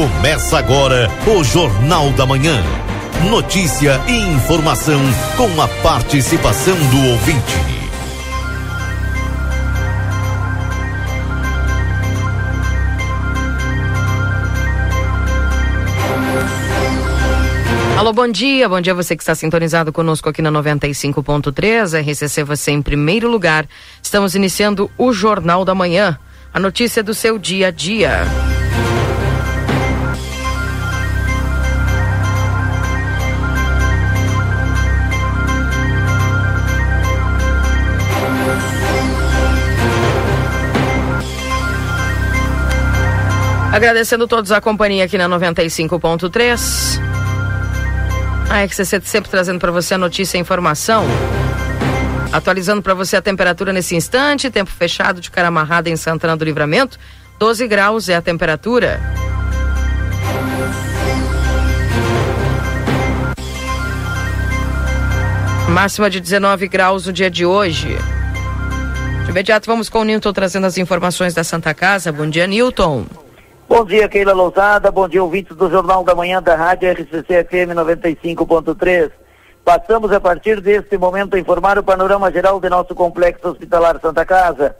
Começa agora o Jornal da Manhã. Notícia e informação com a participação do ouvinte. Alô, bom dia. Bom dia você que está sintonizado conosco aqui na 95.3. RCC você em primeiro lugar. Estamos iniciando o Jornal da Manhã. A notícia do seu dia a dia. Agradecendo todos a companhia aqui na 95.3. A XCC sempre trazendo para você a notícia e a informação. Atualizando para você a temperatura nesse instante, tempo fechado de cara amarrada em Santana do Livramento. 12 graus é a temperatura. Máxima de 19 graus no dia de hoje. De imediato vamos com o Newton trazendo as informações da Santa Casa. Bom dia, Newton. Bom dia, Keila Lousada. Bom dia, ouvintes do Jornal da Manhã da Rádio RCC FM 95.3. Passamos a partir deste momento a informar o panorama geral do nosso complexo hospitalar Santa Casa.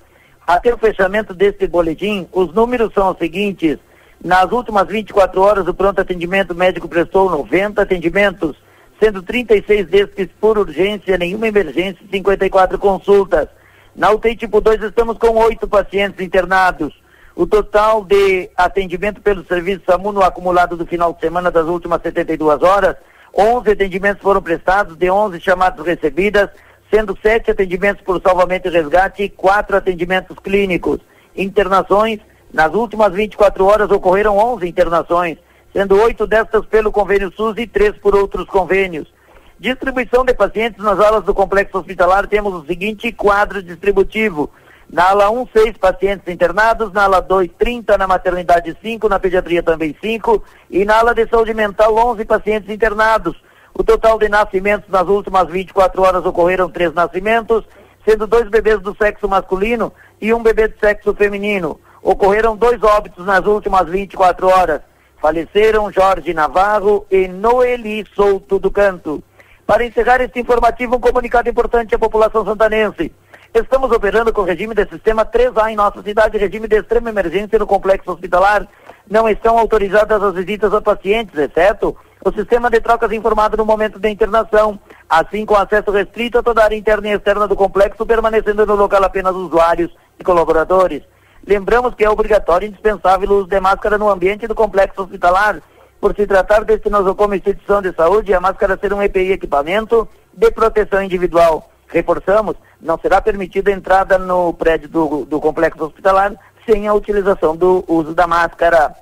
Até o fechamento deste boletim, os números são os seguintes. Nas últimas 24 horas, o pronto atendimento médico prestou 90 atendimentos, sendo 36 destes por urgência, nenhuma emergência e 54 consultas. Na UTI tipo 2, estamos com oito pacientes internados. O total de atendimento pelo serviço SAMU no acumulado do final de semana das últimas 72 horas, 11 atendimentos foram prestados, de 11 chamadas recebidas, sendo 7 atendimentos por salvamento e resgate e 4 atendimentos clínicos. Internações, nas últimas 24 horas ocorreram 11 internações, sendo 8 destas pelo convênio SUS e 3 por outros convênios. Distribuição de pacientes nas alas do complexo hospitalar, temos o seguinte quadro distributivo. Na ala 1, 6 pacientes internados, na ala 2, 30, na maternidade 5, na pediatria também 5, e na ala de saúde mental, 11 pacientes internados. O total de nascimentos nas últimas 24 horas ocorreram três nascimentos, sendo dois bebês do sexo masculino e um bebê de sexo feminino. Ocorreram dois óbitos nas últimas 24 horas. Faleceram Jorge Navarro e Noeli Souto do Canto. Para encerrar este informativo, um comunicado importante à população santanense. Estamos operando com o regime de sistema 3A em nossa cidade, regime de extrema emergência no complexo hospitalar. Não estão autorizadas as visitas a pacientes, exceto o sistema de trocas informado no momento da internação, assim com acesso restrito a toda a área interna e externa do complexo, permanecendo no local apenas usuários e colaboradores. Lembramos que é obrigatório e indispensável o uso de máscara no ambiente do complexo hospitalar. Por se tratar deste nosocomio instituição de saúde, a máscara ser um EPI equipamento de proteção individual. Reforçamos, não será permitida a entrada no prédio do, do complexo hospitalar sem a utilização do uso da máscara.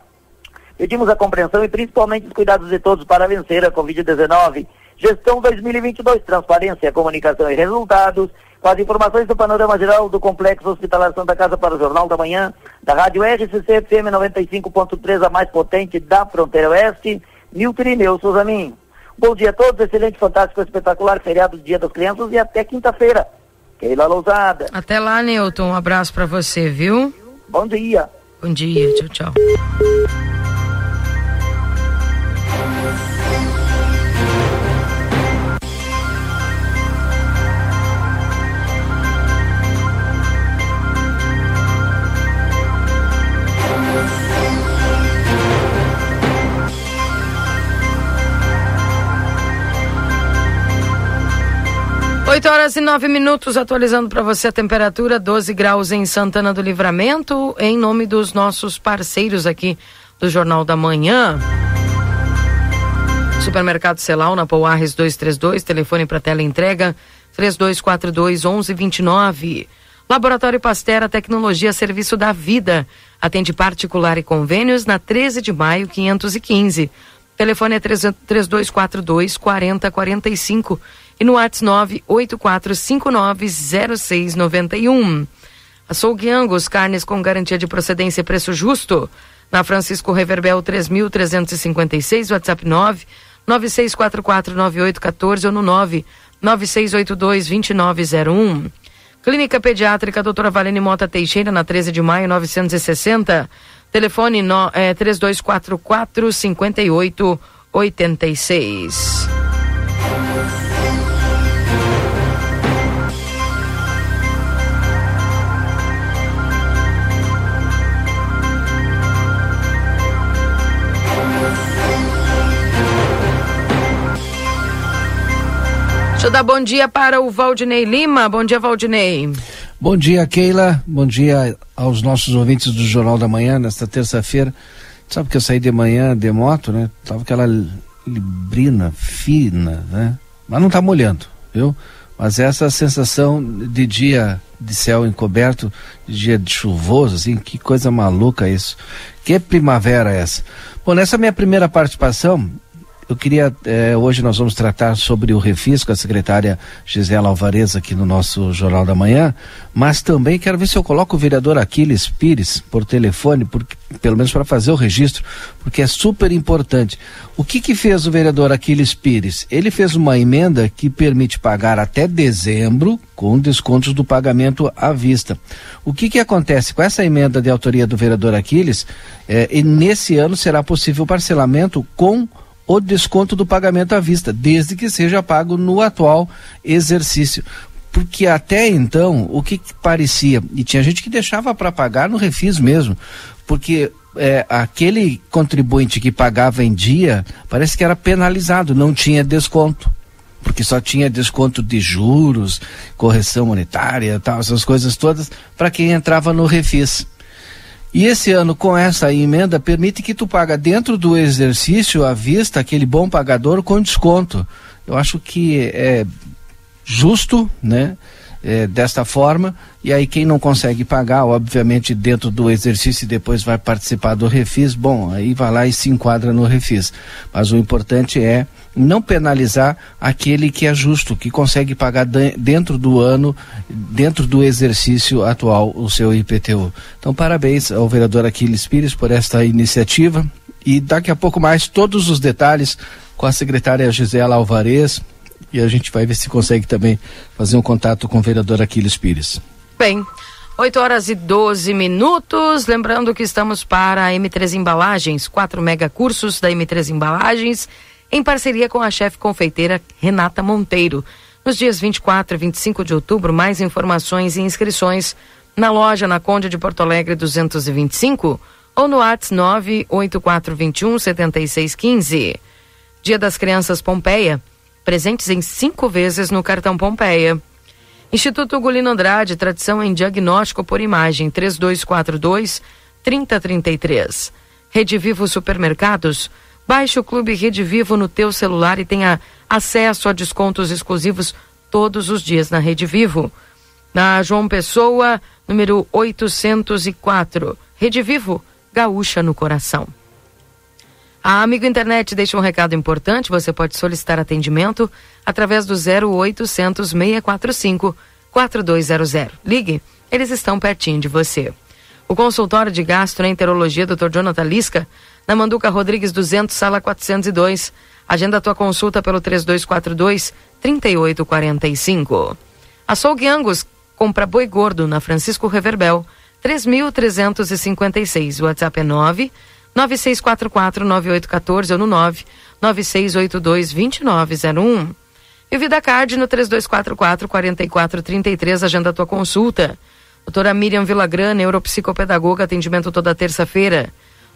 Pedimos a compreensão e principalmente os cuidados de todos para vencer a Covid-19. Gestão 2022, transparência, comunicação e resultados. Com as informações do panorama geral do Complexo Hospitalar Santa Casa para o Jornal da Manhã, da Rádio RCC FM 95.3, a mais potente da fronteira oeste, Nilton Ineu Souzamin. Bom dia a todos, excelente, fantástico, espetacular feriado do Dia das Crianças e até quinta-feira. Keila Lousada. Até lá, Newton. Um abraço para você, viu? Bom dia. Bom dia, tchau, tchau. 8 horas e 9 minutos, atualizando para você a temperatura, 12 graus em Santana do Livramento, em nome dos nossos parceiros aqui do Jornal da Manhã. Supermercado Celal, na Pouarres 232, telefone para tela entrega 3242 1129. Laboratório Pastera Tecnologia Serviço da Vida. Atende particular e convênios na 13 de maio 515. Telefone é 3242 4045 e no WhatsApp 984590691. Açougue Angus, carnes com garantia de procedência e preço justo. Na Francisco Reverbel 3356, WhatsApp 9 96449814 ou no 9 96822901. Clínica Pediátrica Doutora Valene Mota Teixeira, na 13 de maio 960. Telefone no, é, 3244 5886. Eu dar bom dia para o Valdinei Lima. Bom dia, Valdinei. Bom dia, Keila. Bom dia aos nossos ouvintes do Jornal da Manhã, nesta terça-feira. Sabe que eu saí de manhã de moto, né? Tava aquela librina fina, né? Mas não tá molhando, viu? Mas essa sensação de dia de céu encoberto, de dia de chuvoso, assim, que coisa maluca isso. Que primavera é essa? Bom, nessa minha primeira participação, eu queria, eh, hoje nós vamos tratar sobre o refis com a secretária Gisela Alvarez aqui no nosso Jornal da Manhã, mas também quero ver se eu coloco o vereador Aquiles Pires por telefone, pelo menos para fazer o registro, porque é super importante. O que que fez o vereador Aquiles Pires? Ele fez uma emenda que permite pagar até dezembro com descontos do pagamento à vista. O que que acontece com essa emenda de autoria do vereador Aquiles? Eh, nesse ano será possível parcelamento com o desconto do pagamento à vista, desde que seja pago no atual exercício. Porque até então, o que, que parecia? E tinha gente que deixava para pagar no refis mesmo, porque é, aquele contribuinte que pagava em dia parece que era penalizado, não tinha desconto porque só tinha desconto de juros, correção monetária, tal, essas coisas todas para quem entrava no refis. E esse ano, com essa emenda, permite que tu paga dentro do exercício à vista aquele bom pagador com desconto. Eu acho que é justo, né? É, desta forma, e aí quem não consegue pagar, obviamente dentro do exercício e depois vai participar do refis, bom, aí vai lá e se enquadra no refis. Mas o importante é não penalizar aquele que é justo, que consegue pagar dentro do ano, dentro do exercício atual, o seu IPTU. Então, parabéns ao vereador Aquiles Pires por esta iniciativa e daqui a pouco mais todos os detalhes com a secretária Gisela Alvarez e a gente vai ver se consegue também fazer um contato com o vereador Aquiles Pires. Bem, 8 horas e 12 minutos. Lembrando que estamos para a M3 Embalagens, quatro mega cursos da M3 Embalagens em parceria com a chefe confeiteira Renata Monteiro. Nos dias 24 e 25 de outubro, mais informações e inscrições na loja na Conde de Porto Alegre 225 ou no ATS 98421 7615. Dia das Crianças Pompeia, presentes em cinco vezes no cartão Pompeia. Instituto Gulino Andrade, tradição em diagnóstico por imagem 3242 3033. Rede Vivo Supermercados, Baixe o Clube Rede Vivo no teu celular e tenha acesso a descontos exclusivos todos os dias na Rede Vivo. Na João Pessoa, número 804. Rede Vivo, gaúcha no coração. A Amigo Internet deixa um recado importante. Você pode solicitar atendimento através do 0800 645 4200. Ligue, eles estão pertinho de você. O consultório de gastroenterologia Dr. Jonathan Lisca na Manduca Rodrigues 200, sala 402. Agenda tua consulta pelo 3242 3845. Açougue Angus, compra boi gordo na Francisco Reverbel, 3356. O WhatsApp é 9 9644 9814 ou no 9 9682 2901. E o Vida Card no 3244 4433, agenda tua consulta. Doutora Miriam Villagrã, neuropsicopedagoga, atendimento toda terça-feira.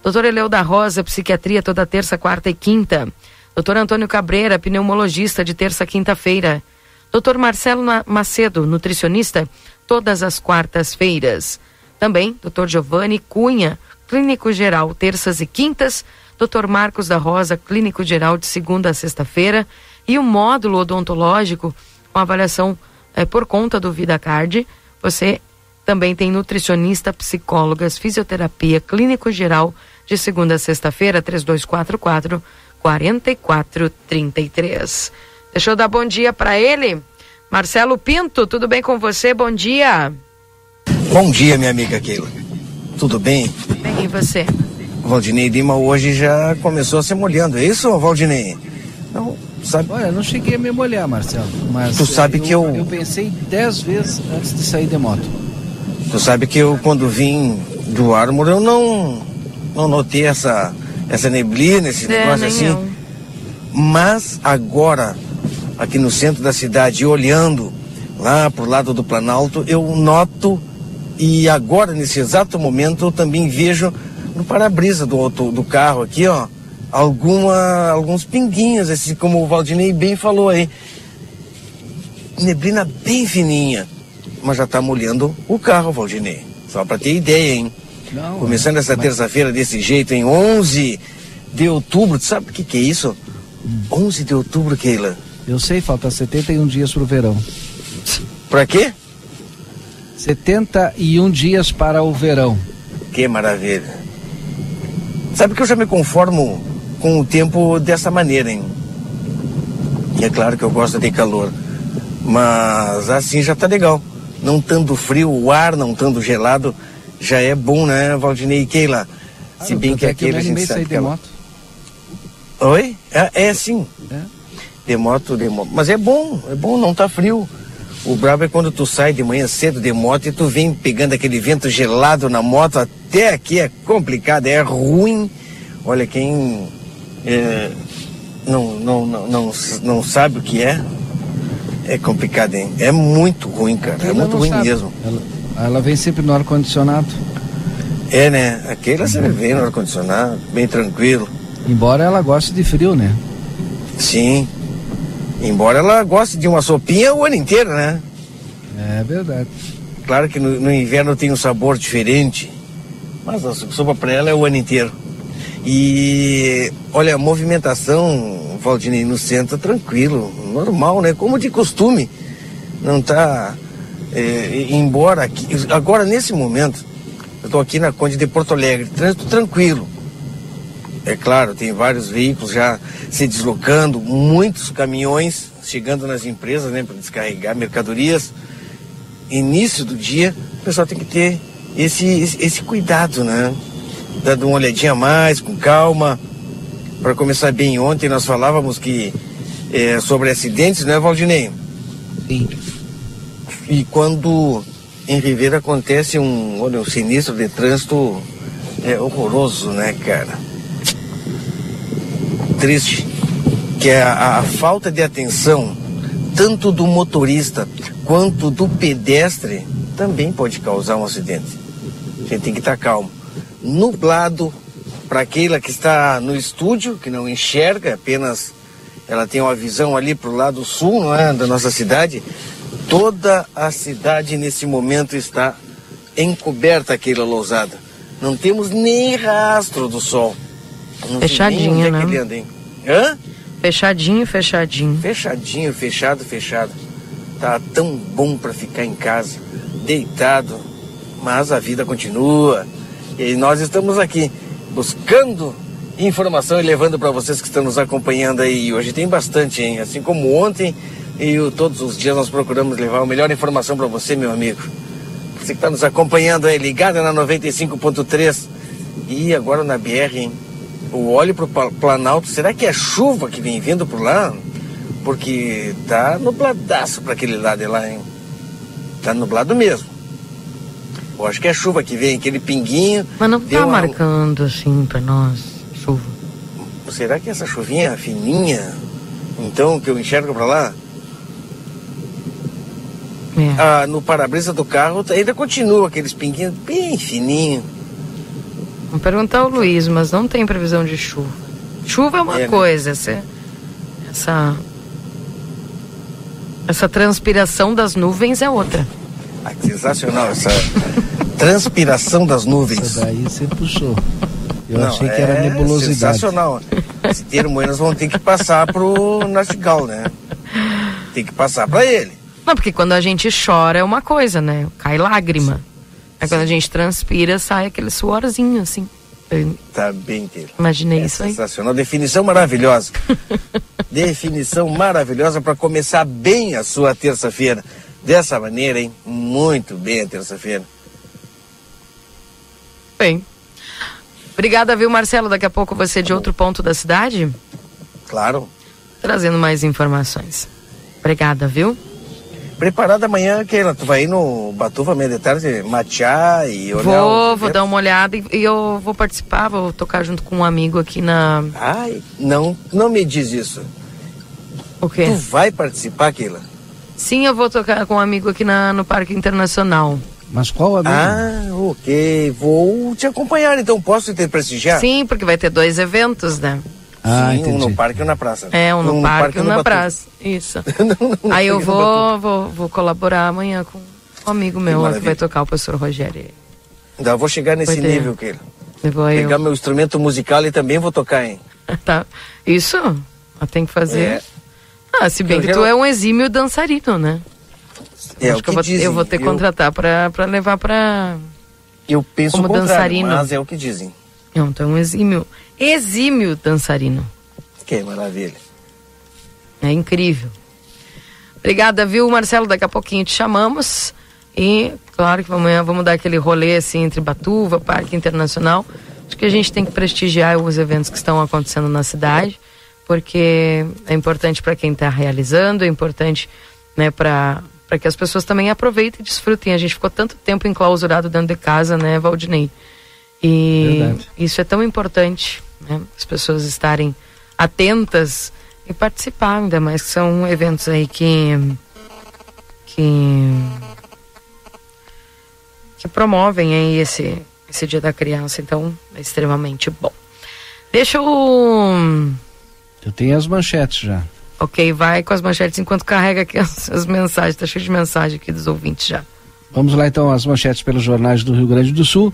Doutor Eleu da Rosa, psiquiatria toda terça, quarta e quinta. Doutor Antônio Cabreira, pneumologista de terça, quinta-feira. Doutor Marcelo Macedo, nutricionista, todas as quartas-feiras. Também, doutor Giovanni Cunha, clínico geral, terças e quintas. Doutor Marcos da Rosa, clínico geral, de segunda a sexta-feira. E o módulo odontológico, com avaliação é, por conta do VidaCard. Você também tem nutricionista, psicólogas, fisioterapia, clínico geral, de segunda a sexta-feira, 3244 4433. Deixa eu dar bom dia para ele. Marcelo Pinto, tudo bem com você? Bom dia. Bom dia, minha amiga Keila. Tudo bem? Bem, e você? Valdinei Lima hoje já começou a se molhando, é isso, Valdinei? Não, sabe? Olha, eu não cheguei a me molhar, Marcelo, mas tu sabe eu, que eu eu pensei dez vezes antes de sair de moto. Tu sabe que eu quando vim do Armor eu não não notei essa, essa neblina, esse É, negócio assim. eu. Mas agora, aqui no centro da cidade, olhando lá pro lado do Planalto, eu noto e agora, nesse exato momento, eu também vejo no para-brisa do, do carro aqui, ó, alguma, alguns pinguinhos, assim como o Valdinei bem falou aí. Neblina bem fininha, mas já tá molhando o carro, Valdinei. Só para ter ideia, hein? Não, Começando essa mas- terça-feira desse jeito, em 11 de outubro, tu sabe o que, que é isso? 11 de outubro, Keila. Eu sei, falta 71 dias pro verão. Pra quê? 71 dias para o verão. Que maravilha. Sabe que eu já me conformo com o tempo dessa maneira, hein? E é claro que eu gosto de calor. Mas assim já tá legal. Não tanto frio, o ar não tanto gelado, já é bom, né, Valdinei e Keila? Se bem que é aquele a gente sabe que ela- moto. Oi? É, é sim. É. De moto, de moto. Mas é bom, é bom, não tá frio. O brabo é quando tu sai de manhã cedo de moto e tu vem pegando aquele vento gelado na moto. Até aqui é complicado, é ruim. Olha, quem é, não, não, não, não, não sabe o que é, é complicado, hein? É muito ruim, cara. É Ela muito ruim sabe. mesmo. Ela, ela vem sempre no ar-condicionado. É, né? Aquele você vem no ar-condicionado, bem tranquilo. Embora ela goste de frio, né? Sim. Embora ela goste de uma sopinha o ano inteiro, né? É verdade. Claro que no, no inverno tem um sabor diferente, mas a sopa para ela é o ano inteiro. E olha, a movimentação, Valdinei, no centro, tranquilo, normal, né? Como de costume. Não tá. é, embora aqui. Agora, nesse momento, eu estou aqui na Conde de Porto Alegre, trânsito tranquilo. É claro, tem vários veículos já se deslocando, muitos caminhões chegando nas empresas, né, para descarregar mercadorias início do dia, o pessoal tem que ter esse, esse, cuidado, né? Dando uma olhadinha a mais, com calma. Para começar bem, ontem nós falávamos que é, sobre acidentes, né, Valdinei? Sim. E quando em Ribeira acontece um, olha, um sinistro de trânsito é horroroso, né, cara? Triste. Que é a, a falta de atenção, tanto do motorista quanto do pedestre, também pode causar um acidente. A gente tem que estar calmo. Nublado, para aquela que está no estúdio, que não enxerga, apenas ela tem uma visão ali para o lado sul não é, da nossa cidade. Toda a cidade nesse momento está encoberta, aquela lousada. Não temos nem rastro do sol. Não Fechadinho, é né? que ele anda, hein? Hã? Fechadinho, fechadinho. Fechadinho, fechado, fechado. Tá tão bom para ficar em casa, deitado, mas a vida continua. E nós estamos aqui buscando informação e levando para vocês que estão nos acompanhando aí. Hoje tem bastante, hein? Assim como ontem e o- todos os dias nós procuramos levar a melhor informação para você, meu amigo. Você que está nos acompanhando aí, ligada na 95.3 e agora na BR, hein? O óleo pro Pa- Planalto, será que é chuva que vem vindo por lá? Porque tá nubladaço para aquele lado de lá, hein? Tá nublado mesmo. Eu acho que é chuva que vem, aquele pinguinho. Mas não tá uma- marcando assim pra nós, chuva. Será que essa chuvinha fininha, então, que eu enxergo para lá? É. Ah, no para-brisa do carro ainda continua aqueles pinguinhos bem fininhos. Vamos perguntar ao Luiz, mas não tem previsão de chuva. Chuva é uma É, né? coisa, essa, essa. Essa transpiração das nuvens é outra. Ah, que sensacional essa transpiração das nuvens. Essa daí você puxou. Eu Não, achei que era é nebulosidade. Sensacional. Esse termo aí nós vamos ter que passar pro Nastigal, né? Tem que passar para ele. Não, porque quando a gente chora é uma coisa, né? Cai lágrima. Aí quando a gente transpira, sai aquele suorzinho, assim. Tá bem, dele. imaginei É isso aí. sensacional. Definição maravilhosa. Definição maravilhosa para começar bem a sua terça-feira. Dessa maneira, hein? Muito bem a terça-feira. Bem. Obrigada, viu, Marcelo? Daqui a pouco você é de outro ponto da cidade, Claro. trazendo mais informações. Obrigada, viu? Preparada amanhã, Keila. Tu vai ir no Batuva meia de tarde, matear e olhar. Vou, vou dar uma olhada e, e, eu vou participar, vou tocar junto com um amigo aqui na. Ai, não, não me diz isso. O quê? Tu vai participar, Keila? Sim, eu vou tocar com um amigo aqui na, no Parque Internacional. Mas qual amigo? Ah, ok. Vou te acompanhar, então posso te prestigiar? Sim, porque vai ter dois eventos, né? Ah, Sim, entendi. um no parque e um na praça. É, um no, um parque, e um na praça. Isso. não, não, Aí eu vou, vou, vou colaborar amanhã com um amigo meu que, que vai tocar, o professor Rogério. Ainda vou chegar nesse nível, que Pegar eu. meu instrumento musical e também vou tocar, hein? tá. Isso? Tem que fazer. É. Ah, se bem eu que tu é um exímio dançarino, né? É, Acho que, que eu, vou, dizem. eu vou ter que contratar pra, pra levar pra. Eu penso como dançarino. Mas é o que dizem. Não, então um exímio exímio dançarino. Que maravilha. É incrível. Obrigada, viu, Marcelo? Daqui a pouquinho te chamamos. E, claro que amanhã vamos dar aquele rolê assim entre Batuva, Parque Internacional. Acho que a gente tem que prestigiar os eventos que estão acontecendo na cidade, porque é importante para quem está realizando, é importante né, para que as pessoas também aproveitem e desfrutem. A gente ficou tanto tempo enclausurado dentro de casa, né, Valdinei? E Verdade. isso é tão importante né? as pessoas estarem atentas e participar, ainda mais que são eventos aí que que que promovem aí esse esse dia da criança, então é extremamente bom. Deixa eu eu tenho as manchetes já. Ok, vai com as manchetes enquanto carrega aqui as, as mensagens, tá cheio de mensagem aqui dos ouvintes já. Vamos lá então as manchetes pelos jornais do Rio Grande do Sul.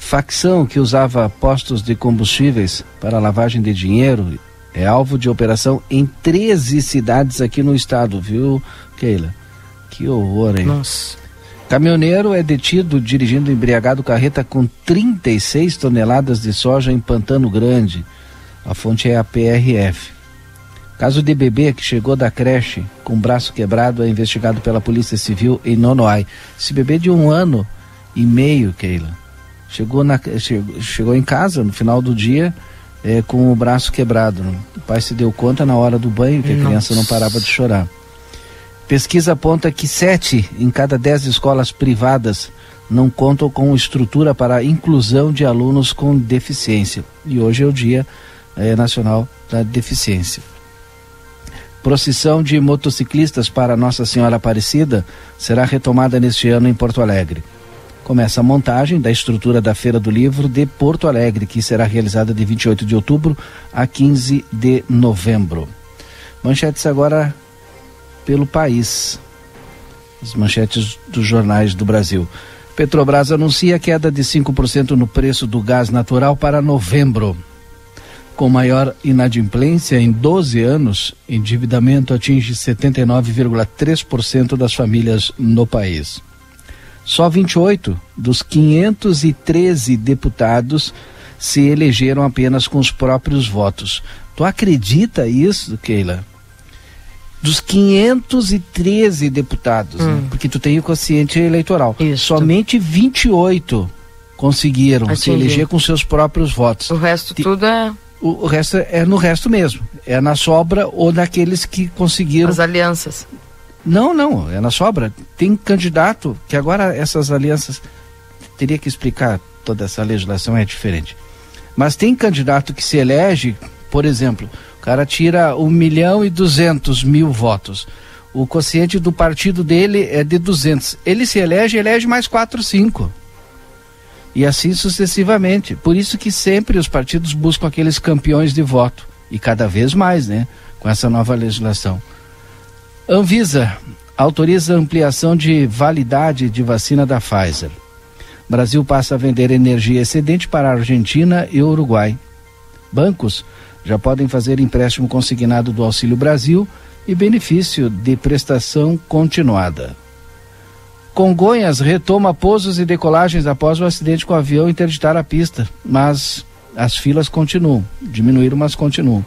Facção que usava postos de combustíveis para lavagem de dinheiro é alvo de operação em 13 cidades aqui no estado, viu, Keila? Que horror, hein? Nossa. Caminhoneiro é detido dirigindo embriagado carreta com 36 toneladas de soja em Pantano Grande. A fonte é a PRF. Caso de bebê que chegou da creche com o braço quebrado é investigado pela Polícia Civil em Nonoai. Esse bebê de um ano e meio, Keila, Chegou, na, chegou, chegou em casa no final do dia é, com o braço quebrado. O pai se deu conta na hora do banho que a Nossa. criança não parava de chorar. Pesquisa aponta que sete em cada dez escolas privadas não contam com estrutura para a inclusão de alunos com deficiência. E hoje é o Dia é, Nacional da Deficiência. Procissão de motociclistas para Nossa Senhora Aparecida será retomada neste ano em Porto Alegre começa a montagem da estrutura da Feira do Livro de Porto Alegre, que será realizada de 28 de outubro a 15 de novembro. Manchetes agora pelo país. As manchetes dos jornais do Brasil. Petrobras anuncia queda de 5% no preço do gás natural para novembro. Com maior inadimplência em 12 anos, endividamento atinge 79,3% das famílias no país. Só 28 dos 513 deputados se elegeram apenas com os próprios votos. Tu acredita isso, Keila? Dos 513 deputados, né? hum. né? porque tu tem o quociente eleitoral. Isso. Somente 28 conseguiram Atingir. se eleger com seus próprios votos. O resto tudo é o, o, resto é no resto mesmo. É na sobra ou naqueles que conseguiram. As alianças. Não, não, é na sobra. Tem candidato que agora essas alianças teria que explicar toda essa legislação é diferente. Mas tem candidato que se elege, por exemplo, o cara tira um milhão e duzentos mil votos. O quociente do partido dele é de 200. Ele se elege, elege mais quatro, cinco. E assim sucessivamente. Por isso que sempre os partidos buscam aqueles campeões de voto. E cada vez mais, né? Com essa nova legislação. Anvisa autoriza ampliação de validade de vacina da Pfizer. Brasil passa a vender energia excedente para Argentina e Uruguai. Bancos já podem fazer empréstimo consignado do Auxílio Brasil e benefício de prestação continuada. Congonhas retoma pousos e decolagens após o acidente com o avião interditar a pista, mas as filas continuam, diminuíram, mas continuam.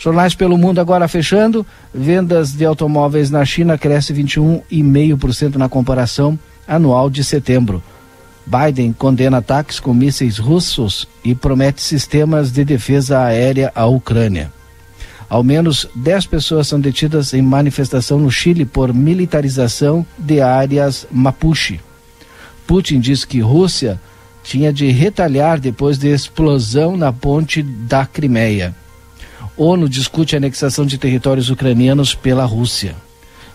Jornais pelo mundo agora fechando. Vendas de automóveis na China cresce 21,5% na comparação anual de setembro. Biden condena ataques com mísseis russos e promete sistemas de defesa aérea à Ucrânia. Ao menos 10 pessoas são detidas em manifestação no Chile por militarização de áreas Mapuche. Putin diz que Rússia tinha de retalhar depois da explosão na ponte da Crimeia. ONU discute a anexação de territórios ucranianos pela Rússia.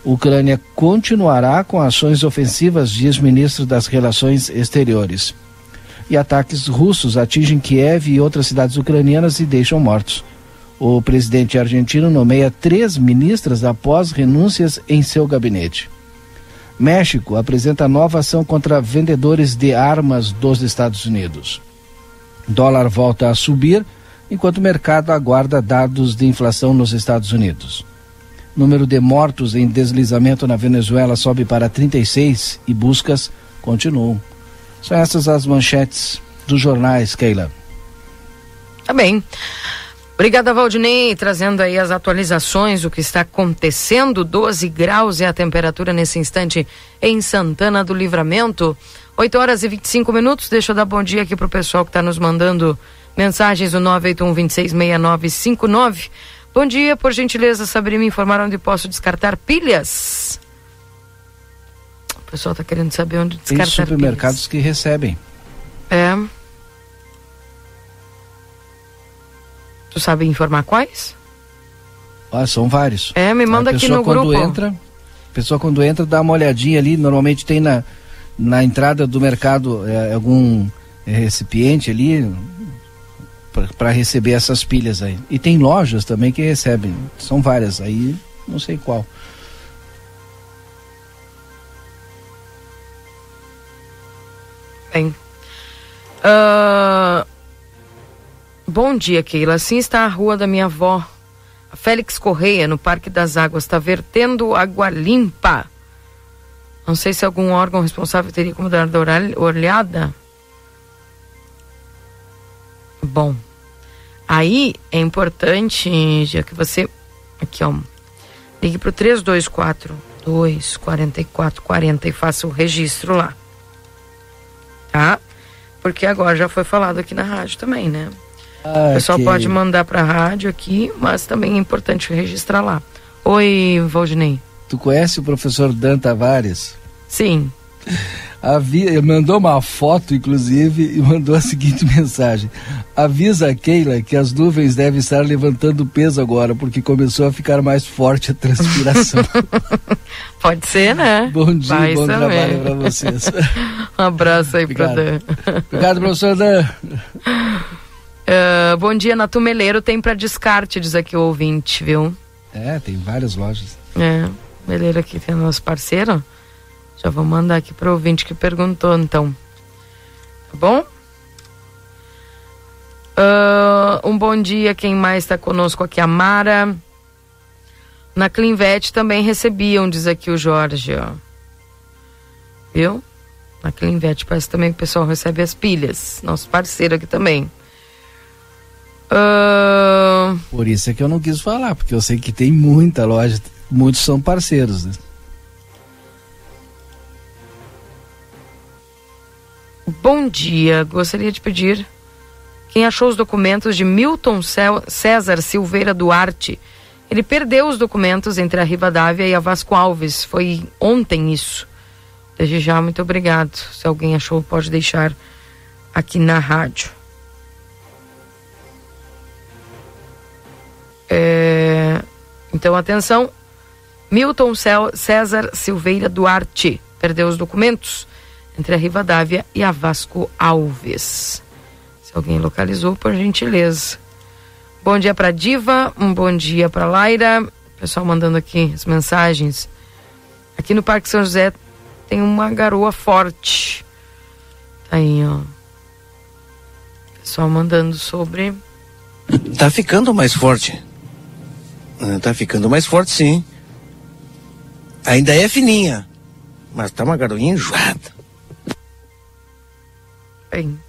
Ucrânia continuará com ações ofensivas, diz ministro das Relações Exteriores. E ataques russos atingem Kiev e outras cidades ucranianas e deixam mortos. O presidente argentino nomeia três ministras após renúncias em seu gabinete. México apresenta nova ação contra vendedores de armas dos Estados Unidos. Dólar volta a subir, enquanto o mercado aguarda dados de inflação nos Estados Unidos. Número de mortos em deslizamento na Venezuela sobe para 36 e buscas continuam. São essas as manchetes dos jornais, Keila. Tá bem. Obrigada, Valdinei, trazendo aí as atualizações, o que está acontecendo. 12 graus é a temperatura nesse instante em Santana do Livramento. 8 horas e 25 minutos. Deixa eu dar bom dia aqui pro pessoal que está nos mandando mensagens no 981 266959. Bom dia, por gentileza, saberia me informar onde posso descartar pilhas? O pessoal está querendo saber onde descartar Tem supermercados pilhas. que recebem. É. Tu sabe informar quais? Ah, são vários. É, me manda aqui pessoa no quando grupo. entra, a pessoa quando entra dá uma olhadinha ali, normalmente tem na, na entrada do mercado é, algum recipiente ali para receber essas pilhas aí. E tem lojas também que recebem, são várias, aí não sei qual. Bem. Ah, bom dia, Keila. Assim está a rua da minha avó. A Félix Correia, no Parque das Águas, está vertendo água limpa. Não sei se algum órgão responsável teria como dar uma olhada. Bom, aí é importante, já que você. Aqui, ó. Ligue para o 324 244 40 e faça o registro lá tá? Porque agora já foi falado aqui na rádio também, né? Ah, o pessoal que- pode mandar pra rádio aqui, mas também é importante registrar lá. Oi, Valdinei. Tu conhece o professor Dan Tavares? Sim. Havia, mandou uma foto, inclusive, e mandou a seguinte mensagem: Avisa a Keila que as nuvens devem estar levantando peso agora, porque começou a ficar mais forte a transpiração. Pode ser, né? bom dia, Vai bom saber. trabalho para vocês. Um abraço aí pra Obrigado. Dan. Obrigado, professor Dan. Ah, bom dia, na Tumeleiro tem pra descarte, diz aqui o ouvinte, viu? É, tem várias lojas. É, Meleiro aqui tem nosso parceiro. Já vou mandar aqui pro ouvinte que perguntou, então. Tá bom? Ah, um bom dia, quem mais está conosco aqui? A Mara. Na Clinvet também recebiam, diz aqui o Jorge, ó. Viu? Na Clinvet parece também que o pessoal recebe as pilhas. Nosso parceiro aqui também. Ah, Por isso é que eu não quis falar, porque eu sei que tem muita loja, muitos são parceiros. Né? Bom dia, gostaria de pedir quem achou os documentos de Milton César Silveira Duarte. Ele perdeu os documentos entre a Rivadavia e a Vasco Alves. Foi ontem isso. Desde já, muito obrigado. Se alguém achou, pode deixar aqui na rádio. É, Então, atenção. Milton César Silveira Duarte perdeu os documentos entre a Rivadavia e a Vasco Alves. Se alguém localizou, por gentileza. Bom dia para Diva, um bom dia para Laira. Pessoal mandando aqui as mensagens. Aqui no Parque São José tem uma garoa forte. Tá aí, ó. Pessoal mandando sobre. Tá ficando mais forte. Ah, Tá ficando mais forte, sim. Ainda é fininha, mas tá uma garoinha enjoada. Bem,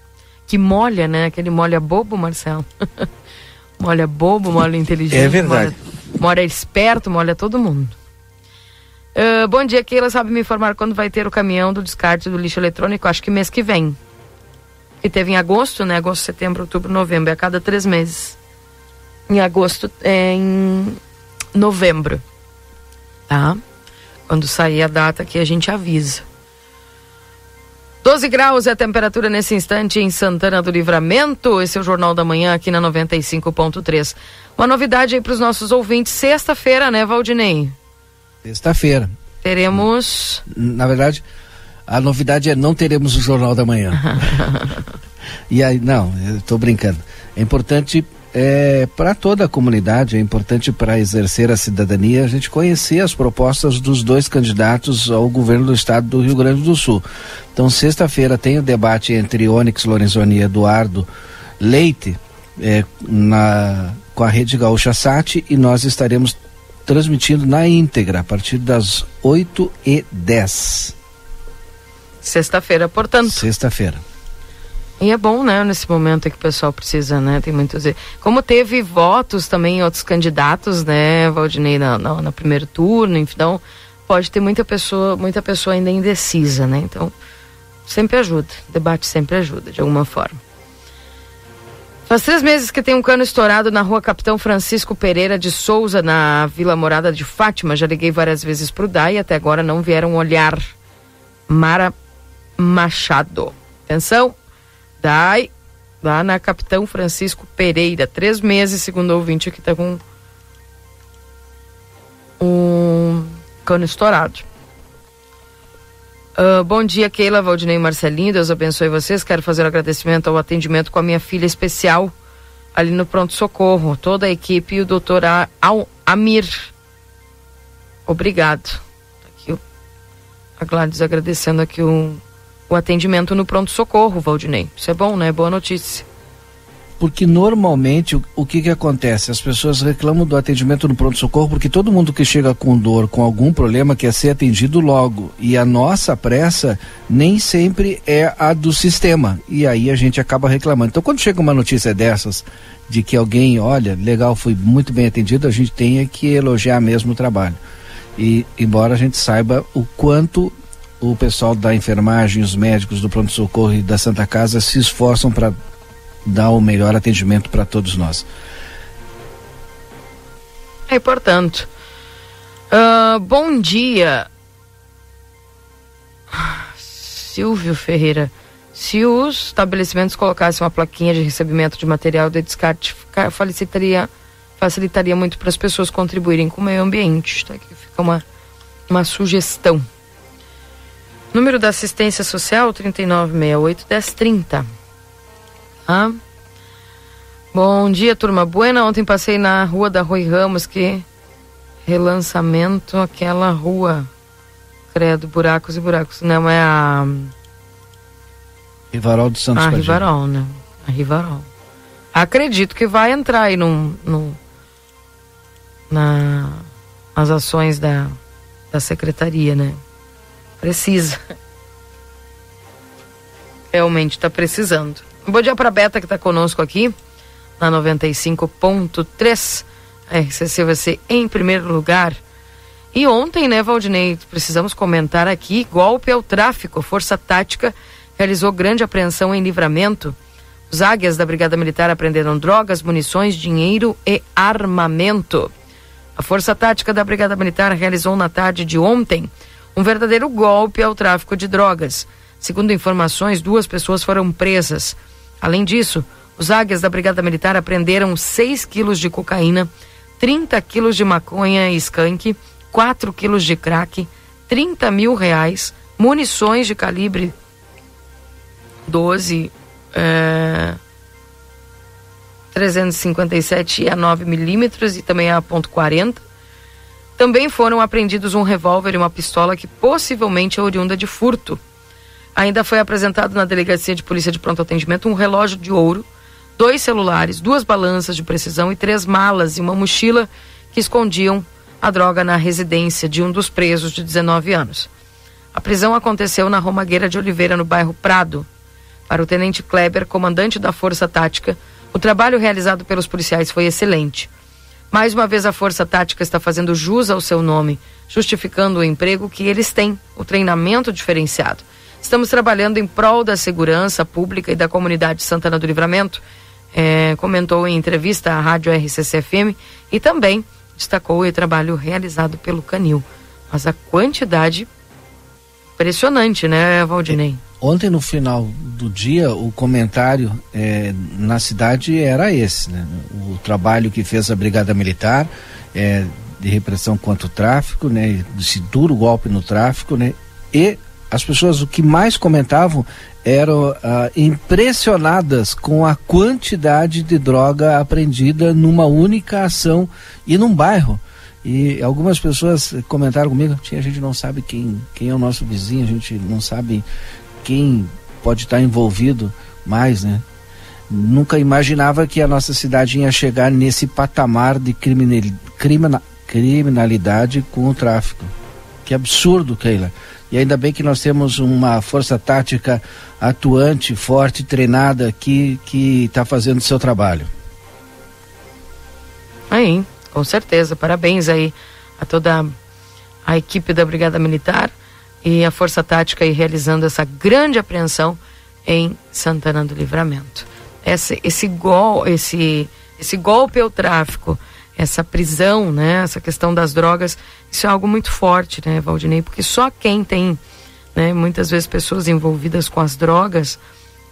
que molha, né? Aquele molha bobo, Marcelo. molha bobo, molha inteligente. É verdade. Molha, molha esperto, molha todo mundo. Ah, bom dia, Keila. Sabe me informar quando vai ter o caminhão do descarte do lixo eletrônico? Acho que mês que vem. Que teve em agosto, né? Agosto, setembro, outubro, novembro. É a cada três meses. em agosto, é, em novembro, tá? Quando sair a data que a gente avisa. 12 graus é a temperatura nesse instante em Santana do Livramento. Esse é o Jornal da Manhã aqui na 95.3. Uma novidade aí para os nossos ouvintes. Sexta-feira, né, Valdinei? Sexta-feira. Teremos. Na verdade, a novidade é não teremos o Jornal da Manhã. e aí, não, eu estou brincando. É importante é, para toda a comunidade, é importante para exercer a cidadania a gente conhecer as propostas dos dois candidatos ao governo do estado do Rio Grande do Sul. Então, sexta-feira tem o debate entre Onyx Lorenzoni e Eduardo Leite é, na, com a Rede Gaúcha Sat e nós estaremos transmitindo na íntegra a partir das 8 e 10 Sexta-feira, portanto. Sexta-feira. E é bom, né, nesse momento que o pessoal precisa, né? Tem muitos. Como teve votos também em outros candidatos, né, Valdinei, na, na, no primeiro turno, então pode ter muita pessoa, muita pessoa ainda indecisa, né? Então, sempre ajuda. Debate sempre ajuda, de alguma forma. Faz três meses que tem um cano estourado na rua Capitão Francisco Pereira de Souza, na Vila Morada de Fátima. Já liguei várias vezes pro DAI e até agora não vieram olhar. Mara Machado. Atenção, DAI, lá na Capitão Francisco Pereira. Três meses, segundo o ouvinte, que está com um cano estourado. Uh, bom dia, Keila, Valdinei e Marcelinho. Deus abençoe vocês. Quero fazer um agradecimento ao atendimento com a minha filha especial ali no pronto-socorro. Toda a equipe e o doutor Amir. Obrigado. Tá aqui a Gladys agradecendo aqui o o atendimento no pronto-socorro, Valdinei. Isso é bom, né? Boa notícia. Porque normalmente o, o que, que acontece? As pessoas reclamam do atendimento no pronto-socorro porque todo mundo que chega com dor, com algum problema, quer ser atendido logo. E a nossa pressa nem sempre é a do sistema. E aí a gente acaba reclamando. Então, quando chega uma notícia dessas, de que alguém, olha, legal, foi muito bem atendido, a gente tem que elogiar mesmo o trabalho. E embora a gente saiba o quanto o pessoal da enfermagem, os médicos do pronto-socorro e da Santa Casa se esforçam para dar o melhor atendimento para todos nós. É, portanto. Uh, bom dia. Silvio Ferreira. Se os estabelecimentos colocassem uma plaquinha de recebimento de material de descarte, facilitaria, facilitaria muito para as pessoas contribuírem com o meio ambiente. Tá? Aqui fica uma, uma sugestão. Número da assistência social 3968 1030. Ah. Bom dia, turma buena. Ontem passei na rua da Rui Ramos, que relançamento aquela rua. Credo, buracos e buracos. Não é a Rivarol do Santos. A Rivarol, né? A Rivarol. Acredito que vai entrar aí no, no na as ações da, da secretaria, né? Precisa. Realmente está precisando. Bom dia para Beta que está conosco aqui na 95.3. A RCC vai ser em primeiro lugar. E ontem, né, Valdinei, precisamos comentar aqui, golpe ao tráfico. Força Tática realizou grande apreensão em livramento. Os águias da Brigada Militar apreenderam drogas, munições, dinheiro e armamento. A Força Tática da Brigada Militar realizou na tarde de ontem um verdadeiro golpe ao tráfico de drogas. Segundo informações, duas pessoas foram presas. Além disso, os águias da Brigada Militar apreenderam 6 quilos de cocaína, 30 quilos de maconha e skunk, 4 quilos de crack, 30 mil reais, munições de calibre 12, é, 357 a 9 milímetros e também a ponto .40, também foram apreendidos um revólver e uma pistola que possivelmente é oriunda de furto. Ainda foi apresentado na Delegacia de Polícia de Pronto Atendimento um relógio de ouro, dois celulares, duas balanças de precisão e três malas e uma mochila que escondiam a droga na residência de um dos presos de 19 anos. A prisão aconteceu na Romagueira de Oliveira, no bairro Prado. Para o tenente Kleber, comandante da Força Tática, o trabalho realizado pelos policiais foi excelente. Mais uma vez, a Força Tática está fazendo jus ao seu nome, justificando o emprego que eles têm, o treinamento diferenciado. Estamos trabalhando em prol da segurança pública e da comunidade de Santana do Livramento, é, comentou em entrevista à Rádio RCCFM e também destacou o trabalho realizado pelo Canil. Mas a quantidade impressionante, né, Valdinei? Ontem, no final do dia, o comentário é, na cidade era esse, né? O trabalho que fez a Brigada Militar é, de repressão contra o tráfico, né? Esse duro golpe no tráfico, né? E as pessoas o que mais comentavam eram ah, impressionadas com a quantidade de droga apreendida numa única ação e num bairro. E algumas pessoas comentaram comigo, a gente não sabe quem, quem é o nosso vizinho, a gente não sabe quem pode estar envolvido mais, né? Nunca imaginava que a nossa cidade ia chegar nesse patamar de criminal, criminalidade com o tráfico. Que absurdo, Keila. E ainda bem que nós temos uma força tática atuante, forte, treinada aqui, que está fazendo o seu trabalho. Aí, com certeza. Parabéns aí a toda a equipe da Brigada Militar e a Força Tática aí realizando essa grande apreensão em Santana do Livramento. Esse, esse, gol, esse, esse golpe ao tráfico, essa prisão, né, essa questão das drogas, isso é algo muito forte, né, Valdinei? Porque só quem tem, né, muitas vezes pessoas envolvidas com as drogas,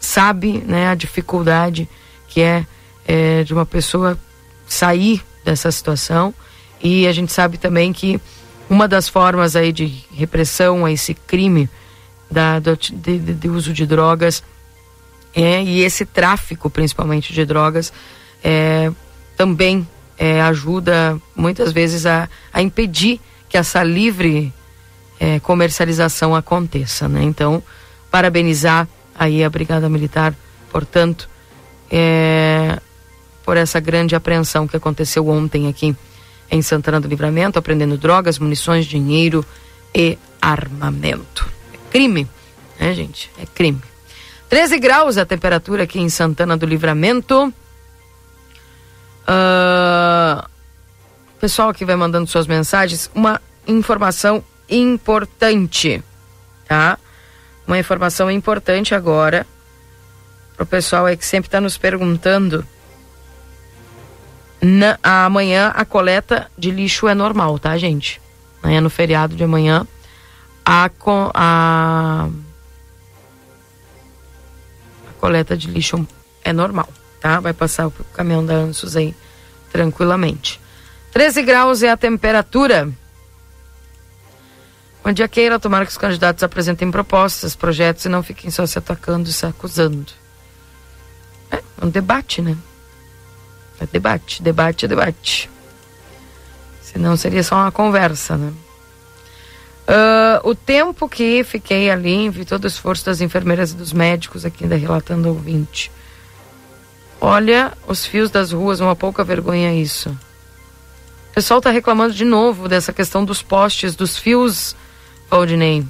sabe, né, a dificuldade que é, é de uma pessoa sair dessa situação. E a gente sabe também que uma das formas aí de repressão a esse crime da, do, de, de, uso de drogas é, e esse tráfico principalmente de drogas é, também é, ajuda muitas vezes a, a impedir que essa livre é, comercialização aconteça, né? Então, parabenizar aí a Brigada Militar, portanto, é, por essa grande apreensão que aconteceu ontem aqui em Santana do Livramento, apreendendo drogas, munições, dinheiro e armamento. É crime, né, gente? É crime. 13 graus a temperatura aqui em Santana do Livramento. Uh, pessoal que vai mandando suas mensagens, uma informação importante, tá? Uma informação importante agora para o pessoal aí que sempre está nos perguntando na, amanhã a coleta de lixo é normal, tá, gente? Amanhã no feriado de amanhã a, a, a coleta de lixo é normal, tá? Vai passar o caminhão da Ansos aí tranquilamente. 13 graus é a temperatura. Bom dia, Keira. Tomara que os candidatos apresentem propostas, projetos e não fiquem só se atacando e se acusando. É um debate, né? É debate, debate, debate. Senão seria só uma conversa, né? Uh, o tempo que fiquei ali, vi todo o esforço das enfermeiras e dos médicos aqui ainda relatando ao ouvinte. Olha os fios das ruas, uma pouca vergonha isso. O pessoal está reclamando de novo dessa questão dos postes, dos fios, Valdinei.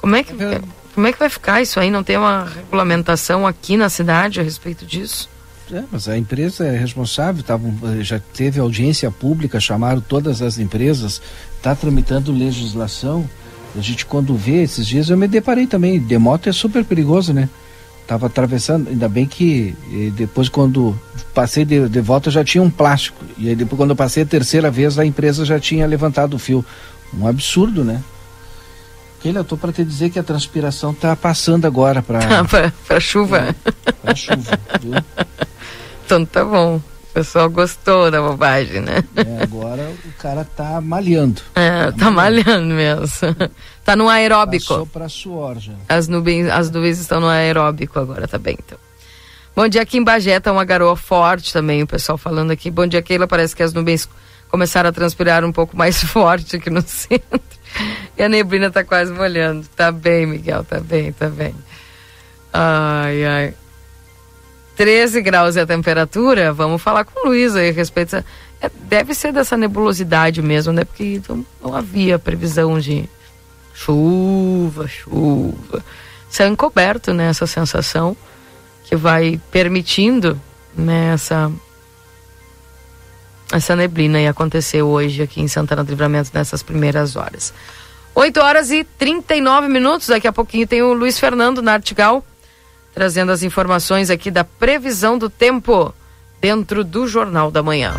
Como é que, é como é que vai ficar isso aí? Não tem uma regulamentação aqui na cidade a respeito disso? É, mas a empresa é responsável, tavam, eh, já teve audiência pública, chamaram todas as empresas, está tramitando legislação. A gente quando vê esses dias eu me deparei também, de moto é super perigoso, né? Tava atravessando, ainda bem que eh, depois quando passei de, de volta já tinha um plástico. E aí depois quando eu passei a terceira vez a empresa já tinha levantado o fio. Um absurdo, né? Keila, eu tô para te dizer que a transpiração tá passando agora para para chuva. É, para chuva, viu? Então tá bom. O pessoal gostou da bobagem, né? É, agora o cara tá malhando. É, tá, tá malhando. mesmo. tá no aeróbico. Passou pra suor já. As nuvens, as nuvens estão no aeróbico agora, tá bem então. Bom dia aqui em Bagé, tá uma garoa forte também, o pessoal falando aqui. Bom dia, Keila, parece que as nuvens começaram a transpirar um pouco mais forte aqui no centro. E a neblina tá quase molhando. Tá bem, Miguel, tá bem, tá bem. Ai, ai. 13 graus é a temperatura, vamos falar com o Luiz aí a respeito. É, deve ser dessa nebulosidade mesmo, né? Porque não, não havia previsão de chuva, chuva. É encoberto, né? Essa sensação que vai permitindo né, essa, essa neblina e acontecer hoje aqui em Santana do Livramento nessas primeiras horas. 8 horas e 39 minutos. Daqui a pouquinho tem o Luiz Fernando na Artigal trazendo as informações aqui da previsão do tempo dentro do Jornal da Manhã.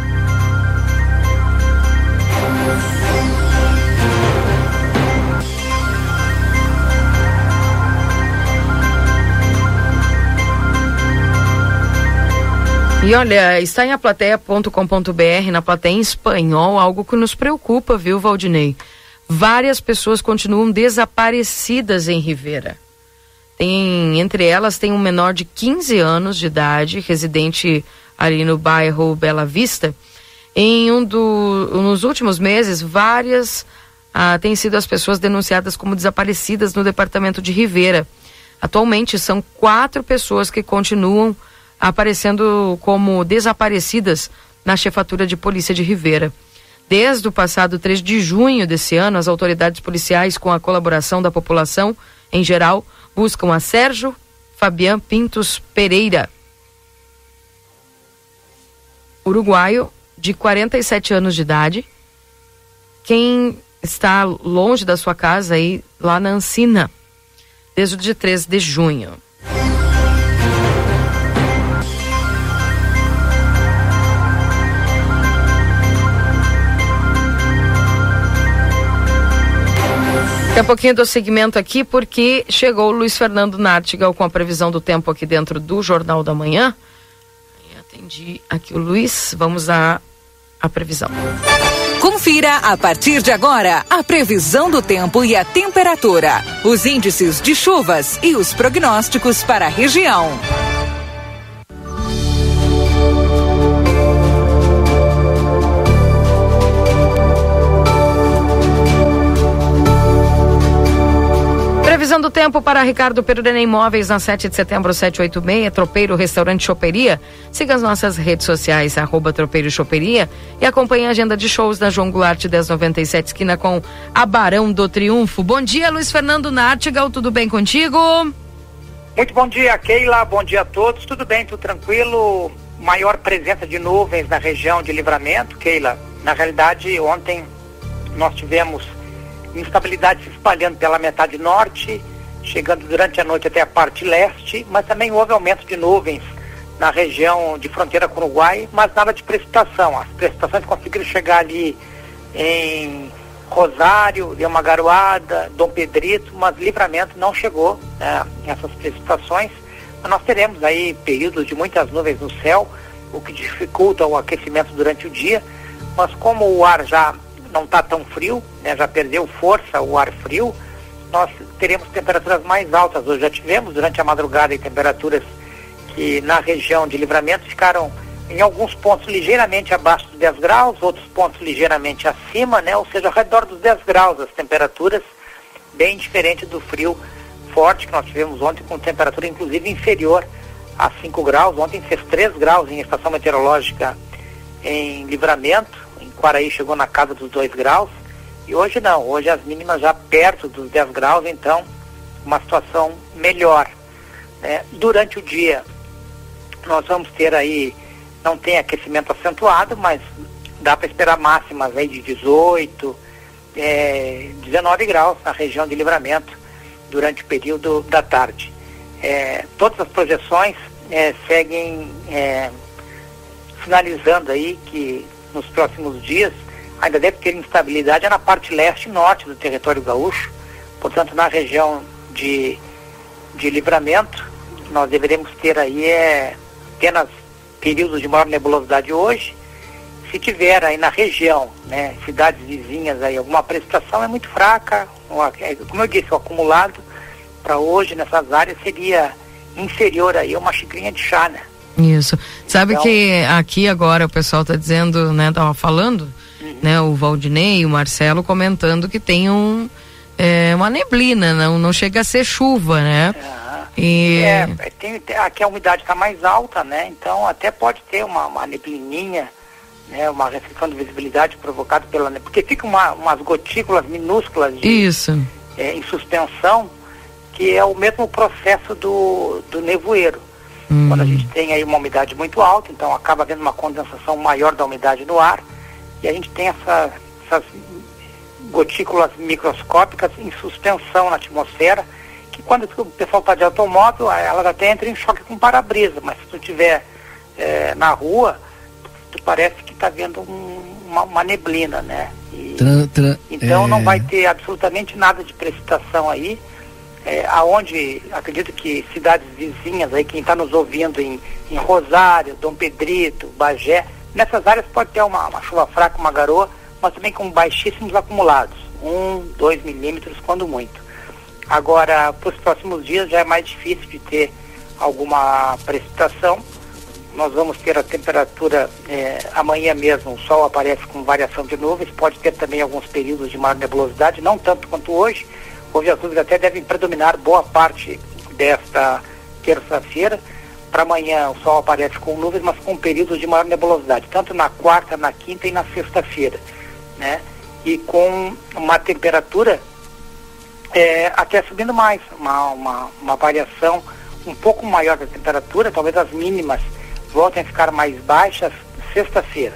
E olha, está em aplateia.com.br, na plateia em espanhol, algo que nos preocupa, viu, Valdinei? Várias pessoas continuam desaparecidas em Rivera. Tem, entre elas tem um menor de 15 anos de idade, residente ali no bairro Bela Vista. Em um do, nos últimos meses, várias ah, têm sido as pessoas denunciadas como desaparecidas no departamento de Rivera. Atualmente são quatro pessoas que continuam aparecendo como desaparecidas na chefatura de polícia de Rivera. Desde o passado 3 de junho desse ano, as autoridades policiais, com a colaboração da população em geral, buscam a Sérgio Fabian Pintos Pereira, uruguaio de 47 anos de idade. Quem está longe da sua casa aí, lá na Ancina, desde o dia 13 de junho. Daqui a pouquinho do segmento aqui, porque chegou o Luiz Fernando Nartigal com a previsão do tempo aqui dentro do Jornal da Manhã. E atendi aqui o Luiz. Vamos à, à previsão. Confira a partir de agora a previsão do tempo e a temperatura, os índices de chuvas e os prognósticos para a região. Previsão do tempo para Ricardo Perurena Imóveis na 7 de setembro 786, Tropeiro Restaurante Choperia. Siga as nossas redes sociais, arroba Tropeiro Choperia e acompanhe a agenda de shows da João Goulart 1097, esquina com a Barão do Triunfo. Bom dia, Luiz Fernando Nartigal, tudo bem contigo? Muito bom dia, Keila, bom dia a todos, tudo bem, tudo tranquilo? Maior presença de nuvens na região de livramento, Keila. Na realidade, ontem nós tivemos instabilidade se espalhando pela metade norte, chegando durante a noite até a parte leste, mas também houve aumento de nuvens na região de fronteira com o Uruguai, mas nada de precipitação. As precipitações conseguiram chegar ali em Rosário, deu uma garoada, Dom Pedrito, mas livramento não chegou né, precipitações. Mas nós teremos aí períodos de muitas nuvens no céu, o que dificulta o aquecimento durante o dia, mas como o ar já não está tão frio, né, já perdeu força o ar frio, nós teremos temperaturas mais altas. Hoje já tivemos durante a madrugada em temperaturas que na região de livramento ficaram em alguns pontos ligeiramente abaixo dos 10 graus, outros pontos ligeiramente acima, né? Ou seja, ao redor dos 10 graus as temperaturas, bem diferente do frio forte que nós tivemos ontem, com temperatura inclusive inferior a 5 graus. Ontem fez 3 graus em estação meteorológica em livramento, Quaraí chegou na casa dos 2 graus. E hoje não, hoje as mínimas já perto dos 10 graus, então uma situação melhor. Né? Durante o dia nós vamos ter aí, não tem aquecimento acentuado, mas dá para esperar máximas aí de 18, é, 19 graus na região de livramento durante o período da tarde. É, todas as projeções é, seguem é, finalizando aí que nos próximos dias, ainda deve ter instabilidade é na parte leste e norte do território gaúcho, portanto na região de, de livramento, nós deveremos ter aí é, apenas períodos de maior nebulosidade hoje. Se tiver aí na região, né, cidades vizinhas aí, alguma precipitação é muito fraca, é, como eu disse, o acumulado para hoje nessas áreas seria inferior aí a uma xicrinha de chá, né? Isso. Sabe então, que aqui agora o pessoal está dizendo, né, tava falando, uhum. né, o Valdinei e o Marcelo comentando que tem um, é, uma neblina, não, não chega a ser chuva, né? E... É, tem, aqui a umidade está mais alta, né? Então até pode ter uma, uma neblininha, né? Uma restrição de visibilidade provocada pela porque fica uma, umas gotículas minúsculas de, Isso. É, em suspensão, que é o mesmo processo do, do nevoeiro. Hum. Quando a gente tem aí uma umidade muito alta, então acaba havendo uma condensação maior da umidade no ar e a gente tem essa, essas gotículas microscópicas em suspensão na atmosfera que quando o pessoal está de automóvel, ela até entra em choque com para-brisa, mas se tu estiver é, na rua, tu parece que está vendo um, uma, uma, neblina, né? E, tra, tra, então é... não vai ter absolutamente nada de precipitação aí. É, aonde acredito que cidades vizinhas aí, quem está nos ouvindo em, em Rosário, Dom Pedrito, Bagé, nessas áreas pode ter uma, uma chuva fraca, uma garoa, mas também com baixíssimos acumulados, um, dois milímetros quando muito. Agora, para os próximos dias já é mais difícil de ter alguma precipitação. Nós vamos ter a temperatura é, amanhã mesmo, o sol aparece com variação de nuvens, pode ter também alguns períodos de maior nebulosidade, não tanto quanto hoje. Nuvens até devem predominar boa parte desta terça-feira. Para amanhã o sol aparece com nuvens, mas com períodos de maior nebulosidade, tanto na quarta, na quinta e na sexta-feira. Né? E com uma temperatura é, até subindo mais, uma, uma, uma variação um pouco maior da temperatura, talvez as mínimas voltem a ficar mais baixas sexta-feira,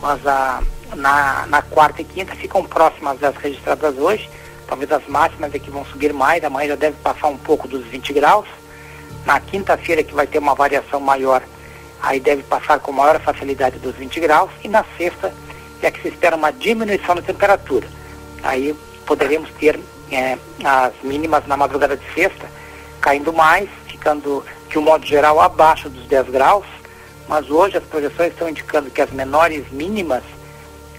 mas a, na, na quarta e quinta ficam próximas das registradas hoje, talvez as máximas aqui vão subir mais, amanhã já deve passar um pouco dos 20 graus, na quinta-feira que vai ter uma variação maior, aí deve passar com maior facilidade dos 20 graus, e na sexta é que se espera uma diminuição da temperatura, aí poderemos ter é, as mínimas na madrugada de sexta caindo mais, ficando de um modo geral abaixo dos 10 graus, mas hoje as projeções estão indicando que as menores mínimas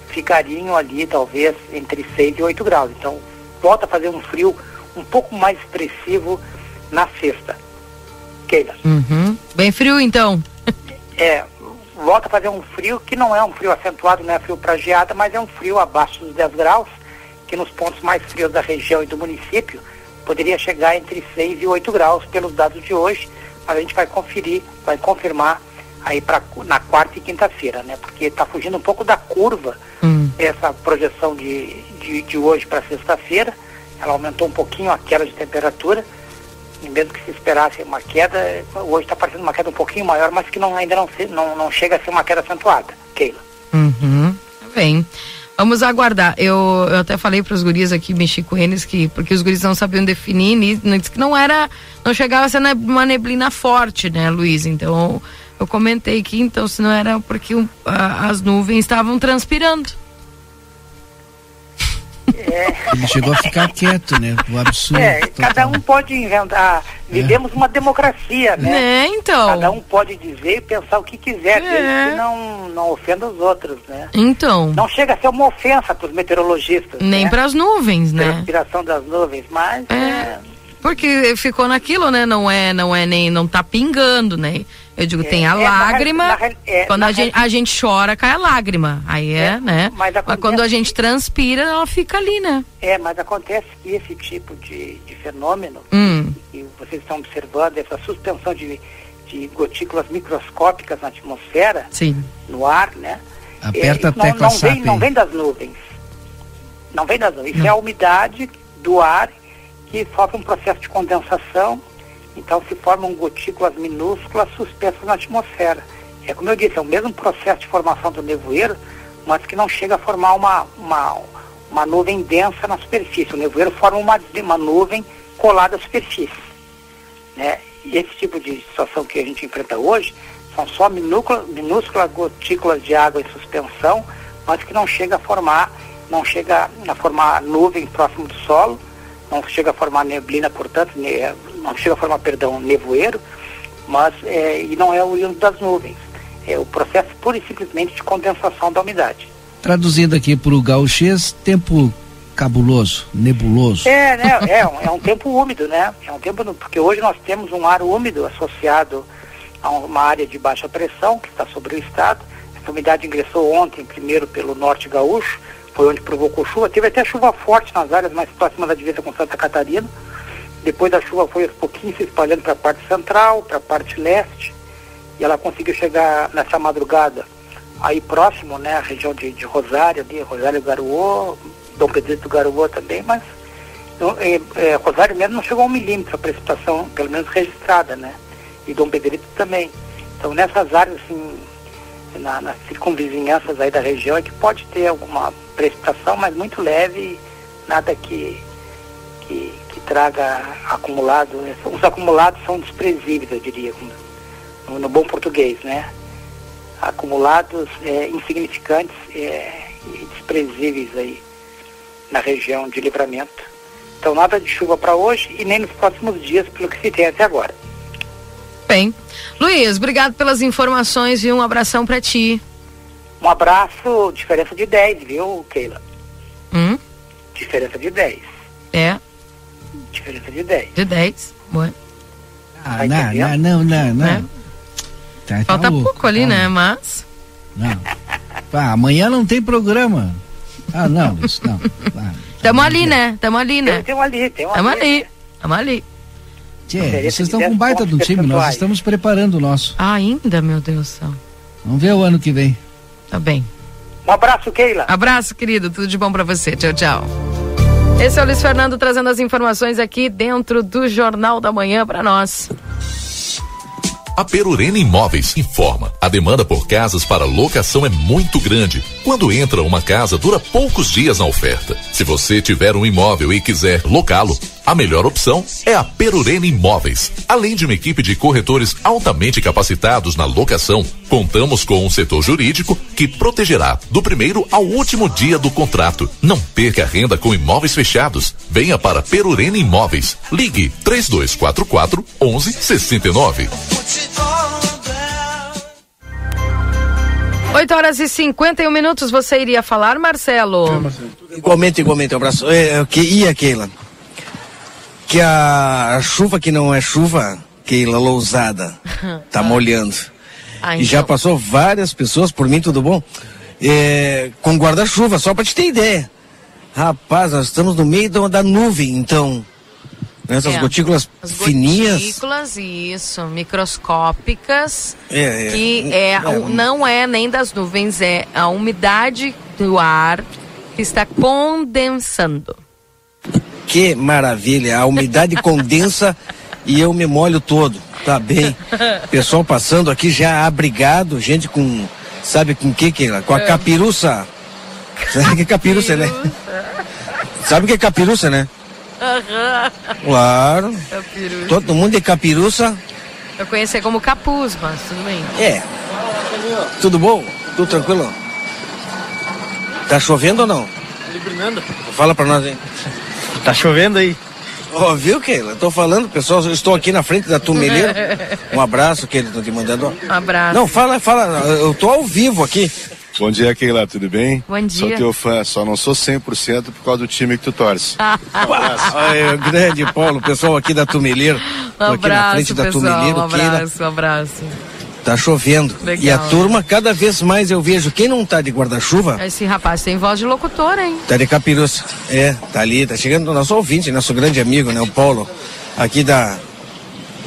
ficariam ali talvez entre 6 e 8 graus. Então volta a fazer um frio um pouco mais expressivo na sexta. Keila. Uhum. Bem frio então. é, volta a fazer um frio que não é um frio acentuado, não é frio para geada, mas é um frio abaixo dos 10 graus que nos pontos mais frios da região e do município poderia chegar entre 6 e 8 graus pelos dados de hoje, mas a gente vai conferir, vai confirmar aí pra, na quarta e quinta-feira, né? Porque está fugindo um pouco da curva hum. essa projeção de, de, de hoje para sexta-feira. Ela aumentou um pouquinho a queda de temperatura, e mesmo que se esperasse uma queda, hoje está parecendo uma queda um pouquinho maior, mas que não, ainda não, se, não, não chega a ser uma queda acentuada. Keila. Uhum. Bem. Vamos aguardar. Eu, eu até falei para os guris aqui, mexi com eles, que, porque os guris não sabiam definir, disse que não era, não chegava a ser uma neblina forte, né, Luiz? Então, eu comentei que então, se não era porque um, a, as nuvens estavam transpirando. É. Ele chegou a ficar quieto, né? O absurdo. É, cada um pode inventar. Vivemos é. uma democracia, né? É, então. Cada um pode dizer e pensar o que quiser, é. desde que não, não ofenda os outros, né? Então. Não chega a ser uma ofensa para os meteorologistas. Nem né? para as nuvens, né? A inspiração das nuvens, mas. É. é. Porque ficou naquilo, né? Não é, não é nem, não tá pingando, né? Eu digo, é, tem a é, lágrima. Na, na, é, quando a gente, a gente chora, cai a lágrima. Aí é, é né? Mas, mas, quando a gente transpira, ela fica ali, né? É, mas acontece que esse tipo de, de fenômeno, hum. que vocês estão observando, essa suspensão de, de gotículas microscópicas na atmosfera, Sim. no ar, né? Aperta é, a tecla não, não, vem, não vem das nuvens. Não vem das nuvens. Isso é a umidade do ar que sofre um processo de condensação então se formam gotículas minúsculas suspensas na atmosfera. É como eu disse, é o mesmo processo de formação do nevoeiro, mas que não chega a formar uma, uma, uma nuvem densa na superfície. O nevoeiro forma uma, uma nuvem colada à superfície. Né? E esse tipo de situação que a gente enfrenta hoje são só minúsculas, minúsculas gotículas de água em suspensão, mas que não chega a formar, não chega a formar nuvem próximo do solo, não chega a formar neblina, portanto, não chega a formar, perdão, nevoeiro, mas é, e não é o oriundo das nuvens. É o processo pura e simplesmente de condensação da umidade. Traduzindo aqui para o gauchês, tempo cabuloso, nebuloso. É, né? É um, é um tempo úmido, né? É um tempo, porque hoje nós temos um ar úmido associado a uma área de baixa pressão que está sobre o estado. Essa umidade ingressou ontem, primeiro pelo norte gaúcho, foi onde provocou chuva. Teve até chuva forte nas áreas mais próximas da divisa com Santa Catarina. Depois a chuva foi aos pouquinhos se espalhando para a parte central, para a parte leste, e ela conseguiu chegar nessa madrugada aí próximo, né, a região de, de Rosário, ali, Rosário Garuô, Dom Pedrito Garuô também, mas é, é, Rosário mesmo não chegou a um milímetro a precipitação, pelo menos registrada, né, e Dom Pedrito também. Então nessas áreas, assim, na, nas circunvizinhanças aí da região é que pode ter alguma precipitação, mas muito leve, nada que que, que traga acumulado. Os acumulados são desprezíveis, eu diria, no, no bom português, né? Acumulados é, insignificantes é, e desprezíveis aí na região de livramento. Então nada de chuva para hoje e nem nos próximos dias, pelo que se tem até agora. Bem. Luiz, obrigado pelas informações e um abração para ti. Um abraço, diferença de 10, viu, Keila? Hum? Diferença de 10. É. Diferença de 10. De 10. Boa. Ah, tá não, não, não, não, não. É. Tá, tá Falta louco, pouco ali, tá né? Mas. Não. Ah, amanhã não tem programa. Ah, não, isso não. Ah, Tamo ali, né? Tamo ali, né? Tem, um ali, tem um Tamo ali. ali. Tamo ali. Tchê, vocês estão com baita do time, nós estamos preparando o nosso. Ah, ainda, meu Deus do céu. Vamos ver o ano que vem. Tá bem. Um abraço, Keila. Abraço, querido. Tudo de bom para você. Tchau, tchau. Esse é o Luiz Fernando trazendo as informações aqui dentro do Jornal da Manhã para nós. A Perurena Imóveis informa: a demanda por casas para locação é muito grande. Quando entra uma casa, dura poucos dias na oferta. Se você tiver um imóvel e quiser locá-lo, a melhor opção é a Perurena Imóveis. Além de uma equipe de corretores altamente capacitados na locação, contamos com um setor jurídico que protegerá do primeiro ao último dia do contrato. Não perca a renda com imóveis fechados. Venha para Perurena Imóveis. Ligue 3244 1169. 8 horas e 51 minutos, você iria falar, Marcelo? Igualmente, igualmente, um abraço. É, que ia, Keila. Que a, chuva que não é chuva, Keila, lousada, tá molhando. Ah, então. E já então. passou várias pessoas, por mim tudo bom, é, com guarda-chuva, só pra te ter ideia. Rapaz, nós estamos no meio da nuvem, então essas é. gotículas As fininhas. Gotículas, isso, microscópicas. É, é. Que é, é, não é nem das nuvens, é a umidade do ar que está condensando. Que maravilha! A umidade condensa e eu me molho todo. Tá bem. Pessoal passando aqui já abrigado, gente com. Sabe com o que que é? Com a é. capiruça. Sabe que é capiruça, né? Sabe o que é capiruça, né? Claro. Capiruça. Todo mundo é capiruça. Eu conheci como capuz, mas tudo bem. É. Tudo bom? Tudo tranquilo? Tá chovendo ou não? Librinando. Fala pra nós aí. Tá chovendo aí. Ó, oh, viu, Keila? Tô falando, pessoal, eu estou aqui na frente da Tumeleira. Um abraço, Keila, tô te mandando. Um abraço. Não, fala, fala, eu tô ao vivo aqui. Bom dia, Keila, tudo bem? Bom dia. Sou teu fã, só não sou 100% por causa do time que tu torce. um abraço. Ai, grande Paulo, pessoal aqui da Tumeleiro. Um abraço, aqui na frente da pessoal, Tumeleiro. Um abraço, Keila. um abraço. Tá chovendo. Legal. E a turma, cada vez mais eu vejo, quem não tá de guarda-chuva... Esse rapaz tem voz de locutor, hein? Tá de capiroça. É, tá ali, tá chegando o nosso ouvinte, nosso grande amigo, né, o Paulo, aqui da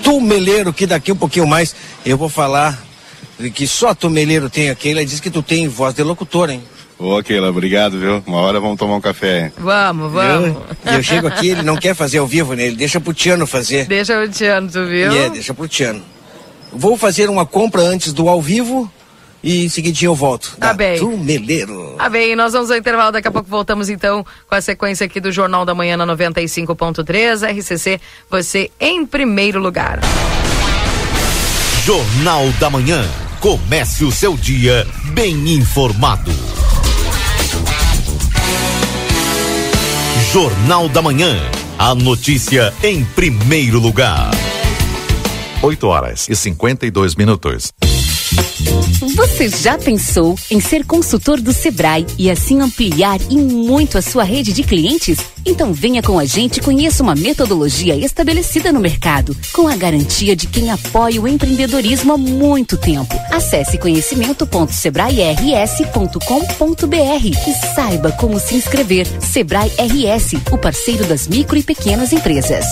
Tumeleiro, que daqui um pouquinho mais eu vou falar que só Tomeleiro tem aquele, ela diz que tu tem voz de locutor, hein? Ô, Keila, obrigado, viu? Uma hora vamos tomar um café. Hein? Vamos, vamos. Eu, eu chego aqui, ele não quer fazer ao vivo, né? Ele deixa pro Tiano fazer. Deixa pro Tiano, tu viu? É, deixa pro Tiano. Vou fazer uma compra antes do ao vivo e em seguidinho eu volto. Tá bem. Tumeleiro. Tá bem, nós vamos ao intervalo, daqui a pouco voltamos então com a sequência aqui do Jornal da Manhã na 95.3, RCC, você em primeiro lugar. Jornal da Manhã. Comece o seu dia bem informado. Jornal da Manhã. A notícia em primeiro lugar. 8 horas e 52 minutos. Você já pensou em ser consultor do Sebrae e assim ampliar e muito a sua rede de clientes? Então venha com a gente e conheça uma metodologia estabelecida no mercado, com a garantia de quem apoia o empreendedorismo há muito tempo. Acesse conhecimento.sebrae-rs.com.br e saiba como se inscrever. Sebrae RS, o parceiro das micro e pequenas empresas.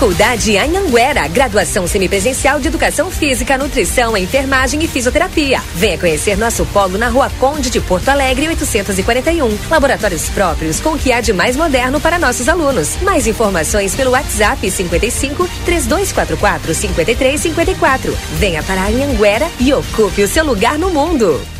Faculdade Anhanguera, graduação semipresencial de Educação Física, Nutrição, Enfermagem e Fisioterapia. Venha conhecer nosso polo na Rua Conde de Porto Alegre, 841. Laboratórios próprios com o que há de mais moderno para nossos alunos. Mais informações pelo WhatsApp 55 3244 5354. Venha para Anhanguera e ocupe o seu lugar no mundo.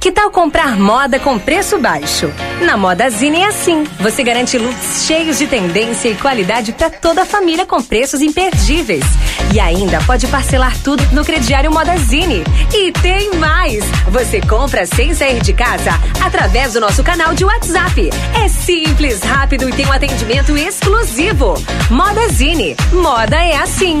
Que tal comprar moda com preço baixo? Na Modazine é assim. Você garante looks cheios de tendência e qualidade para toda a família com preços imperdíveis. E ainda pode parcelar tudo no crediário Modazine. E tem mais! Você compra sem sair de casa através do nosso canal de WhatsApp. É simples, rápido e tem um atendimento exclusivo. Modazine. Moda é assim.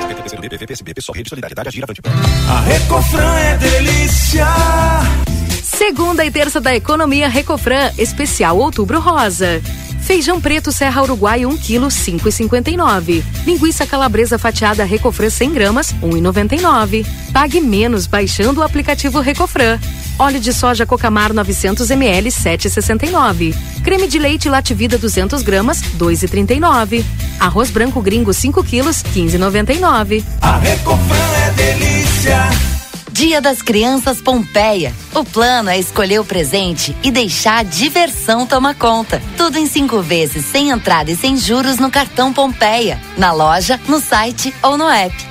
A Recofran é delícia. Segunda e terça da economia Recofran, especial Outubro Rosa. Feijão preto Serra Uruguai 1 kg 5,59. Linguiça calabresa fatiada Recofran 100 gramas 1,99. Pague menos baixando o aplicativo Recofran. Óleo de soja Cocamar 900 ml 7,69. Creme de leite Lativida 200 gramas 2,39. Arroz branco gringo 5 quilos 15,99. A Recofran é delícia. Dia das Crianças Pompeia. O plano é escolher o presente e deixar a diversão tomar conta. Tudo em cinco vezes, sem entrada e sem juros no cartão Pompeia. Na loja, no site ou no app.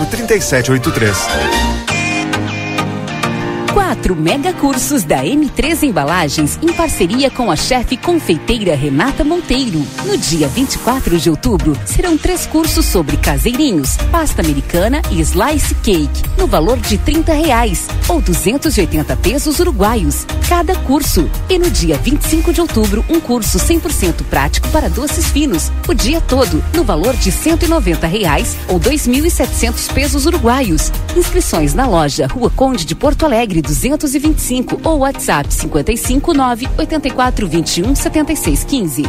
3783. Quatro mega cursos da M3 Embalagens em parceria com a chefe confeiteira Renata Monteiro. No dia 24 de outubro, serão três cursos sobre caseirinhos, pasta americana e slice cake, no valor de 30 reais ou 280 pesos uruguaios, cada curso. E no dia 25 de outubro, um curso 100% prático para doces finos, o dia todo, no valor de 190 reais ou 2.700 pesos uruguaios. Inscrições na loja Rua Conde de Porto Alegre 225 ou WhatsApp 55 9 84 21 76 15.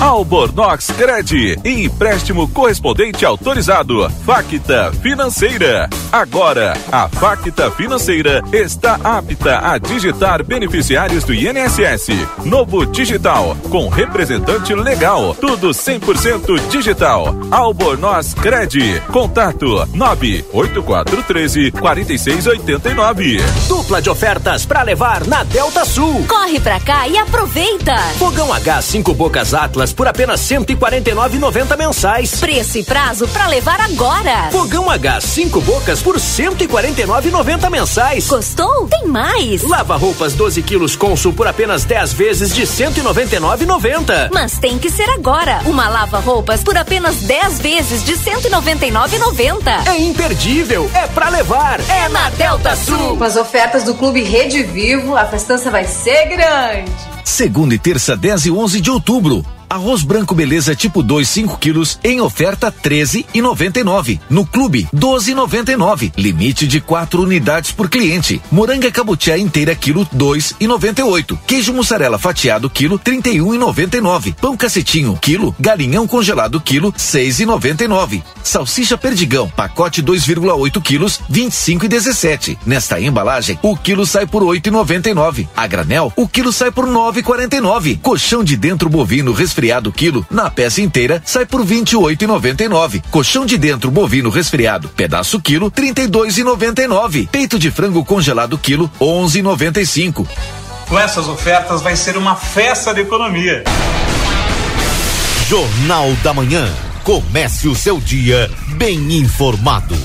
Albornoz Cred, empréstimo correspondente autorizado. Facta Financeira. Agora, a Facta Financeira está apta a digitar beneficiários do INSS. Novo Digital, com representante legal. Tudo 100% digital. Albornoz Cred. Contato 98413 4689. Dupla de ofertas para levar na Delta Sul. Corre pra cá e aproveita. Fogão H 5 bocas Atlas por apenas 149,90 mensais. Preço e prazo para levar agora. Fogão H 5 bocas roupas por 149,90 mensais. Gostou? Tem mais! Lava roupas 12 quilos Consul por apenas 10 vezes de 199,90. Mas tem que ser agora. Uma lava-roupas por apenas 10 vezes de 199,90. É imperdível, é pra levar, é na Delta Sul. Com as ofertas do Clube Rede Vivo, a festança vai ser grande. Segunda e terça, 10 e 11 de outubro. Arroz branco beleza tipo 2, 5 quilos em oferta 13 e 99. No clube 12 e 99. Limite de 4 unidades por cliente. Moranga cabutiá inteira quilo 2 e 98. Queijo mussarela fatiado quilo 31 e 99. Pão cacetinho quilo. Galinhão congelado quilo 6 e 99. Salsicha perdigão pacote 2,8 quilos 25 e 17. Nesta embalagem o quilo sai por 8 e 99. A granel o quilo sai por 9 e 49. Colchão de dentro bovino resfriado resfriado quilo na peça inteira sai por 28,99. Colchão de dentro bovino resfriado pedaço quilo 32,99. Peito de frango congelado quilo 11,95. Com essas ofertas vai ser uma festa de economia. Jornal da Manhã. Comece o seu dia bem informado.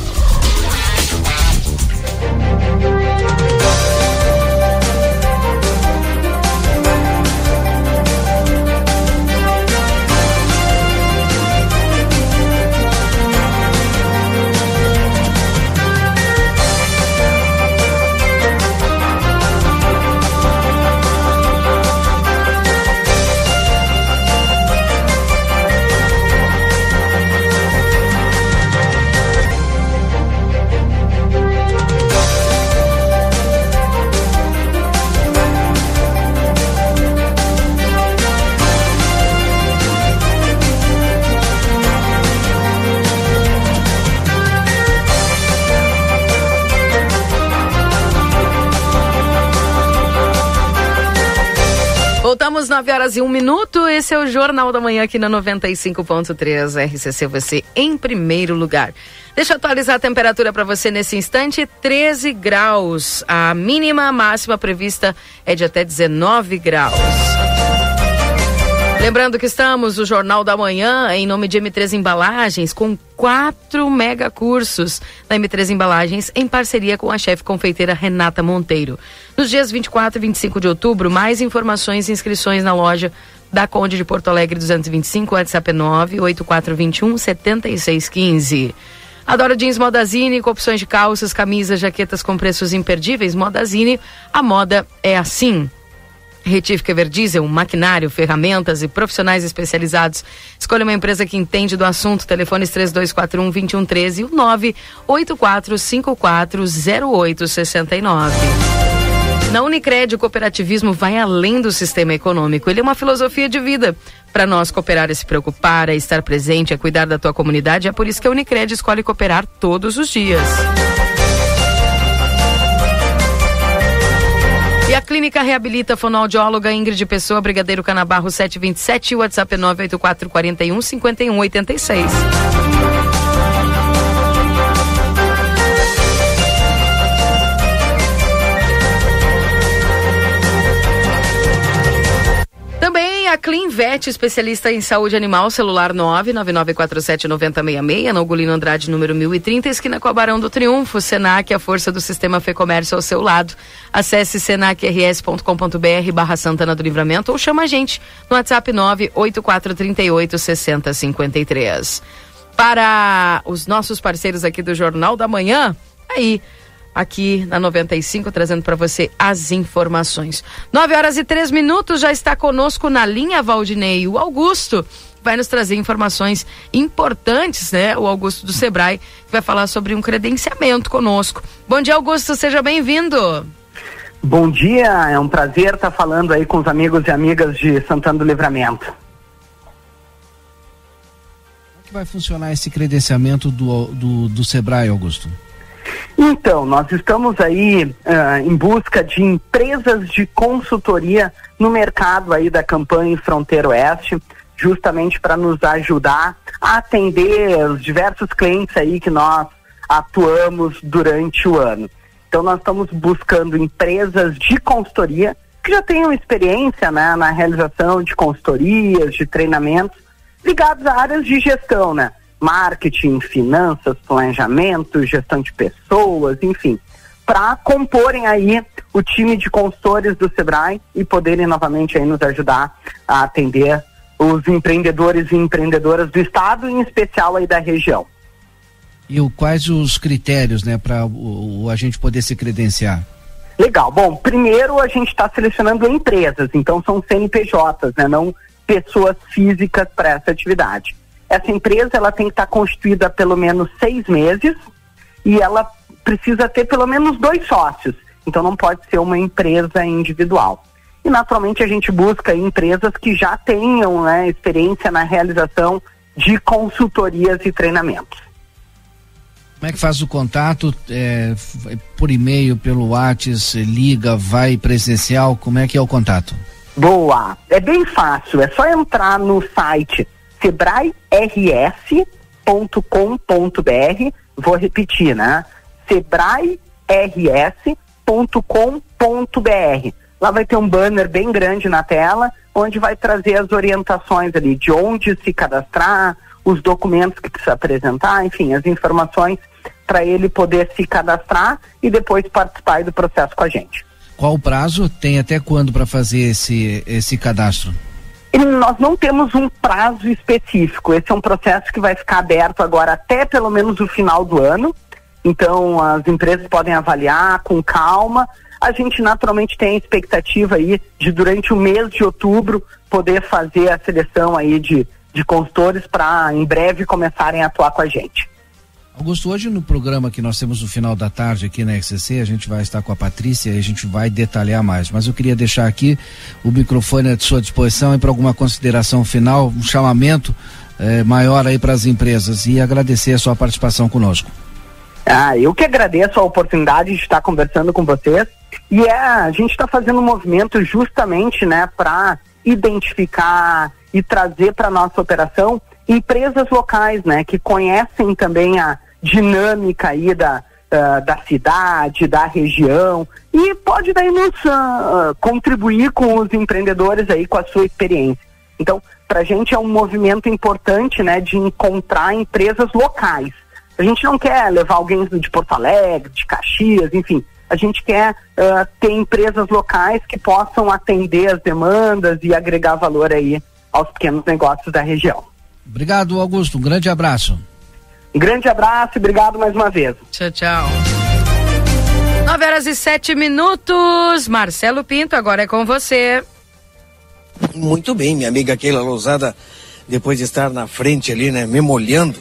Voltamos 9 horas e um minuto. Esse é o Jornal da Manhã aqui na 95.3 RCC. Você em primeiro lugar. Deixa eu atualizar a temperatura para você nesse instante: 13 graus. A mínima, máxima prevista é de até 19 graus. Lembrando que estamos no Jornal da Manhã em nome de M3 Embalagens com quatro mega cursos da M3 Embalagens em parceria com a chefe confeiteira Renata Monteiro. Nos dias 24 e 25 de outubro, mais informações e inscrições na loja da Conde de Porto Alegre 225, WhatsApp 9 8421 7615. Adoro jeans Modazine, com opções de calças, camisas, jaquetas com preços imperdíveis. Modazine, a moda é assim. Retífica Everdiesel, maquinário, ferramentas e profissionais especializados. Escolha uma empresa que entende do assunto. Telefones 3241 2113 e o 984540869. Na Unicred, o cooperativismo vai além do sistema econômico. Ele é uma filosofia de vida. Para nós, cooperar é se preocupar, é estar presente, é cuidar da tua comunidade. É por isso que a Unicred escolhe cooperar todos os dias. Clínica reabilita fonoaudióloga Ingrid Pessoa, Brigadeiro Canabarro 727, WhatsApp 984 41 5186. Também a Cleanvet, especialista em saúde animal, celular 999479066, na Ugolino Andrade, número 1030, esquina com do Triunfo, Senac, a força do sistema Fê Comércio ao seu lado. Acesse senacrs.com.br barra Santana do Livramento ou chama a gente no WhatsApp 98438 6053. Para os nossos parceiros aqui do Jornal da Manhã, aí aqui na 95, trazendo para você as informações. 9 horas e 3 minutos, já está conosco na linha Valdinei, o Augusto. Vai nos trazer informações importantes, né? O Augusto do Sebrae, que vai falar sobre um credenciamento conosco. Bom dia, Augusto, seja bem-vindo. Bom dia, é um prazer estar falando aí com os amigos e amigas de Santana do Livramento. Como é que vai funcionar esse credenciamento do, do, do Sebrae, Augusto? Então, nós estamos aí uh, em busca de empresas de consultoria no mercado aí da campanha Fronteira Oeste, justamente para nos ajudar a atender os diversos clientes aí que nós atuamos durante o ano. Então, nós estamos buscando empresas de consultoria que já tenham experiência né, na realização de consultorias, de treinamentos ligados a áreas de gestão, né? Marketing, finanças, planejamento, gestão de pessoas, enfim, para comporem aí o time de consultores do Sebrae e poderem novamente aí nos ajudar a atender os empreendedores e empreendedoras do estado, em especial aí da região. E o, quais os critérios, né, para o, o a gente poder se credenciar? Legal. Bom, primeiro a gente está selecionando empresas, então são CNPJs, né, não pessoas físicas para essa atividade. Essa empresa ela tem que estar tá constituída há pelo menos seis meses e ela precisa ter pelo menos dois sócios. Então não pode ser uma empresa individual. E naturalmente a gente busca empresas que já tenham né, experiência na realização de consultorias e treinamentos. Como é que faz o contato? É, por e-mail, pelo WhatsApp, liga, vai presencial? Como é que é o contato? Boa! É bem fácil, é só entrar no site sebrae-rs.com.br. Vou repetir, né? sebrae-rs.com.br. Lá vai ter um banner bem grande na tela, onde vai trazer as orientações ali de onde se cadastrar, os documentos que precisa apresentar, enfim, as informações para ele poder se cadastrar e depois participar do processo com a gente. Qual o prazo? Tem até quando para fazer esse, esse cadastro? Nós não temos um prazo específico. Esse é um processo que vai ficar aberto agora até pelo menos o final do ano. Então as empresas podem avaliar com calma. A gente naturalmente tem a expectativa aí de durante o mês de outubro poder fazer a seleção aí de, de consultores para em breve começarem a atuar com a gente. Augusto, hoje no programa que nós temos no final da tarde aqui na XCC, a gente vai estar com a Patrícia e a gente vai detalhar mais. Mas eu queria deixar aqui o microfone à sua disposição e para alguma consideração final, um chamamento eh, maior aí para as empresas e agradecer a sua participação conosco. Ah, eu que agradeço a oportunidade de estar conversando com vocês. E é, a gente está fazendo um movimento justamente né, para identificar e trazer para nossa operação empresas locais, né, que conhecem também a dinâmica aí da, uh, da cidade, da região e pode daí nos uh, contribuir com os empreendedores aí com a sua experiência. Então, para a gente é um movimento importante, né, de encontrar empresas locais. A gente não quer levar alguém de Porto Alegre, de Caxias, enfim. A gente quer uh, ter empresas locais que possam atender as demandas e agregar valor aí aos pequenos negócios da região. Obrigado, Augusto. Um grande abraço. Um grande abraço e obrigado mais uma vez. Tchau, tchau. 9 horas e 7 minutos. Marcelo Pinto, agora é com você. Muito bem, minha amiga Keila Lousada, depois de estar na frente ali, né, me molhando.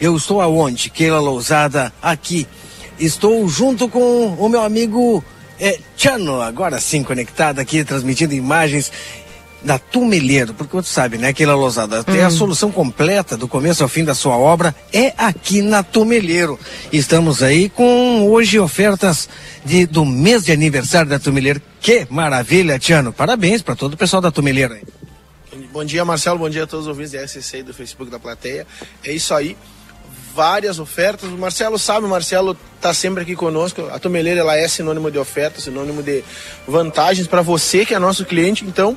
Eu estou aonde? Keila Lousada, aqui. Estou junto com o meu amigo é, Tiano, agora sim conectado aqui, transmitindo imagens da Tumeleiro, porque você sabe, né, Keila Lousada, até hum. a solução completa do começo ao fim da sua obra é aqui na Tumeleiro. Estamos aí com hoje ofertas de, do mês de aniversário da Tumeleiro. Que maravilha, Tiano. Parabéns para todo o pessoal da Tumeleiro aí. Bom dia, Marcelo. Bom dia a todos os ouvintes da SCC e do Facebook da plateia. É isso aí. Várias ofertas. O Marcelo sabe, o Marcelo está sempre aqui conosco. A Tumeleiro ela é sinônimo de oferta, sinônimo de vantagens para você que é nosso cliente. Então,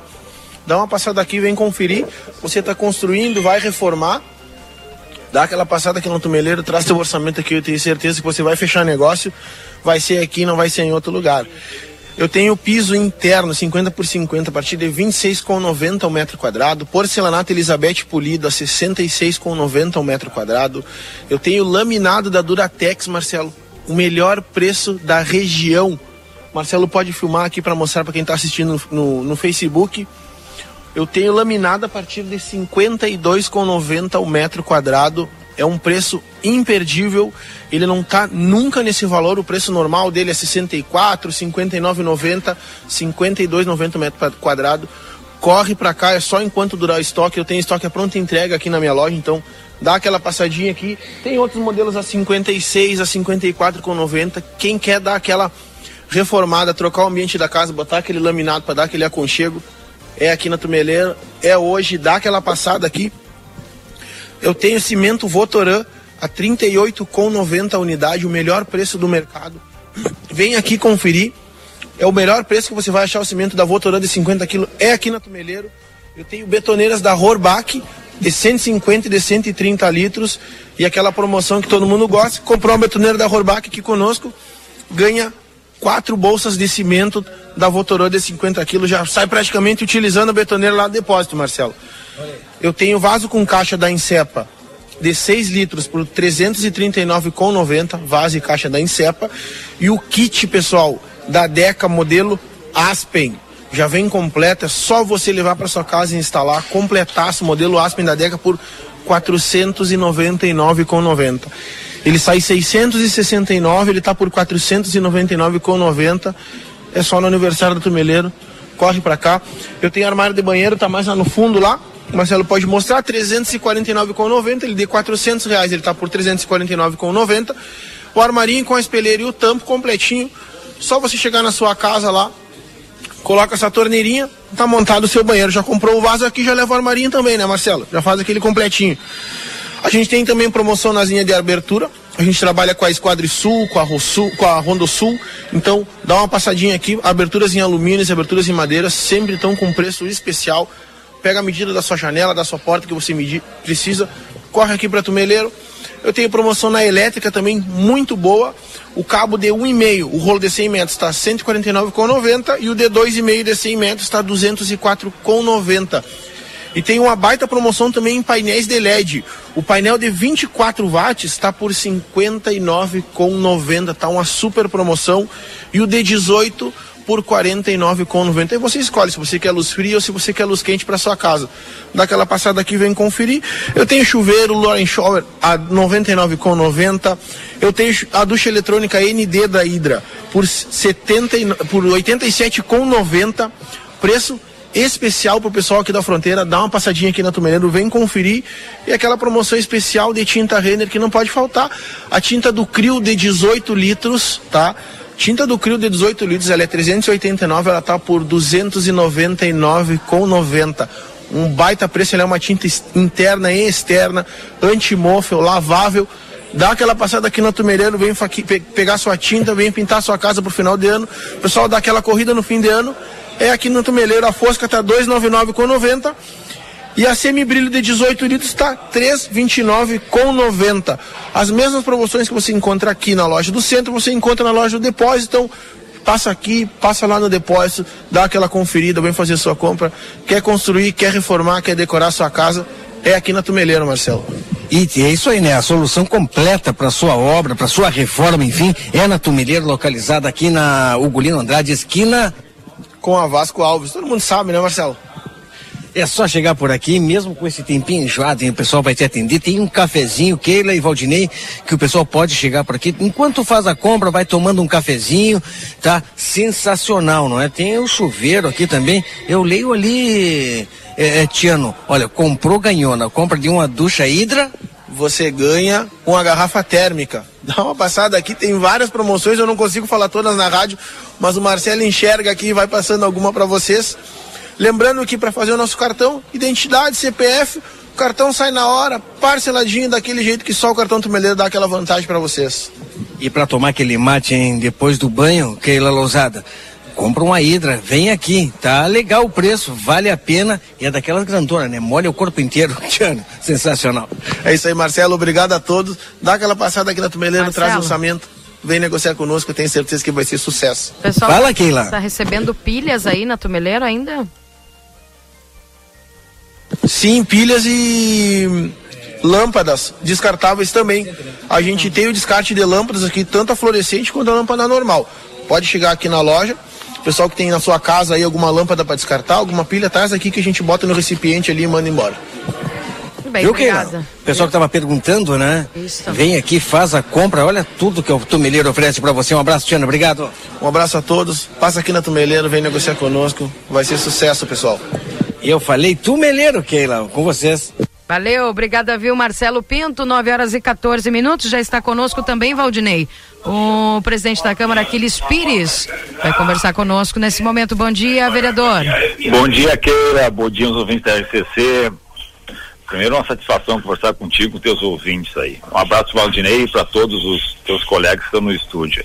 dá uma passada aqui, vem conferir. Você está construindo, vai reformar. Dá aquela passada aqui no tumeleiro, traz teu orçamento aqui, eu tenho certeza que você vai fechar negócio. Vai ser aqui, não vai ser em outro lugar. Eu tenho piso interno 50 por 50 a partir de 26,90 o metro quadrado, porcelanato Elizabeth polido a 66,90 o metro quadrado. Eu tenho laminado da Duratex, Marcelo, o melhor preço da região. Marcelo pode filmar aqui para mostrar para quem está assistindo no, no Facebook. Eu tenho laminado a partir de 52,90 o metro quadrado. É um preço imperdível. Ele não está nunca nesse valor. O preço normal dele é 64, 59,90, 52,90 metro quadrado. Corre para cá, é só enquanto durar o estoque. Eu tenho estoque a pronta entrega aqui na minha loja, então dá aquela passadinha aqui. Tem outros modelos a 56, a 54,90. Quem quer dar aquela reformada, trocar o ambiente da casa, botar aquele laminado para dar aquele aconchego, é aqui na Tumeleira, é hoje, dá aquela passada aqui. Eu tenho cimento Votoran a 38,90 a unidade, o melhor preço do mercado. Vem aqui conferir. É o melhor preço que você vai achar o cimento da Votoran de 50 kg, é aqui na Tumeleiro. Eu tenho betoneiras da Rorbach de 150 e de 130 litros e aquela promoção que todo mundo gosta. Comprou uma betoneira da Horbach aqui conosco, ganha quatro bolsas de cimento da Votorô de 50 quilos, já sai praticamente utilizando a betoneira lá no depósito, Marcelo. Eu tenho vaso com caixa da Insepa de 6 litros por 339,90, vaso e caixa da Insepa. E o kit, pessoal, da Deca modelo Aspen. Já vem completa, é só você levar para sua casa e instalar, completasse o modelo Aspen da Deca por 499,90. Ele sai 669, ele está por 499,90. É só no aniversário do Tumeleiro. Corre para cá. Eu tenho armário de banheiro, tá mais lá no fundo lá. Marcelo pode mostrar, 349,90, ele de 400 reais, ele está por 349,90. O armarinho com a espelheira e o tampo completinho. Só você chegar na sua casa lá, coloca essa torneirinha, tá montado o seu banheiro. Já comprou o vaso aqui, já leva o armarinho também, né, Marcelo? Já faz aquele completinho. A gente tem também promoção nas linhas de abertura. A gente trabalha com a Esquadrisul, com a, Rossul, com a Rondo Sul. Então, dá uma passadinha aqui. Aberturas em alumínio e aberturas em madeira sempre estão com preço especial pega a medida da sua janela, da sua porta que você medir, precisa, corre aqui para Tumeleiro. Eu tenho promoção na elétrica também muito boa. O cabo de 1,5, o rolo de 100 metros está R$ 149,90 e o de 2,5 de 100 metros está R$ 204,90. E tem uma baita promoção também em painéis de LED. O painel de 24 watts está por R$ 59,90. Tá uma super promoção. E o de 18 por R$ 49,90. E você escolhe se você quer luz fria ou se você quer luz quente para sua casa. Dá aquela passada aqui, vem conferir. Eu tenho chuveiro Lauren Shower a R$ 99,90. Eu tenho a ducha eletrônica ND da Hydra por, 70, por R$ 87,90. Preço especial pro pessoal aqui da fronteira, dá uma passadinha aqui na Tumeleiro, vem conferir. E aquela promoção especial de tinta Renner que não pode faltar. A tinta do Crio de 18 litros, tá? Tinta do Crio de 18 litros, ela é 389, ela tá por 299,90. Um baita preço, ela é uma tinta interna e externa, antimóvel, lavável. Dá aquela passada aqui na Tumereiro, vem pe pegar sua tinta, vem pintar sua casa pro final de ano. O pessoal dá aquela corrida no fim de ano. É aqui no Tumeleiro, a Fosca tá 299,90 e a semibrilho de 18 litros está 3,29 com 90. As mesmas promoções que você encontra aqui na loja do centro, você encontra na loja do depósito. Então, passa aqui, passa lá no depósito, dá aquela conferida, vem fazer sua compra. Quer construir, quer reformar, quer decorar sua casa, é aqui na Tumeleiro, Marcelo. E é isso aí, né? A solução completa para sua obra, para sua reforma, enfim, é na Tumeleiro, localizada aqui na Ugolino Andrade, esquina com a Vasco Alves. Todo mundo sabe, né, Marcelo? É só chegar por aqui, mesmo com esse tempinho enjoado, o pessoal vai te atender. Tem um cafezinho, Keila e Valdinei, que o pessoal pode chegar por aqui. Enquanto faz a compra, vai tomando um cafezinho, tá? Sensacional, não é? Tem o chuveiro aqui também. Eu leio ali, é, é, Tiano, olha, comprou, ganhou. Na compra de uma ducha hidra, você ganha uma garrafa térmica. Dá uma passada aqui, tem várias promoções, eu não consigo falar todas na rádio, mas o Marcelo enxerga aqui e vai passando alguma para vocês. Lembrando que para fazer o nosso cartão, identidade, CPF, o cartão sai na hora, parceladinho, daquele jeito que só o cartão Tumeleiro dá aquela vantagem para vocês. E para tomar aquele mate hein, depois do banho, Keila Lousada, compra uma hidra, vem aqui, tá legal o preço, vale a pena e é daquelas grandonas, né? Molha o corpo inteiro, Tiano, sensacional. É isso aí, Marcelo, obrigado a todos. Dá aquela passada aqui na Tumeleiro, Marcelo. traz o orçamento vem negociar conosco, eu tenho certeza que vai ser sucesso. Pessoal, Fala, Keila. Está recebendo pilhas aí na Tumeleiro ainda? Sim, pilhas e lâmpadas descartáveis também. A gente tem o descarte de lâmpadas aqui, tanto a fluorescente quanto a lâmpada normal. Pode chegar aqui na loja. Pessoal que tem na sua casa aí alguma lâmpada para descartar, alguma pilha, traz aqui que a gente bota no recipiente ali e manda embora. Bem, Viu, que O pessoal que estava perguntando, né? Isso. Vem aqui, faz a compra, olha tudo que o Tumeleiro oferece para você. Um abraço, Tiana, obrigado. Um abraço a todos. Passa aqui na Tumeleiro, vem negociar conosco. Vai ser sucesso, pessoal. Eu falei Tumeleiro, Keila, com vocês. Valeu, obrigada, viu, Marcelo Pinto, 9 horas e 14 minutos. Já está conosco também, Valdinei, o presidente da Câmara, Aquiles Pires, vai conversar conosco nesse momento. Bom dia, vereador. Bom dia, Keila. Bom dia, os ouvintes da RCC. Primeiro, uma satisfação conversar contigo, com teus ouvintes aí. Um abraço, Valdinei, para todos os teus colegas que estão no estúdio.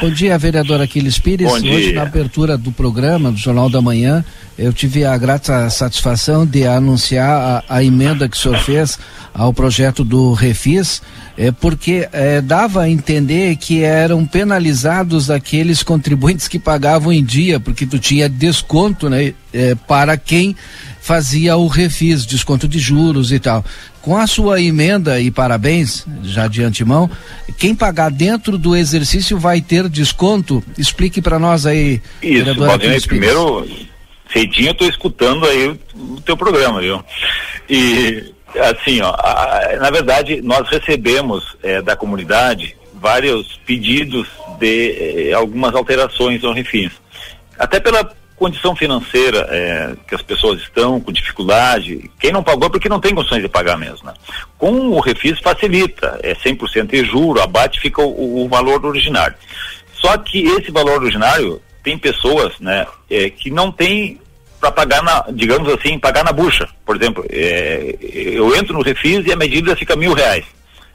Bom dia, vereador Aquiles Pires. Bom Hoje, dia. na abertura do programa, do Jornal da Manhã, eu tive a grata satisfação de anunciar a, a emenda que o senhor fez ao projeto do Refis, é, porque é, dava a entender que eram penalizados aqueles contribuintes que pagavam em dia, porque tu tinha desconto né, é, para quem fazia o refis, desconto de juros e tal. Com a sua emenda, e parabéns, já de antemão, quem pagar dentro do exercício vai ter desconto? Explique para nós aí, Isso, Valdinei, primeiro, cedinho eu tô escutando aí o, teu programa, viu? E, assim, ó, a- na verdade, nós recebemos eh, da comunidade vários pedidos de eh, algumas alterações ao refis. Até pela condição financeira eh, que as pessoas estão com dificuldade, quem não pagou é porque não tem condições de pagar mesmo, né? Com o refis facilita, é 100% de juro, abate fica o, o valor originário. Só que esse valor originário tem pessoas, né, eh, que não tem para pagar na, digamos assim, pagar na bucha. Por exemplo, eh, eu entro no refis e a medida fica mil reais.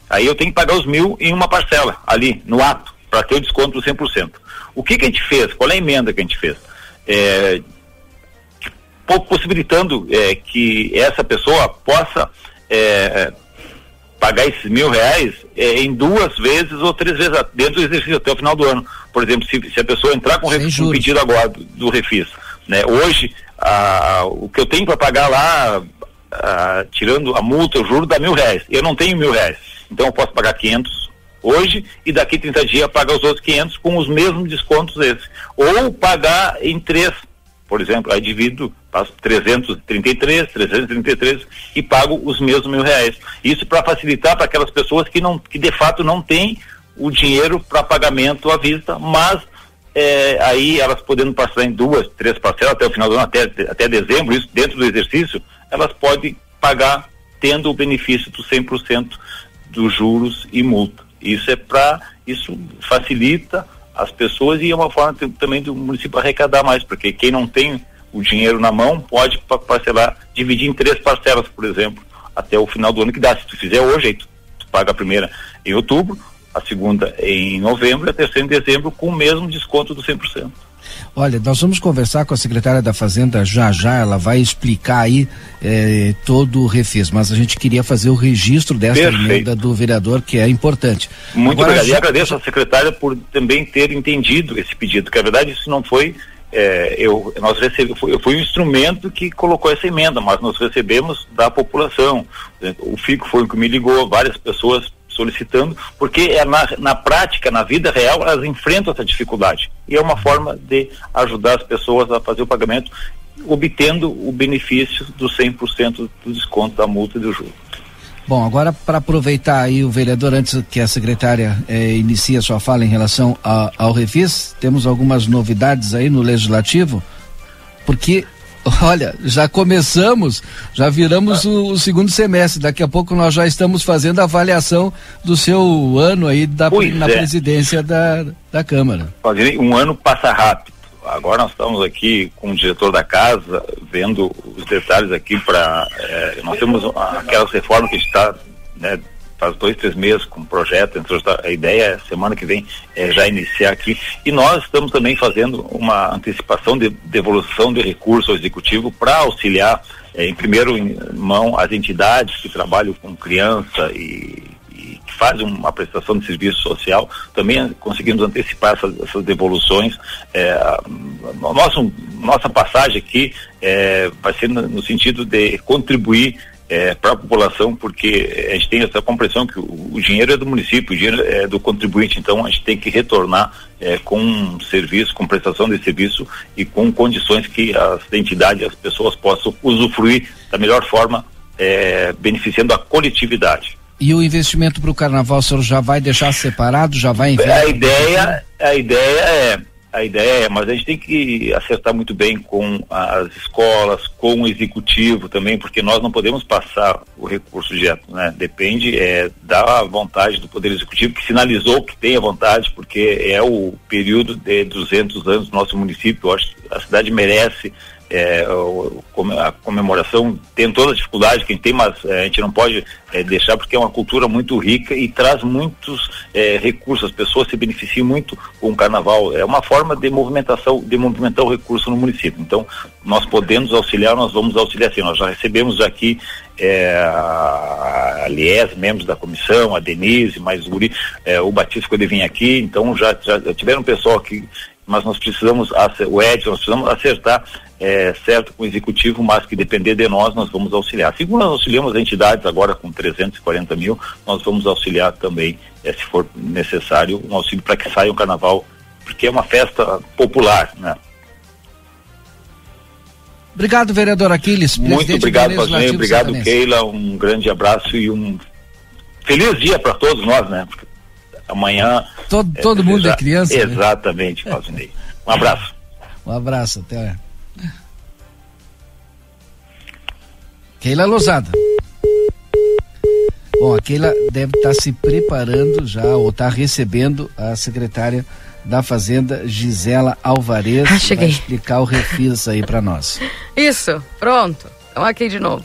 Aí eu tenho que pagar os mil em uma parcela, ali, no ato, para ter o desconto do 100%. O que, que a gente fez? Qual é a emenda que a gente fez? É, po- possibilitando é, que essa pessoa possa é, pagar esses mil reais é, em duas vezes ou três vezes dentro do exercício até o final do ano. Por exemplo, se, se a pessoa entrar com refis, um pedido agora do, do refis, né? Hoje a- o que eu tenho para pagar lá, a- tirando a multa, o juro dá mil reais. Eu não tenho mil reais, então eu posso pagar 500 hoje e daqui 30 dias pagar os outros 500 com os mesmos descontos esses. Ou pagar em três, por exemplo, aí divido, passo 333, 333 e pago os mesmos mil reais. Isso para facilitar para aquelas pessoas que não, que de fato não têm o dinheiro para pagamento à vista, mas é, aí elas podendo passar em duas, três parcelas até o final do ano, até, até dezembro, isso dentro do exercício, elas podem pagar tendo o benefício do 100% dos juros e multa. Isso é para, isso facilita as pessoas e é uma forma também do município arrecadar mais, porque quem não tem o dinheiro na mão pode pa- parcelar, dividir em três parcelas, por exemplo, até o final do ano que dá. Se tu fizer hoje, aí tu, tu paga a primeira em outubro, a segunda em novembro e a terceira em dezembro com o mesmo desconto do 100%. Olha, nós vamos conversar com a secretária da Fazenda já já, ela vai explicar aí eh, todo o refis, mas a gente queria fazer o registro dessa Perfeito. emenda do vereador, que é importante. Muito Agora, obrigado. E já- agradeço à secretária por também ter entendido esse pedido, que a verdade isso não foi. é, eu, nós recebemos, foi, foi um instrumento que colocou essa emenda, mas nós recebemos da população. O FICO foi o que me ligou, várias pessoas solicitando, porque é na, na prática, na vida real, elas enfrentam essa dificuldade. E é uma forma de ajudar as pessoas a fazer o pagamento, obtendo o benefício do 100% do desconto da multa e do juro. Bom, agora para aproveitar aí o vereador, antes que a secretária eh, inicie a sua fala em relação a- ao refis, temos algumas novidades aí no Legislativo, porque, olha, já começamos, já viramos o, o segundo semestre, daqui a pouco nós já estamos fazendo a avaliação do seu ano aí da, Pois na é. presidência da, da Câmara. Um ano passa rápido. Agora nós estamos aqui com o diretor da casa, vendo os detalhes aqui para. nós temos aquelas reformas que está, né, faz dois, três meses com o projeto, então a ideia é semana que vem é já iniciar aqui. E nós estamos também fazendo uma antecipação de devolução de recurso ao executivo para auxiliar, eh, em primeiro mão, as entidades que trabalham com criança e que fazem uma prestação de serviço social, também conseguimos antecipar essas, essas devoluções. É, nossa passagem aqui é, vai ser no, no sentido de contribuir para a população, porque a gente tem essa compreensão que o, o dinheiro é do município, o dinheiro é do contribuinte, então a gente tem que retornar é, com serviço, com prestação de serviço e com condições que as entidades, as pessoas possam usufruir da melhor forma, é, beneficiando a coletividade. E o investimento para o carnaval, o senhor já vai deixar separado, já vai enviar? A ideia, a ideia é, a ideia é, mas a gente tem que acertar muito bem com as escolas, com o executivo também, porque nós não podemos passar o recurso direto, né? Depende é, da vontade do Poder Executivo, que sinalizou que tem a vontade, porque é o período de 200 anos do nosso município. Eu acho que a cidade merece é, a comemoração tem toda a dificuldade que tem, mas é, a gente não pode é, deixar porque é uma cultura muito rica e traz muitos é, recursos. As pessoas se beneficiam muito com o carnaval. É uma forma de movimentação, de movimentar o recurso no município. Então, nós podemos auxiliar, nós vamos auxiliar sim. Nós já recebemos aqui é, a Lies, membros da comissão, a Denise, mais o é, o Batista quando ele vinha aqui, então já, já tiveram pessoal aqui, mas nós precisamos, o Edson, nós precisamos acertar é, certo com o executivo, mas que depender de nós, nós vamos auxiliar. Assim como nós auxiliamos entidades agora com 340 mil, nós vamos auxiliar também, é, se for necessário, um auxílio para que saia o carnaval, porque é uma festa popular, né? Obrigado, vereador Aquiles. Muito obrigado, Valdinei, obrigado. Keila, um grande abraço e um feliz dia para todos nós, né? Porque amanhã. Todo, todo mundo é criança. né? Exatamente, Valdinei. Um abraço. Um abraço, até. Keila Lousada. Bom, a Keila deve estar se preparando já, ou está recebendo a secretária da Fazenda, Gisela Alvarez. Ah. Vai explicar o refis aí para nós. Isso, pronto. Então aqui de novo.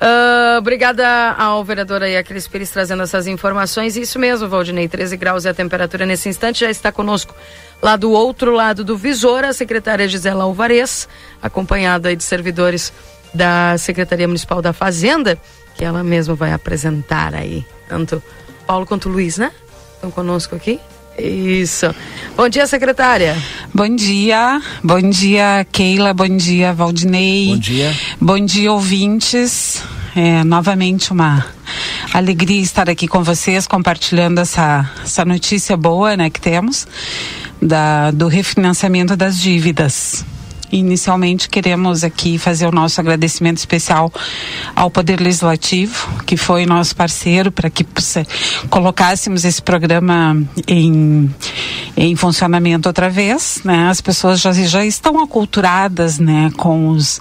Ah, obrigada ao vereador aí, Aquiles Pires, trazendo essas informações. Isso mesmo, Valdinei, 13 graus é a temperatura nesse instante. Já está conosco lá do outro lado do visor, a secretária Gisela Alvarez, acompanhada de servidores da Secretaria Municipal da Fazenda, que ela mesma vai apresentar aí. Tanto Paulo quanto Luiz, né? Estão conosco aqui. Isso. Bom dia, secretária. Bom dia, bom dia Keila, bom dia Valdinei. Bom dia. Bom dia ouvintes. É, novamente uma alegria estar aqui com vocês compartilhando essa, essa notícia boa né, que temos da, do refinanciamento das dívidas. Inicialmente queremos aqui fazer o nosso agradecimento especial ao Poder Legislativo, que foi nosso parceiro para que se- colocássemos esse programa em, em funcionamento outra vez. Né? As pessoas já, já estão aculturadas né, com, os,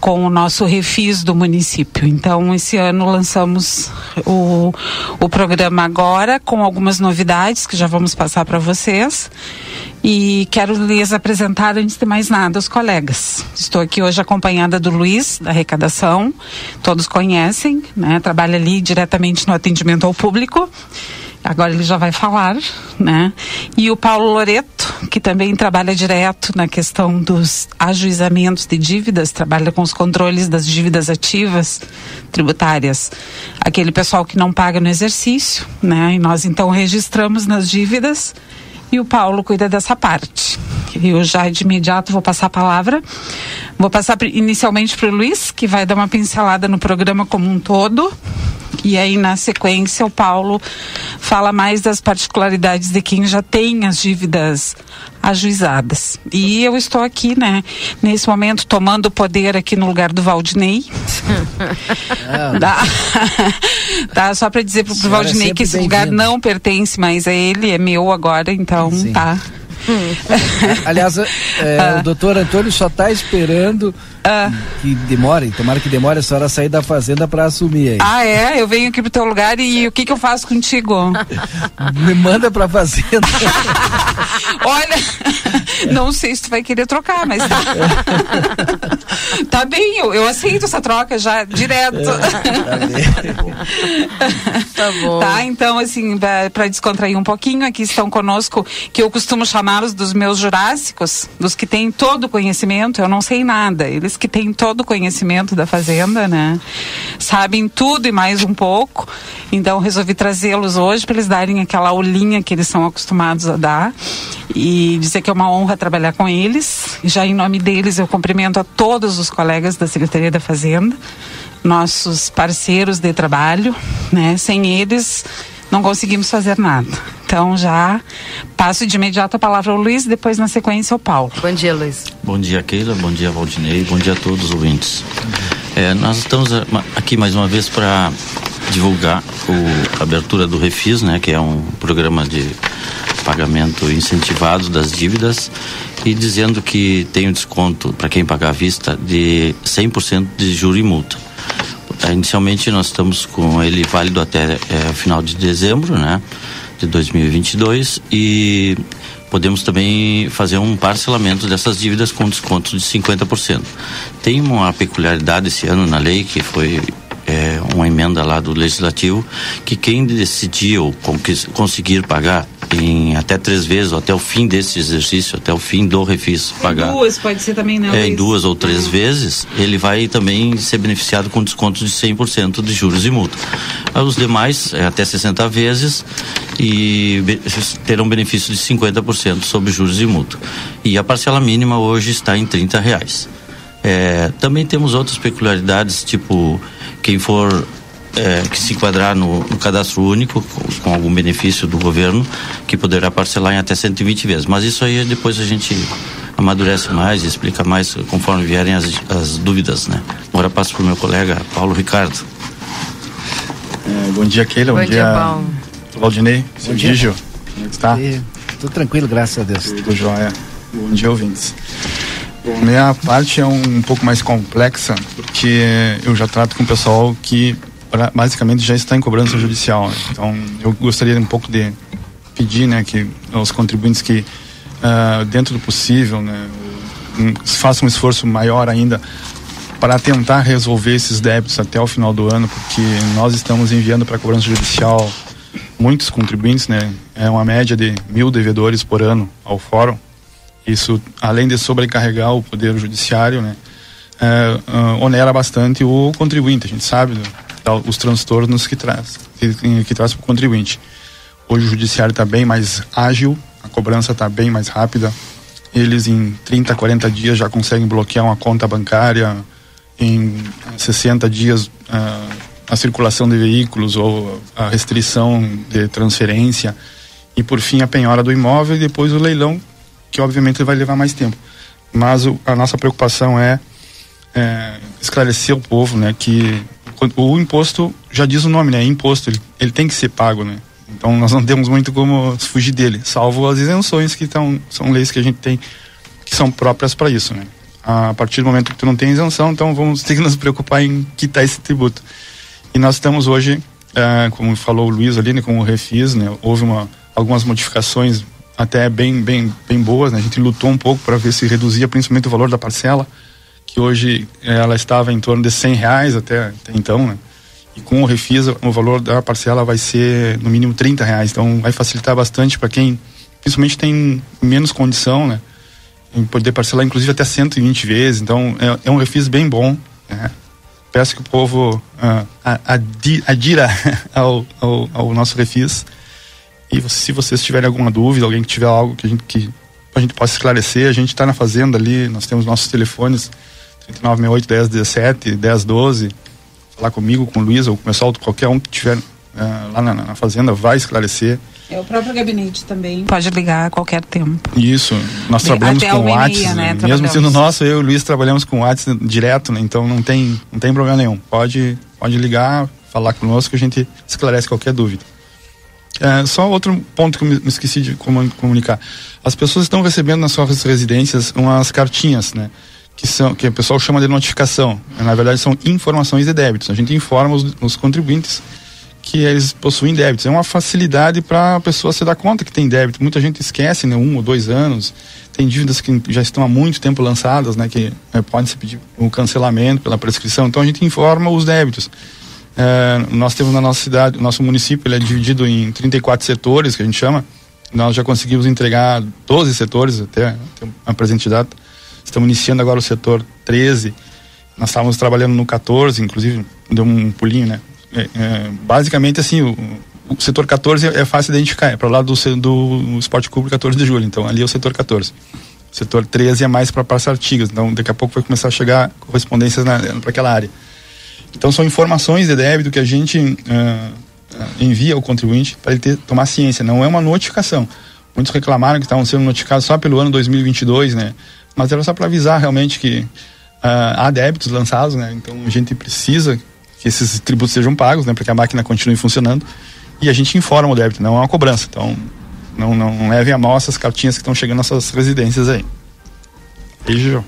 com o nosso refis do município. Então, esse ano lançamos o, o programa agora com algumas novidades que já vamos passar para vocês. E quero lhes apresentar, antes de mais nada, os colegas. Estou aqui hoje acompanhada do Luiz, da arrecadação. Todos conhecem, né? Trabalha ali diretamente no atendimento ao público. Agora ele já vai falar, né? E o Paulo Loreto, que também trabalha direto na questão dos ajuizamentos de dívidas, trabalha com os controles das dívidas ativas tributárias. Aquele pessoal que não paga no exercício, né? E nós então registramos nas dívidas e o Paulo cuida dessa parte. Eu já de imediato vou passar a palavra. Vou passar inicialmente para o Luiz, que vai dar uma pincelada no programa como um todo. E aí, na sequência, o Paulo fala mais das particularidades de quem já tem as dívidas ajuizadas. E eu estou aqui, né, nesse momento, tomando o poder aqui no lugar do Valdinei. Tá, tá, só para dizer pro, pro Valdinei que esse lugar não pertence mais a ele, é meu agora, então tá. Aliás, é, Ah. o doutor Antônio só está esperando que demore, tomara que demore a senhora sair da fazenda para assumir aí. Ah, é? Eu venho aqui pro teu lugar e o que que eu faço contigo? Me manda pra fazenda. Olha, não sei se tu vai querer trocar, mas tá. tá bem, eu, eu aceito essa troca já direto. Tá bom. Tá, então, assim, para descontrair um pouquinho, aqui estão conosco, que eu costumo chamá-los dos meus jurássicos, dos que têm todo o conhecimento, eu não sei nada, eles que têm todo o conhecimento da fazenda, né? Sabem tudo e mais um pouco, então resolvi trazê-los hoje para eles darem aquela aulinha que eles são acostumados a dar e dizer que é uma honra trabalhar com eles. Já em nome deles, eu cumprimento a todos os colegas da Secretaria da Fazenda, nossos parceiros de trabalho, né? Sem eles não conseguimos fazer nada. Então já passo de imediato a palavra ao Luiz, depois na sequência ao Paulo. Bom dia, Luiz. Bom dia, Keila. Bom dia, Valdinei. Bom dia a todos os ouvintes. É, nós estamos ma- aqui mais uma vez para divulgar o, a abertura do Refis, né, que é um programa de pagamento incentivado das dívidas e dizendo que tem um desconto para quem pagar à vista de 100% de juro e multa. Eh, Inicialmente nós estamos com ele válido até eh, final de dezembro, né, de 2022 e podemos também fazer um parcelamento dessas dívidas com desconto de 50%. Tem uma peculiaridade esse ano na lei que foi é, uma emenda lá do legislativo que quem decidir ou conseguir pagar em até três vezes, ou até o fim desse exercício, até o fim do refis pagar. Em duas, pode ser também, né? É, em duas ou três uhum. vezes, ele vai também ser beneficiado com desconto de 100% de juros e multa. Os demais, é até 60 vezes, e terão benefício de 50% sobre juros e multa. E a parcela mínima hoje está em 30 reais. É, também temos outras peculiaridades, tipo quem for é, que se enquadrar no, no cadastro único, com, com, algum benefício do governo, que poderá parcelar em até 120 vezes. Mas isso aí depois a gente amadurece mais e explica mais conforme vierem as, as dúvidas, né? Agora passo para o meu colega Paulo Ricardo. É, bom dia, Keila. Bom, bom dia, Paulo. Valdinei. Bom dia. Gigio. Como é está? Tudo tranquilo, graças a Deus. Tudo jóia. Bom dia, ouvintes. Minha parte é um, um pouco mais complexa, porque eu já trato com o pessoal que basicamente já está em cobrança judicial. Né? Então, eu gostaria um pouco de pedir, né, que os contribuintes que uh, dentro do possível, né, façam um esforço maior ainda para tentar resolver esses débitos até o final do ano, porque nós estamos enviando para cobrança judicial muitos contribuintes, né? É uma média de mil devedores por ano ao fórum. Isso, além de sobrecarregar o poder judiciário, né? É, uh, onera bastante o contribuinte. A gente sabe os transtornos que traz, que, que traz para o contribuinte. Hoje o judiciário está bem mais ágil, a cobrança está bem mais rápida. Eles em 30, 40 dias já conseguem bloquear uma conta bancária, em 60 dias uh, a circulação de veículos ou a restrição de transferência e por fim a penhora do imóvel e depois o leilão, que obviamente vai levar mais tempo. Mas o, a nossa preocupação é, é esclarecer o povo, né, que o imposto já diz o nome, né? Imposto, ele, ele tem que ser pago, né? Então nós não temos muito como fugir dele, salvo as isenções que tão, são leis que a gente tem que são próprias para isso, né? A partir do momento que tu não tem isenção, então vamos ter que nos preocupar em quitar esse tributo. E nós estamos hoje, é, como falou o Luiz ali, né, com o refis, né? Houve uma, algumas modificações até bem, bem, bem boas, né? A gente lutou um pouco para ver se reduzia principalmente o valor da parcela que hoje eh, ela estava em torno de 100 reais até, até então, né? E com o Refisa, o valor da parcela vai ser no mínimo 30 reais. Então vai facilitar bastante para quem, principalmente, tem menos condição, né? Em poder parcelar, inclusive, até 120 vezes. Então é, é um refis bem bom. Né? Peço que o povo uh, adira ao, ao, ao, nosso refis. E se vocês tiverem alguma dúvida, alguém que tiver algo que a gente, que a gente possa esclarecer, a gente está na fazenda ali, nós temos nossos telefones 3968 1017, 1012, falar comigo, com o Luiz ou com o pessoal, qualquer um que estiver uh, lá na, na, fazenda vai esclarecer. É o próprio gabinete também. Pode ligar a qualquer tempo. Isso. Nós trabalhamos Até com o WhatsApp, né? mesmo sendo nosso, eu e o Luiz trabalhamos com o WhatsApp direto, né? Então não tem, não tem problema nenhum. Pode, pode ligar, falar conosco que a gente esclarece qualquer dúvida. É, só outro ponto que eu me esqueci de comunicar. As pessoas estão recebendo nas suas residências umas cartinhas, né? que são que o pessoal chama de notificação. Na verdade, são informações de débitos. A gente informa os, os contribuintes que eles possuem débitos. É uma facilidade para a pessoa se dar conta que tem débito. Muita gente esquece, né? Um ou dois anos. Tem dívidas que já estão há muito tempo lançadas, né? Que é, pode se pedir o cancelamento pela prescrição. Então a gente informa os débitos. É, nós temos na nossa cidade, nosso município ele é dividido em 34 setores, que a gente chama. Nós já conseguimos entregar 12 setores até, até a presente data Estamos iniciando agora o setor 13. Nós estávamos trabalhando no 14, inclusive deu um pulinho, né? É, é, basicamente, assim, o, o, setor 14 é fácil de identificar, é para o lado do, do Esporte Clube 14 de julho, então ali é o setor 14. O setor 13 é mais para praça artigas, então daqui a pouco vai começar a chegar correspondências para aquela área. Então são informações de débito que a gente uh, envia ao contribuinte para ele ter, tomar ciência, não é uma notificação. Muitos reclamaram que estavam sendo notificados só pelo ano 2022, né? mas era só para avisar realmente que uh, há débitos lançados, né? Então a gente precisa que esses tributos sejam pagos, né? Para que a máquina continue funcionando e a gente informa o débito, não é uma cobrança. Então não, não, levem a mal essas cartinhas que estão chegando nas suas residências aí. Beijo.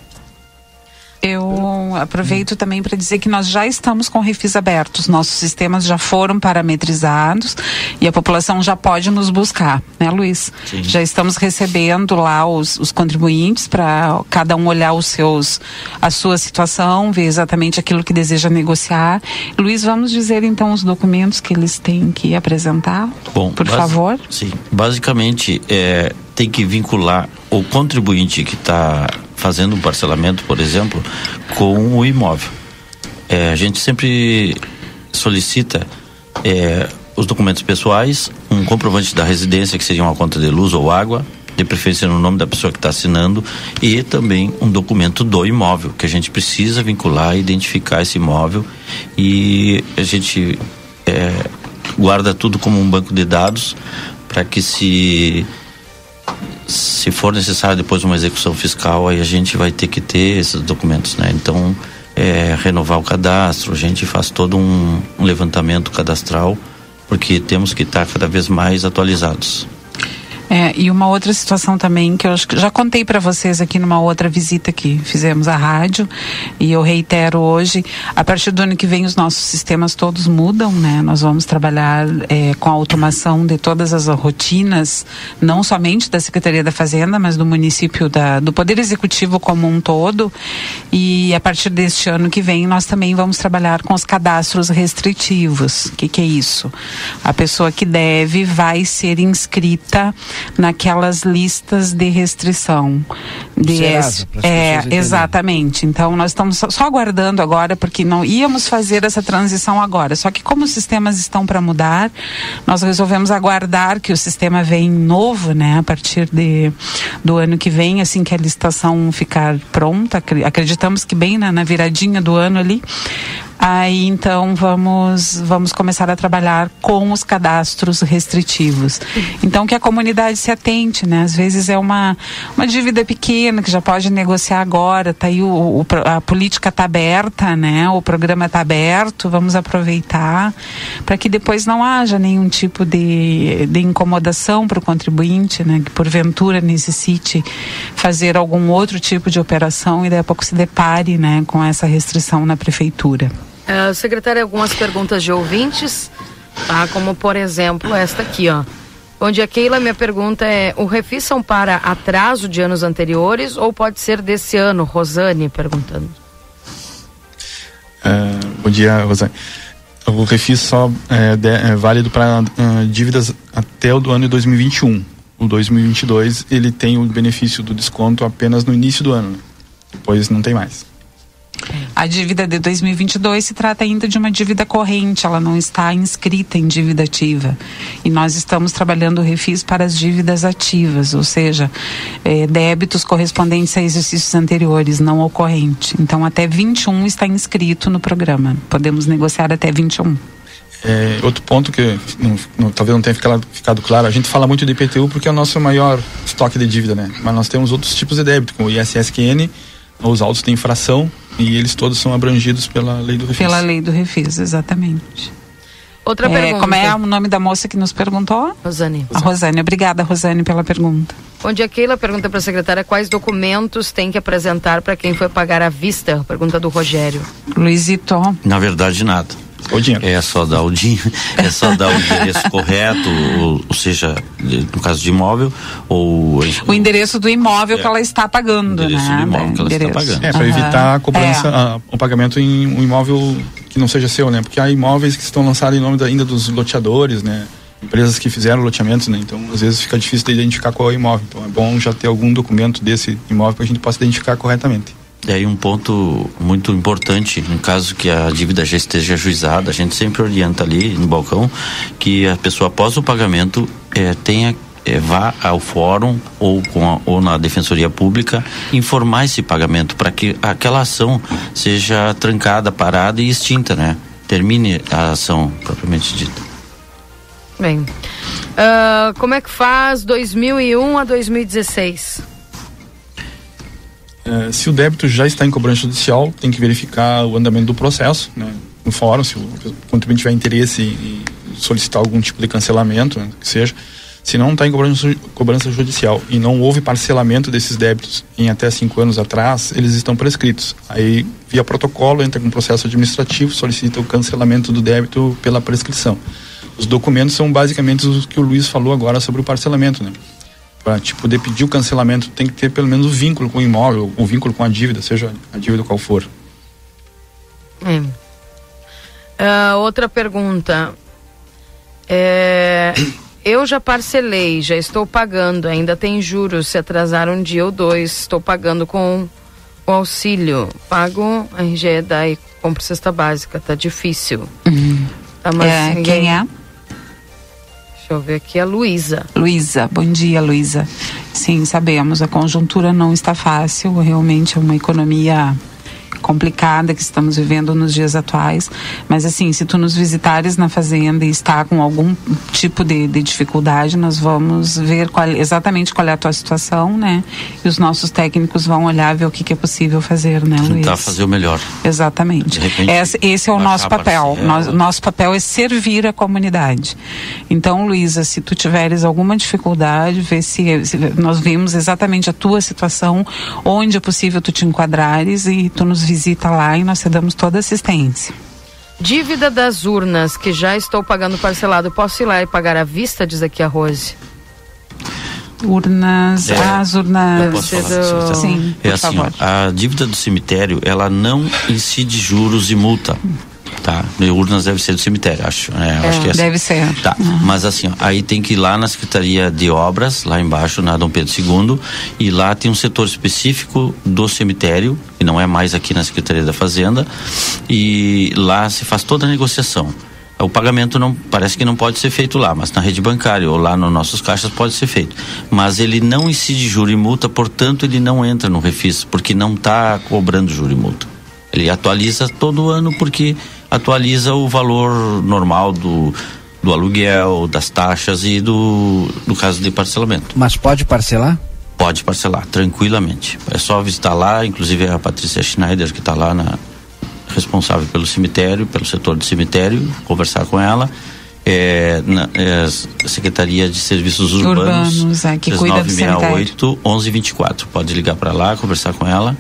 Eu aproveito também para dizer que nós já estamos com refis abertos, nossos sistemas já foram parametrizados e a população já pode nos buscar, né, Luiz? Sim. Já estamos recebendo lá os, os contribuintes para cada um olhar os seus, a sua situação, ver exatamente aquilo que deseja negociar. Luiz, vamos dizer então os documentos que eles têm que apresentar, Bom, por favor. Sim. Basicamente, é, tem que vincular o contribuinte que está fazendo um parcelamento, por exemplo, com o imóvel. É, a gente sempre solicita é, os documentos pessoais, um comprovante da residência, que seria uma conta de luz ou água, de preferência no nome da pessoa que está assinando, e também um documento do imóvel, que a gente precisa vincular e identificar esse imóvel. E a gente é, guarda tudo como um banco de dados para que se se for necessário depois uma execução fiscal aí a gente vai ter que ter esses documentos né? Então é, renovar o cadastro a gente faz todo um, um levantamento cadastral porque temos que estar cada vez mais atualizados É, e uma outra situação também que eu acho que já contei para vocês aqui numa outra visita que fizemos à rádio e eu reitero hoje, a partir do ano que vem os nossos sistemas todos mudam, né? Nós vamos trabalhar é, com a automação de todas as rotinas, não somente da Secretaria da Fazenda, mas do município da, do Poder Executivo como um todo. E a partir deste ano que vem nós também vamos trabalhar com os cadastros restritivos. O que, que é isso? A pessoa que deve vai ser inscrita naquelas listas de restrição. De Serasa, é, exatamente. Então nós estamos só, só aguardando agora, porque não íamos fazer essa transição agora. Só que como os sistemas estão para mudar, nós resolvemos aguardar que o sistema venha novo, né, a partir de, do ano que vem, assim que a licitação ficar pronta. Acre- Acreditamos que bem na, na viradinha do ano ali. Aí então vamos vamos começar a trabalhar com os cadastros restritivos. Então que a comunidade se atente, né? Às vezes é uma uma dívida pequena que já pode negociar agora, tá aí o, o a política tá aberta, né? O programa tá aberto, vamos aproveitar para que depois não haja nenhum tipo de, de incomodação para o contribuinte, né? Que porventura necessite fazer algum outro tipo de operação e daí a pouco se depare, né? Com essa restrição na prefeitura. Uh, secretária, algumas perguntas de ouvintes, tá? Como, por exemplo, esta aqui, ó. Onde a Keila, minha pergunta é, o refis são para atraso de anos anteriores ou pode ser desse ano? Rosane perguntando. É, bom dia, Rosane. O refis só é, de- é válido para dívidas até o do ano de 2021. O 2022 ele tem o benefício do desconto apenas no início do ano. Depois não tem mais. A dívida de 2022 se trata ainda de uma dívida corrente, ela não está inscrita em dívida ativa. E nós estamos trabalhando o refis para as dívidas ativas, ou seja, eh, débitos correspondentes a exercícios anteriores, não ao corrente. Então, até 21 está inscrito no programa. Podemos negociar até 21. É, outro ponto que não- não- talvez não tenha ficado, ficado claro, a gente fala muito de IPTU porque é o nosso maior estoque de dívida, né? Mas nós temos outros tipos de débito, como o ISSQN, os autos de infração e eles todos são abrangidos pela lei do refis. Pela lei do refis, exatamente. Outra É, pergunta. Como é o nome da moça que nos perguntou? Rosane. A Rosane. Obrigada, Rosane, pela pergunta. Onde a Keila pergunta para a secretária quais documentos tem que apresentar para quem foi pagar à vista? Pergunta do Rogério. Luizito. Na verdade, nada. O dinheiro. É só dar o dinheiro, é só dar o endereço correto, ou, ou seja, no caso de imóvel, ou O endereço do imóvel que ela está pagando, É. Endereço né? do imóvel que ela está Endereço. pagando. É, para Aham. evitar a cobrança, É. a- o pagamento em um imóvel que não seja seu, né? Porque há imóveis que estão lançados em nome da- ainda dos loteadores, né? Empresas que fizeram loteamentos, né? Então, às vezes fica difícil de identificar qual é o imóvel. Então, é bom já ter algum documento desse imóvel para a gente possa identificar corretamente. E aí um ponto muito importante, no caso que a dívida já esteja ajuizada, a gente sempre orienta ali no balcão que a pessoa após o pagamento eh, tenha eh, vá ao fórum ou, com a- ou na defensoria pública informar esse pagamento para que aquela ação seja trancada, parada e extinta, né? Termine a ação propriamente dita. Bem. ah, como é que faz 2001 a 2016? É, se o débito já está em cobrança judicial, tem que verificar o andamento do processo, né? No fórum, se o contribuinte tiver interesse em solicitar algum tipo de cancelamento, né, que seja. Se não está em cobrança, cobrança judicial e não houve parcelamento desses débitos em até cinco anos atrás, eles estão prescritos. Aí, via protocolo, entra com processo administrativo, solicita o cancelamento do débito pela prescrição. Os documentos são basicamente os que o Luiz falou agora sobre o parcelamento, né? Para tipo, poder pedir o cancelamento, tem que ter pelo menos o um vínculo com o imóvel, o um vínculo com a dívida, seja a dívida qual for. Uh, outra pergunta. É, eu já parcelei, já estou pagando, ainda tem juros, se atrasar um dia ou dois, estou pagando com o auxílio. Pago RG, daí compro cesta básica, tá difícil. Uhum. Tá, mas É, ninguém- Quem é? Deixa eu ver aqui, a Luísa. Luísa, bom dia, Luísa. Sim, sabemos, a conjuntura não está fácil, realmente é uma economia complicada que estamos vivendo nos dias atuais, mas assim, se tu nos visitares na fazenda e está com algum tipo de, de dificuldade, nós vamos ver qual- exatamente qual é a tua situação, né? E os nossos técnicos vão olhar ver o que, que é possível fazer, né, Luiz? Tentar fazer o melhor. Exatamente. Repente, Esse, esse é o nosso papel. Nós- nosso papel é servir a comunidade. Então, Luísa, se tu tiveres alguma dificuldade, vê se, se nós vimos exatamente a tua situação, onde é possível tu te enquadrares e tu nos visita lá e nós te damos toda a assistência. Dívida das urnas, que já estou pagando parcelado, posso ir lá e pagar à vista, diz aqui a Rose. Urnas, É. as urnas. Eu posso falar do-? Sim, É assim, ó, a dívida do cemitério, ela não incide juros e multa. Tá, E urnas deve ser do cemitério, acho. É, eu É, acho que é assim. deve ser. Tá, mas assim, ó, aí tem que ir lá na Secretaria de Obras, lá embaixo, na Dom Pedro II, e lá tem um setor específico do cemitério, que não é mais aqui na Secretaria da Fazenda, e lá se faz toda a negociação. O pagamento não parece que não pode ser feito lá, mas na rede bancária ou lá nos nossos caixas pode ser feito. Mas ele não incide juro e multa, portanto ele não entra no refis, porque não está cobrando juro e multa. Ele atualiza todo ano porque atualiza o valor normal do, do aluguel, das taxas e do, do caso de parcelamento. Mas pode parcelar? Pode parcelar, tranquilamente. É só visitar lá, inclusive é a Patrícia Schneider, que está lá na responsável pelo cemitério, pelo setor do cemitério, conversar com ela. É, na é, a Secretaria de Serviços Urbanos, Urbanos, é, que cuida do 3968 1124. Pode ligar para lá, conversar com ela.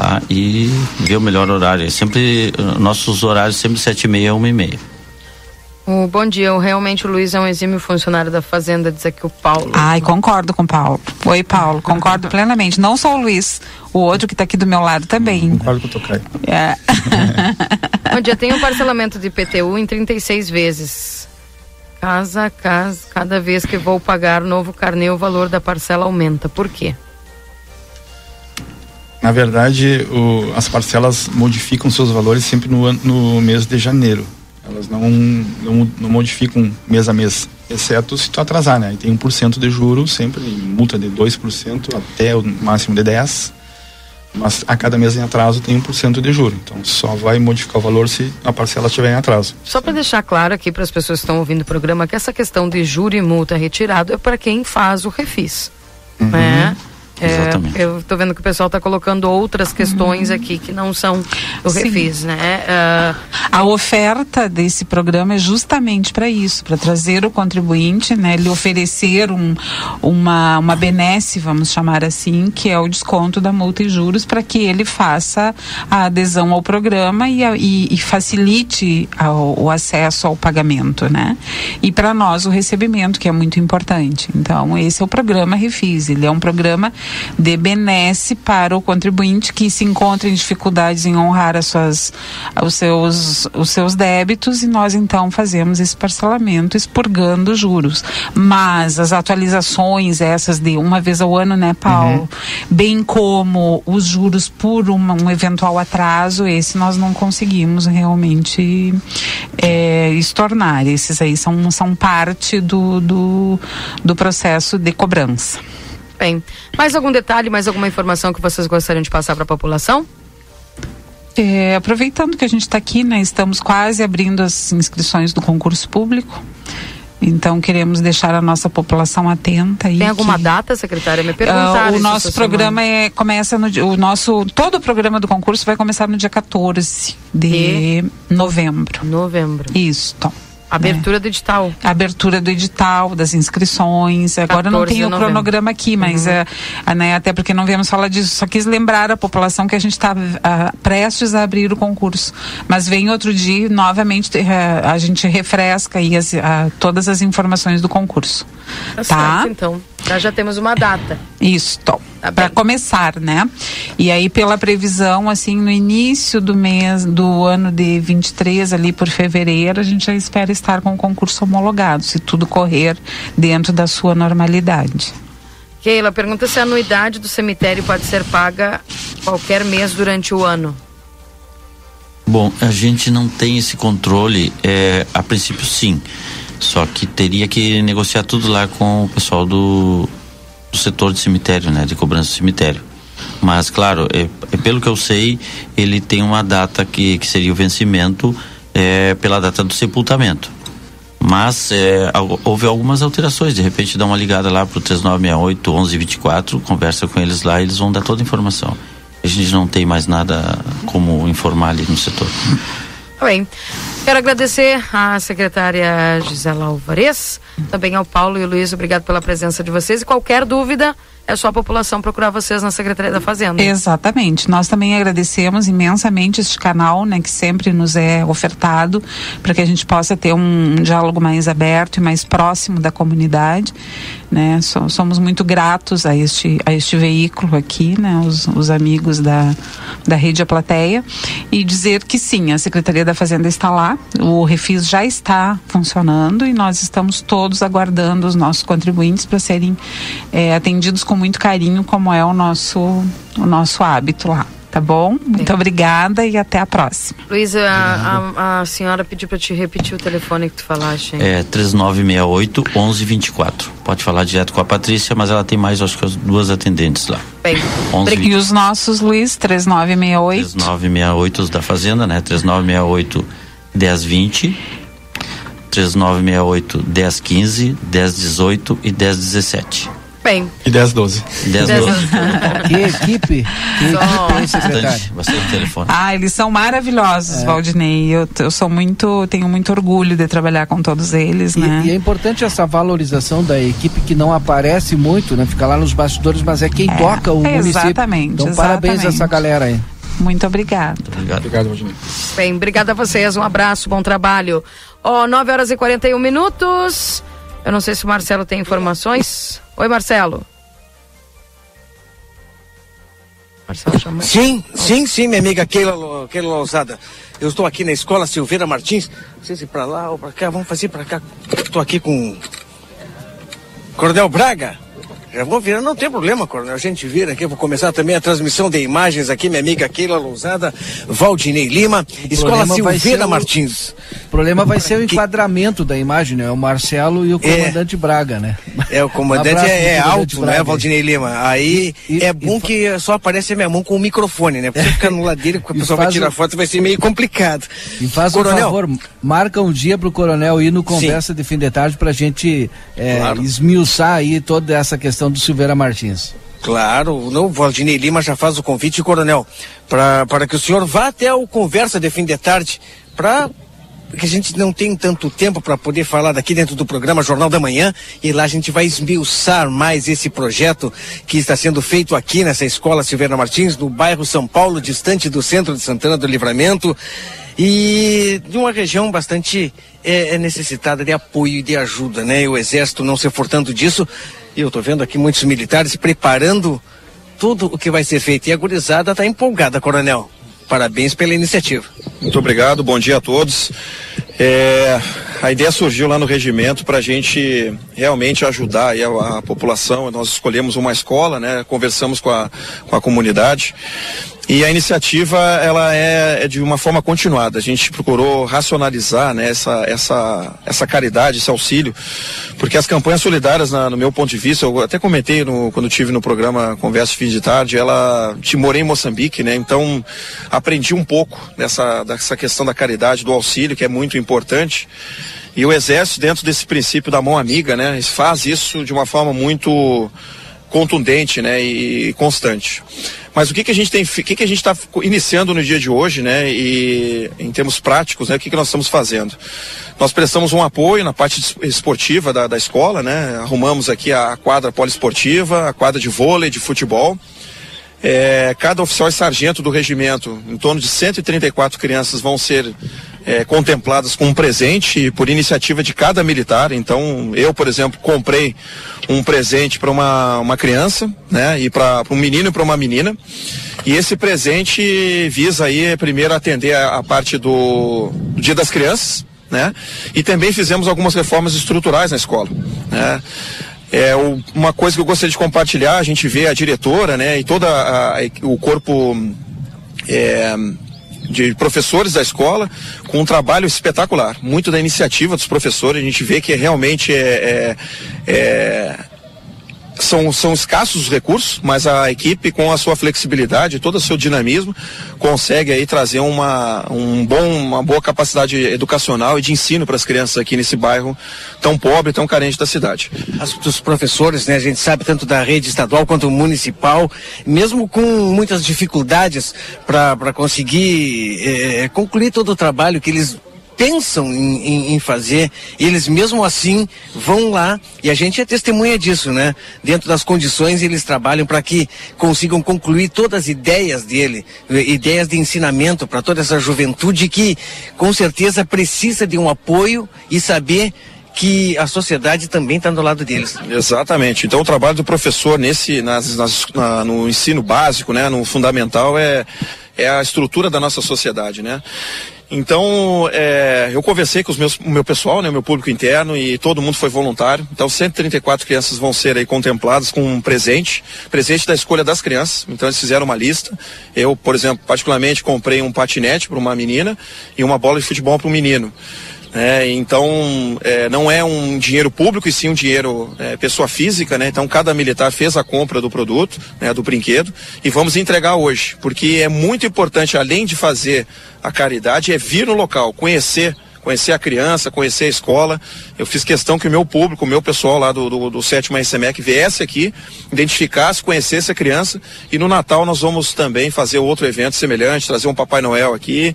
Tá? E ver o melhor horário. É sempre, eh, nossos horários sempre sete e meia, uma e meia. O, bom dia, realmente o Luiz é um exímio funcionário da Fazenda, diz aqui o Paulo. Ai, concordo com o Paulo. Oi, Paulo, concordo plenamente. Não só o Luiz, o outro que está aqui do meu lado também. Concordo com o Tocaio. É. Bom dia, tem um parcelamento de IPTU em 36 vezes. Casa a casa, cada vez que vou pagar novo carnê, o valor da parcela aumenta. Por quê? Na verdade, o- as parcelas modificam seus valores sempre no, no mês de janeiro. Elas não, não, não modificam mês a mês, exceto se tu atrasar, né? E tem 1% de juros, sempre multa de 2% até o máximo de 10%. Mas a cada mês em atraso tem 1% de juro. Então só vai modificar o valor se a parcela estiver em atraso. Só para deixar claro aqui para as pessoas que estão ouvindo o programa que essa questão de juro e multa retirado é para quem faz o refis. Né? É, Exatamente. eu estou vendo que o pessoal está colocando outras questões aqui que não são do Sim. refis, né? Ah, A oferta desse programa é justamente para isso, para trazer o contribuinte, né, lhe oferecer um, uma, uma benesse, vamos chamar assim, que é o desconto da multa e juros, para que ele faça a adesão ao programa e, a- e- e facilite ao- o acesso ao pagamento, né? E para nós o recebimento, que é muito importante. Então, esse é o programa Refis. Ele é um programa de benesse para o contribuinte que se encontra em dificuldades em honrar as suas, os, seus, os seus débitos e nós então fazemos esse parcelamento expurgando os juros. Mas as atualizações, essas de uma vez ao ano, né, Paulo? Bem como os juros por uma- um eventual atraso, esse nós não conseguimos realmente é, estornar. Esses aí são, são parte do, do, do processo de cobrança. Bem, mais algum detalhe, mais alguma informação que vocês gostariam de passar para a população? É, aproveitando que a gente está aqui, né, estamos quase abrindo as inscrições do concurso público. Então queremos deixar a nossa população atenta. Tem alguma que- data, secretária? Me perguntaram o isso nosso programa semana. é, começa no o nosso todo o programa do concurso vai começar no dia 14 de novembro. Novembro. Isso. Tom. Abertura do edital. Abertura do edital, das inscrições. Agora não 14 tem o cronograma aqui, mas Uhum. é, ah, né, até porque não viemos falar disso. Só quis lembrar a população que a gente está prestes a abrir o concurso. Mas vem outro dia, novamente, eh, a gente refresca aí as- a- todas as informações do concurso. Tá, Tá? certo, então. Já já temos uma data. Isso, Tá para começar, né? E aí pela previsão, assim, no início do mês do ano de 23, ali por fevereiro, a gente já espera estar com o concurso homologado, se tudo correr dentro da sua normalidade. Keila, pergunta se a anuidade do cemitério pode ser paga qualquer mês durante o ano. Bom, a gente não tem esse controle, é, a princípio sim. Só que teria que negociar tudo lá com o pessoal do, do setor de cemitério, né? De cobrança de cemitério. Mas, claro, é, é pelo que eu sei, ele tem uma data que, que seria o vencimento é, pela data do sepultamento. Mas é, houve algumas alterações. De repente, dá uma ligada lá pro 3968 1124, conversa com eles lá, eles vão dar toda a informação. A gente não tem mais nada como informar ali no setor. Tá bem. Quero agradecer à secretária Gisela Alvarez, também ao Paulo e Luiz, obrigado pela presença de vocês. E qualquer dúvida, é só a população procurar vocês na Secretaria da Fazenda. Exatamente. Nós também agradecemos imensamente este canal, né, que sempre nos é ofertado para que a gente possa ter um, um diálogo mais aberto e mais próximo da comunidade, né? So- somos muito gratos a este a este veículo aqui, né, os, os amigos da da rede A Plateia e dizer que sim, a Secretaria da Fazenda está lá, o Refis já está funcionando e nós estamos todos aguardando os nossos contribuintes para serem eh, atendidos com muito carinho, como é o nosso o nosso hábito lá. Tá bom? Muito obrigada e até a próxima. Luiz, a, a, a senhora pediu para te repetir o telefone que tu falaste. hein? É 3968 1124. Pode falar direto com a Patrícia, mas ela tem mais, acho que as duas atendentes lá. Bem, 11 E os nossos, Luiz, 3968. 3968 os da Fazenda, né? 3968 1020, 3968 1015, 1018 e 1017. Bem. E 1012. 1012. Que equipe? Que Só- equipe, secretário? Bastante, telefone. Ah, eles são maravilhosos, É. Valdinei. Eu, eu sou muito, tenho muito orgulho de trabalhar com todos eles, E, né? e é importante essa valorização da equipe que não aparece muito, né? Fica lá nos bastidores, mas é quem toca o município. exatamente, Então, parabéns a essa galera aí. Muito obrigada. Obrigado. Obrigado, Valdinei. Bem, obrigada a vocês, um abraço, bom trabalho. Ó, 9 horas e 41 minutos. Eu não sei se o Marcelo tem informações. Oi, Marcelo. Marcelo chamou. Sim, sim, sim, minha amiga Keila, Keila Lousada. Eu estou aqui na escola Silveira Martins. Não sei se para lá ou para cá, vamos fazer para cá. Estou aqui com Coronel Braga. Já vou virar, não tem problema, Coronel. A gente vira aqui. Vou começar também a transmissão de imagens aqui, minha amiga Keila Lousada, Valdinei Lima, Escola problema vai Silveira o- Martins. O problema vai ser o enquadramento da imagem, né? O Marcelo e o É. comandante Braga, né? É, o comandante Um abraço é, é comandante alto, né, Braga. Valdinei Lima? Aí é bom que só aparece a minha mão com o microfone, né? Porque ficar no ladeiro, que a E pessoa vai tirar o- foto, vai ser meio complicado. E faz um favor, marca um dia pro coronel ir no Conversa de Fim de Tarde pra gente é, Claro. esmiuçar aí toda essa questão do Silveira Martins. Claro, o Valdinei Lima já faz o convite, coronel, para que o senhor vá até o Conversa de Fim de Tarde, para porque a gente não tem tanto tempo para poder falar daqui dentro do programa Jornal da Manhã e lá a gente vai esmiuçar mais esse projeto que está sendo feito aqui nessa escola Silveira Martins, no bairro São Paulo, distante do centro de Santana do Livramento e de uma região bastante é, é necessitada de apoio e de ajuda, né? E o exército não se furtando disso. E eu estou vendo aqui muitos militares preparando tudo o que vai ser feito. E a gurizada está empolgada, coronel. Parabéns pela iniciativa. Muito obrigado, bom dia a todos. É, a ideia surgiu lá no regimento para a gente realmente ajudar a, a população. Nós escolhemos uma escola, né? Conversamos com a, com a comunidade. E a iniciativa ela é, é de uma forma continuada. A gente procurou racionalizar né, essa, essa, essa caridade, esse auxílio, porque as campanhas solidárias, na- no meu ponto de vista, eu até comentei no, quando tive no programa Conversa Fim de Tarde, ela te morei em Moçambique, né? Então aprendi um pouco dessa, dessa questão da caridade, do auxílio, que é muito importante. E o Exército, dentro desse princípio da mão amiga, né, faz isso de uma forma muito contundente né, e constante. Mas o que, que a gente tem, o que, que a gente está iniciando no dia de hoje, né? E em termos práticos, né? O que, que nós estamos fazendo? Nós prestamos um apoio na parte esportiva da, da escola, né? Arrumamos aqui a quadra poliesportiva, a quadra de vôlei, de futebol. É, cada oficial e sargento do regimento, em torno de 134 crianças vão ser é, contempladas com um presente por iniciativa de cada militar. Então, eu, por exemplo, comprei um presente para uma, uma criança, né? E para um menino e para uma menina. E esse presente visa aí primeiro atender a, a parte do, do Dia das Crianças, né? E também fizemos algumas reformas estruturais na escola, né? É uma coisa que eu gostaria de compartilhar, a gente vê a diretora, né, e todo o corpo é, de professores da escola com um trabalho espetacular, muito da iniciativa dos professores, a gente vê que realmente é, é, é são, são escassos os recursos, mas a equipe, com a sua flexibilidade, todo o seu dinamismo, consegue aí trazer uma, um bom, uma boa capacidade educacional e de ensino para as crianças aqui nesse bairro tão pobre, tão carente da cidade. As, os professores, né, a gente sabe tanto da rede estadual quanto municipal, mesmo com muitas dificuldades para conseguir é, concluir todo o trabalho que eles pensam em, em, em, fazer, eles mesmo assim vão lá e a gente é testemunha disso, né? Dentro das condições eles trabalham para que consigam concluir todas as ideias dele, ideias de ensinamento para toda essa juventude que com certeza precisa de um apoio e saber que a sociedade também está do lado deles. Exatamente. Então o trabalho do professor nesse nas, nas, na, no ensino básico, né, no fundamental é é a estrutura da nossa sociedade, né? Então, é, eu conversei com meus, o meu pessoal, né, o meu público interno, e todo mundo foi voluntário. Então, 134 crianças vão ser aí contempladas com um presente, presente da escolha das crianças. Então, eles fizeram uma lista. Eu, por exemplo, particularmente comprei um patinete para uma menina e uma bola de futebol para um menino. É, então, é, não é um dinheiro público e sim um dinheiro é, pessoa física, né? Então, cada militar fez a compra do produto, né, do brinquedo, e vamos entregar hoje, porque é muito importante, além de fazer a caridade, é vir no local, conhecer conhecer a criança, conhecer a escola. Eu fiz questão que o meu público, o meu pessoal lá do, do, do sétimo SMEC viesse aqui, identificasse, conhecesse a criança e no Natal nós vamos também fazer outro evento semelhante, trazer um Papai Noel aqui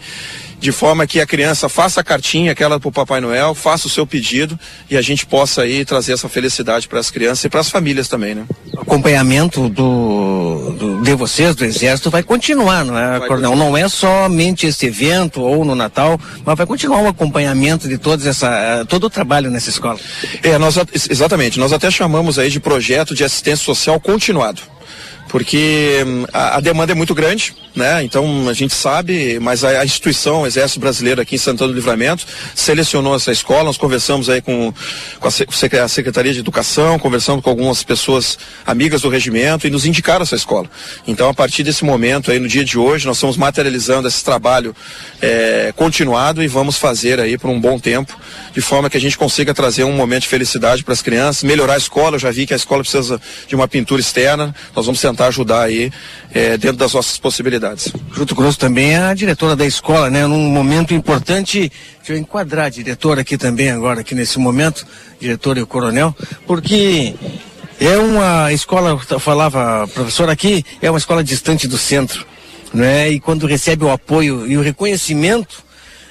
de forma que a criança faça a cartinha aquela para o Papai Noel, faça o seu pedido e a gente possa aí trazer essa felicidade para as crianças e para as famílias também, né? O acompanhamento do, do, de vocês, do Exército, vai continuar, não é, vai Coronel? Continuar. Não é somente esse evento ou no Natal, mas vai continuar o acompanhamento de todos essa, todo o trabalho nessa escola. É, nós, exatamente, nós até chamamos aí de projeto de assistência social continuado porque hum, a, a, demanda é muito grande, né? Então a gente sabe, mas a, a, instituição, o Exército Brasileiro aqui em Santana do Livramento, selecionou essa escola. Nós conversamos aí com, com a, a Secretaria de Educação, conversando com algumas pessoas amigas do regimento e nos indicaram essa escola. Então a partir desse momento aí no dia de hoje nós estamos materializando esse trabalho é, continuado e vamos fazer aí por um bom tempo, de forma que a gente consiga trazer um momento de felicidade para as crianças, melhorar a escola. Eu já vi que a escola precisa de uma pintura externa. Nós vamos sentar tentar ajudar aí é, dentro das nossas possibilidades. Junto conosco também é a diretora da escola, né? Num momento importante, deixa eu enquadrar a diretora aqui também agora, aqui nesse momento, diretora e o coronel, porque é uma escola, falava professor aqui, é uma escola distante do centro, né? E quando recebe o apoio e o reconhecimento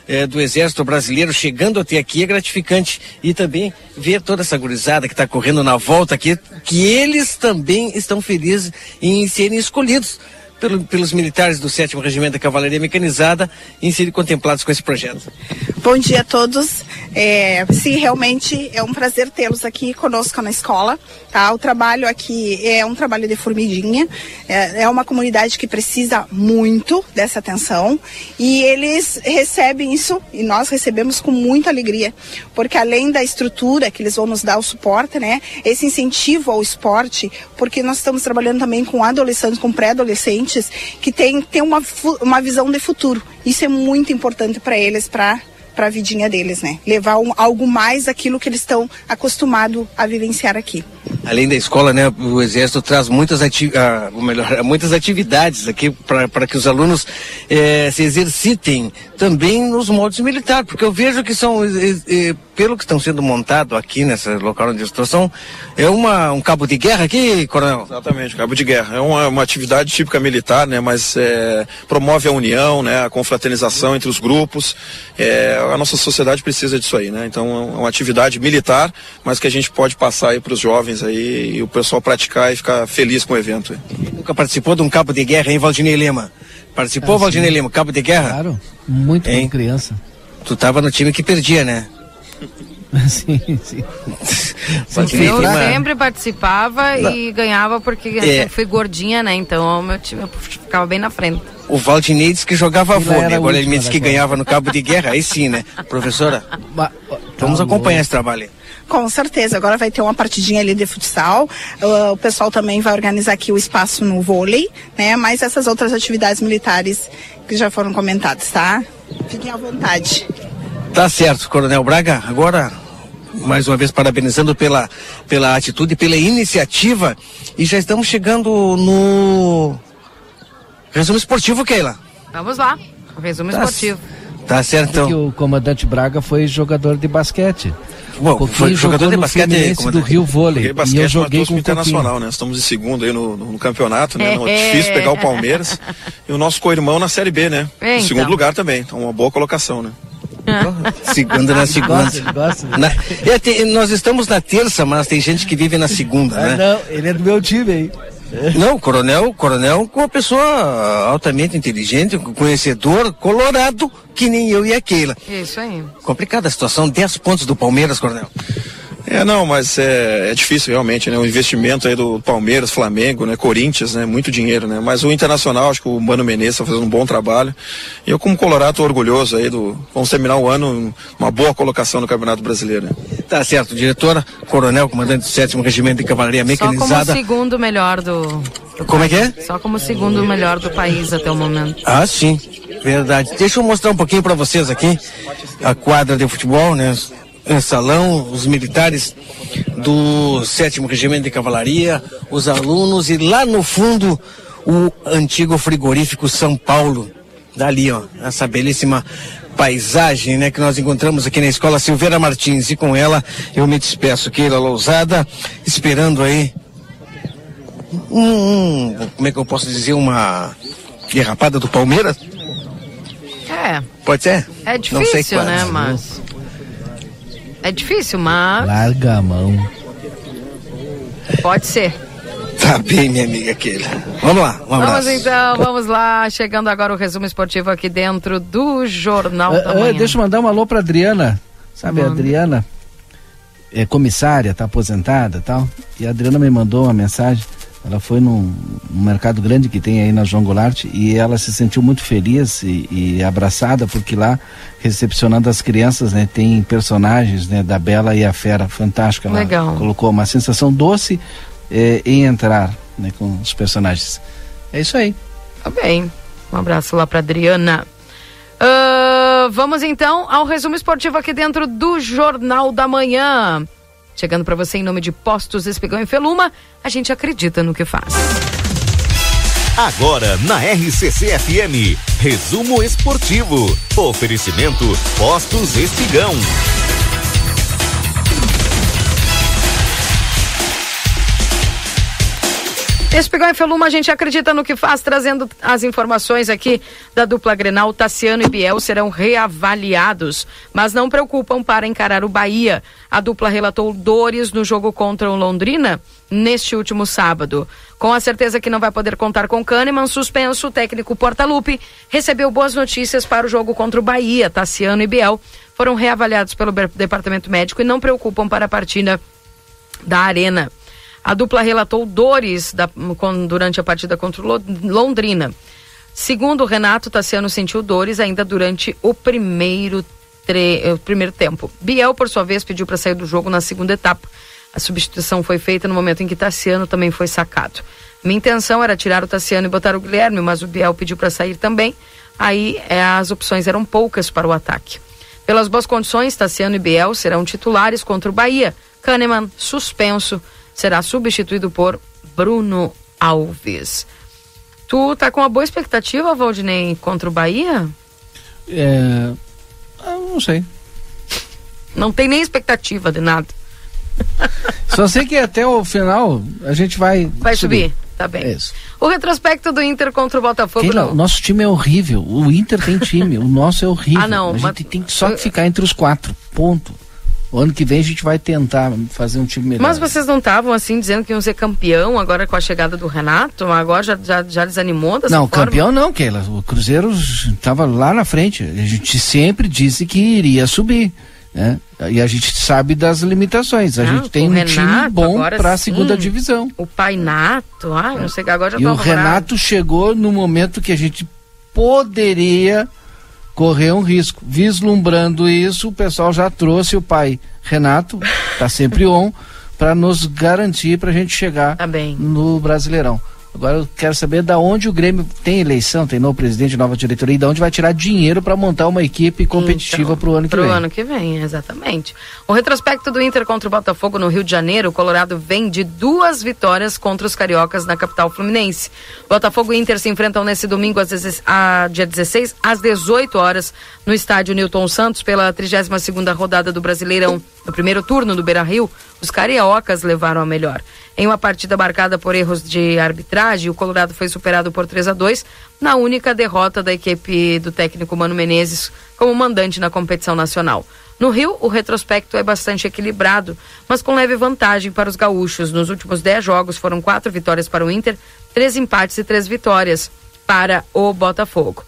é, do Exército Brasileiro chegando até aqui é gratificante. E também ver toda essa gurizada que está correndo na volta aqui, que eles também estão felizes em serem escolhidos pelo, pelos militares do 7 Regimento da Cavalaria Mecanizada em serem contemplados com esse projeto. Bom dia a todos. É, sim, realmente é um prazer tê-los aqui conosco na escola. Tá? O trabalho aqui é um trabalho de formiguinha. É, é uma comunidade que precisa muito dessa atenção e eles recebem isso e nós recebemos com muita alegria, porque além da estrutura que eles vão nos dar o suporte, né, esse incentivo ao esporte, porque nós estamos trabalhando também com adolescentes, com pré-adolescentes que têm tem uma, uma visão de futuro. Isso é muito importante para eles, para para a vidinha deles, né? Levar um, algo mais daquilo que eles estão acostumados a vivenciar aqui. Além da escola, né, o Exército traz muitas, ati uh, melhor, muitas atividades aqui para que os alunos eh, se exercitem também nos moldes militares, porque eu vejo que são, eh, eh, pelo que estão sendo montado aqui nesse local onde estou, são, é uma, um cabo de guerra aqui, coronel? Exatamente, cabo de guerra. É uma, uma atividade típica militar, né? Mas é, promove a união, né? A confraternização entre os grupos. É, a nossa sociedade precisa disso aí, né? Então é uma atividade militar, mas que a gente pode passar aí para os jovens aí e o pessoal praticar e ficar feliz com o evento. Nunca participou de um cabo de guerra em Valdinei Lima? Participou, Ah, Valdinei sim. Lima, cabo de guerra? Claro, muito Hein? bom criança. Tu tava no time que perdia, né? sim, sim. Valdinei Eu Lima- sempre participava e ganhava porque eu É. fui gordinha, né? Então o meu time ficava bem na frente. O Valdinei disse que jogava vôlei, agora ele me disse que ganhava no cabo de guerra, aí sim, né? Professora, vamos acompanhar esse trabalho. Com certeza, agora vai ter uma partidinha ali de futsal. Uh, o pessoal também vai organizar aqui o espaço no vôlei, né? Mais essas outras atividades militares que já foram comentadas, tá? Fiquem à vontade. Tá certo, Coronel Braga. Agora, mais uma vez, parabenizando pela, pela atitude, pela iniciativa. E já estamos chegando no resumo esportivo, Keila. Vamos lá, o resumo Tá esportivo. Tá certo, então. Porque o comandante Braga foi jogador de basquete. Bom, Coquinho foi jogador de no basquete, Fluminense do. Rio Vôlei. Joguei E basquete eu no joguei com o Internacional, né? Estamos em segundo aí no, no campeonato, né? É. é difícil pegar o Palmeiras. e o nosso co-irmão na Série B, né? É, Em segundo então. lugar também. Então, uma boa colocação, né? Segunda na segunda. gosta, ele gosta. Na- É, tem- nós estamos na terça, mas tem gente que vive na segunda, Ah, né? não, ele é do meu time aí. Não, o coronel, o coronel com uma pessoa altamente inteligente, conhecedor, colorado, que nem eu e a Keila. Isso aí. Complicada a situação, 10 pontos do Palmeiras, coronel. É, não, mas é, é difícil realmente, né? O investimento aí do Palmeiras, Flamengo, né? Corinthians, né? Muito dinheiro, né? Mas o Internacional, acho que o Mano Menezes está fazendo um bom trabalho. E eu, como colorado, tô orgulhoso aí do... Vamos terminar o ano uma boa colocação no Campeonato Brasileiro, né? Tá certo, diretora, coronel, comandante do 7 Regimento de Cavalaria Só como o Mecanizada. segundo melhor do. Como é que é? Só como o segundo melhor do país até o momento. Ah, sim, verdade. Deixa eu mostrar um pouquinho para vocês aqui a quadra de futebol, né? Salão, os militares do 7 Regimento de Cavalaria, os alunos e lá no fundo o antigo frigorífico São Paulo. Dali, ó, essa belíssima paisagem, né, que nós encontramos aqui na Escola Silveira Martins. E com ela eu me despeço, Keila Lousada, esperando aí um, um- como é que eu posso dizer, uma derrapada do Palmeiras? É, Pode ser? é difícil, né? Mas. É difícil, mas Larga a mão. pode ser. Tá bem, minha amiga Keila. Vamos lá, um abraço. Vamos então, vamos lá. Chegando agora o resumo esportivo aqui dentro do Jornal da Ah, ah, Manhã. deixa eu mandar um alô pra Adriana. Sabe, a Manda. Adriana é comissária, tá aposentada e tal. E a Adriana me mandou uma mensagem. Ela foi num, num mercado grande que tem aí na João Goulart e ela se sentiu muito feliz e, e abraçada porque lá, recepcionando as crianças, né, tem personagens né, da Bela e a Fera. Fantástica. Ela Legal. colocou uma sensação doce eh, em entrar né, com os personagens. É isso aí. Tá bem. Um abraço lá pra Adriana. Ah, vamos então ao resumo esportivo aqui dentro do Jornal da Manhã. Chegando pra você em nome de Postos Espigão e Feluma, a gente acredita no que faz. Agora na RCC FM, resumo esportivo. Oferecimento Postos Espigão. Espigão e Feluma, a gente acredita no que faz, trazendo as informações aqui da dupla Grenal. Tassiano e Biel serão reavaliados, mas não preocupam para encarar o Bahia. A dupla relatou dores no jogo contra o Londrina neste último sábado. Com a certeza que não vai poder contar com Kahneman, suspenso, o técnico Portaluppi recebeu boas notícias para o jogo contra o Bahia. Tassiano e Biel foram reavaliados pelo departamento médico e não preocupam para a partida da Arena. A dupla relatou dores da- com- durante a partida contra o Lo- Londrina. Segundo Renato, Tassiano sentiu dores ainda durante o primeiro, tre- eh, o primeiro tempo. Biel, por sua vez, pediu para sair do jogo na segunda etapa. A substituição foi feita no momento em que Tassiano também foi sacado. Minha intenção era tirar o Tassiano e botar o Guilherme, mas o Biel pediu para sair também. Aí eh, as opções eram poucas para o ataque. Pelas boas condições, Tassiano e Biel serão titulares contra o Bahia. Kahneman, suspenso, será substituído por Bruno Alves. Tu tá com uma boa expectativa, Valdinei, contra o Bahia? É, eu não sei. Não tem nem expectativa de nada. Só sei que até o final a gente vai. Vai subir. subir. Tá bem. É. O retrospecto do Inter contra o Botafogo. Keila, o nosso time é horrível. O Inter tem time, o nosso é horrível. Ah, não. A mas... gente tem só que ficar entre os quatro. Ponto. O ano que vem a gente vai tentar fazer um time melhor. Mas vocês não estavam assim dizendo que iam ser campeão agora com a chegada do Renato? Agora já, já, já desanimou dessa Não, forma? campeão não, Keila. O Cruzeiro estava lá na frente. A gente sempre disse que iria subir. Né? E a gente sabe das limitações. A gente tem um Renato, time bom para a segunda divisão. O Painato, ai, não sei, agora já E o. Renato chegou no momento que a gente poderia correr um risco. Vislumbrando isso, o pessoal já trouxe o pai Renato, tá sempre on, para nos garantir para a gente chegar Tá no Brasileirão. Agora eu quero saber da onde o Grêmio tem eleição, tem novo presidente, nova diretoria, e da onde vai tirar dinheiro para montar uma equipe competitiva para o ano que Pro vem. ano que vem, exatamente. O retrospecto do Inter contra o Botafogo no Rio de Janeiro, o Colorado vem de duas vitórias contra os cariocas na capital fluminense. Botafogo e Inter se enfrentam nesse domingo, às 16 a, dia 16, às 18 horas, no estádio Newton Santos, pela 32ª rodada do Brasileirão. No primeiro turno do Beira-Rio, os cariocas levaram a melhor. Em uma partida marcada por erros de arbitragem, o Colorado foi superado por 3 a 2 na única derrota da equipe do técnico Mano Menezes como mandante na competição nacional. No Rio, o retrospecto é bastante equilibrado, mas com leve vantagem para os gaúchos. Nos últimos 10 jogos foram quatro vitórias para o Inter, três empates e três vitórias para o Botafogo.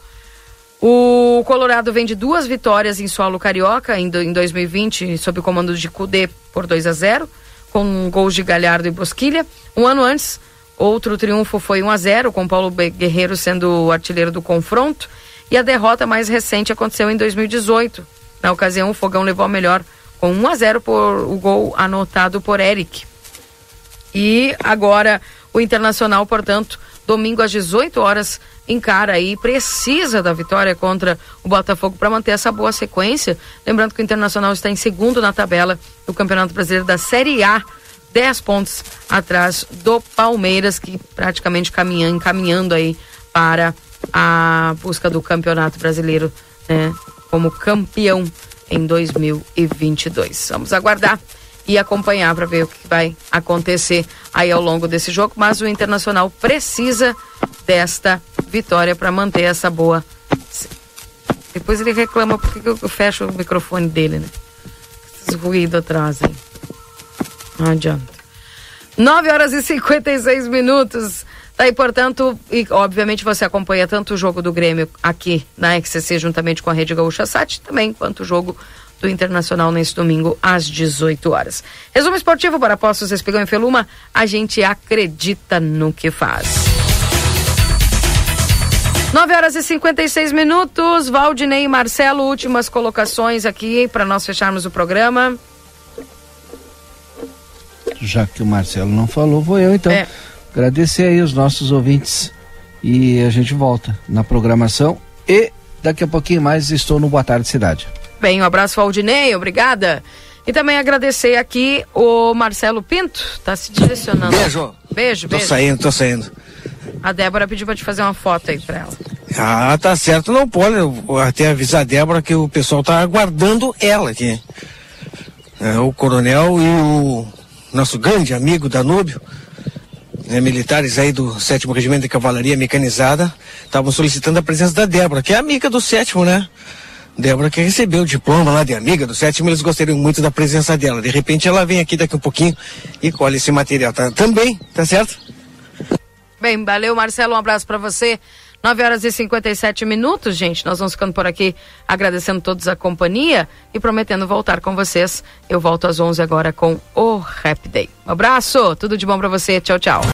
O Colorado vem de duas vitórias em solo carioca em, do- em 2020, sob o comando de Cudê por 2 a 0 com gols de Galhardo e Bosquilha. Um ano antes, outro triunfo foi 1 a 0 com Paulo Guerreiro sendo o artilheiro do confronto. E a derrota mais recente aconteceu em 2018. Na ocasião, o Fogão levou a melhor com 1 a 0 por o gol anotado por Eric. E agora o Internacional, portanto, domingo às 18 horas encara aí, precisa da vitória contra o Botafogo para manter essa boa sequência. Lembrando que o Internacional está em segundo na tabela do Campeonato Brasileiro da Série A, 10 pontos atrás do Palmeiras, que praticamente caminha, encaminhando aí para a busca do Campeonato Brasileiro, né, como campeão em 2022. Vamos aguardar e acompanhar para ver o que vai acontecer aí ao longo desse jogo, mas o Internacional precisa desta vitória para manter essa boa. Depois ele reclama porque que eu fecho o microfone dele, né? Esses ruídos atrás aí. Não adianta. 9 horas e 56 minutos. Tá aí, portanto, e obviamente você acompanha tanto o jogo do Grêmio aqui na XCC juntamente com a Rede Gaúcha Sat, também quanto o jogo do Internacional nesse domingo às 18 horas. Resumo esportivo para Postos Espigão e Feluma, a gente acredita no que faz. 9 horas e 56 minutos. Valdinei e Marcelo, últimas colocações aqui para nós fecharmos o programa. Já que o Marcelo não falou, vou eu então. É. Agradecer aí os nossos ouvintes e a gente volta na programação e daqui a pouquinho mais estou no Boa Tarde Cidade. Bem, um abraço Valdinei, obrigada. E também agradecer aqui o Marcelo Pinto, tá se direcionando. Beijo. Beijo, Tô beijo. saindo, tô saindo. A Débora pediu pra te fazer uma foto aí pra ela. Ah, tá certo, não pode. Eu vou até avisar a Débora que o pessoal tá aguardando ela aqui. É, o coronel e o nosso grande amigo Danúbio, né, militares aí do 7 Regimento de Cavalaria Mecanizada, estavam solicitando a presença da Débora, que é amiga do sétimo, né? Débora que recebeu o diploma lá de amiga do sétimo, eles gostariam muito da presença dela. De repente ela vem aqui daqui um pouquinho e colhe esse material, tá? Também, tá certo? Bem, valeu, Marcelo. Um abraço pra você. 9 horas e 57 minutos, gente. Nós vamos ficando por aqui agradecendo todos a companhia e prometendo voltar com vocês. Eu volto às 11 agora com o Rap Day. Um abraço, tudo de bom pra você. Tchau, tchau.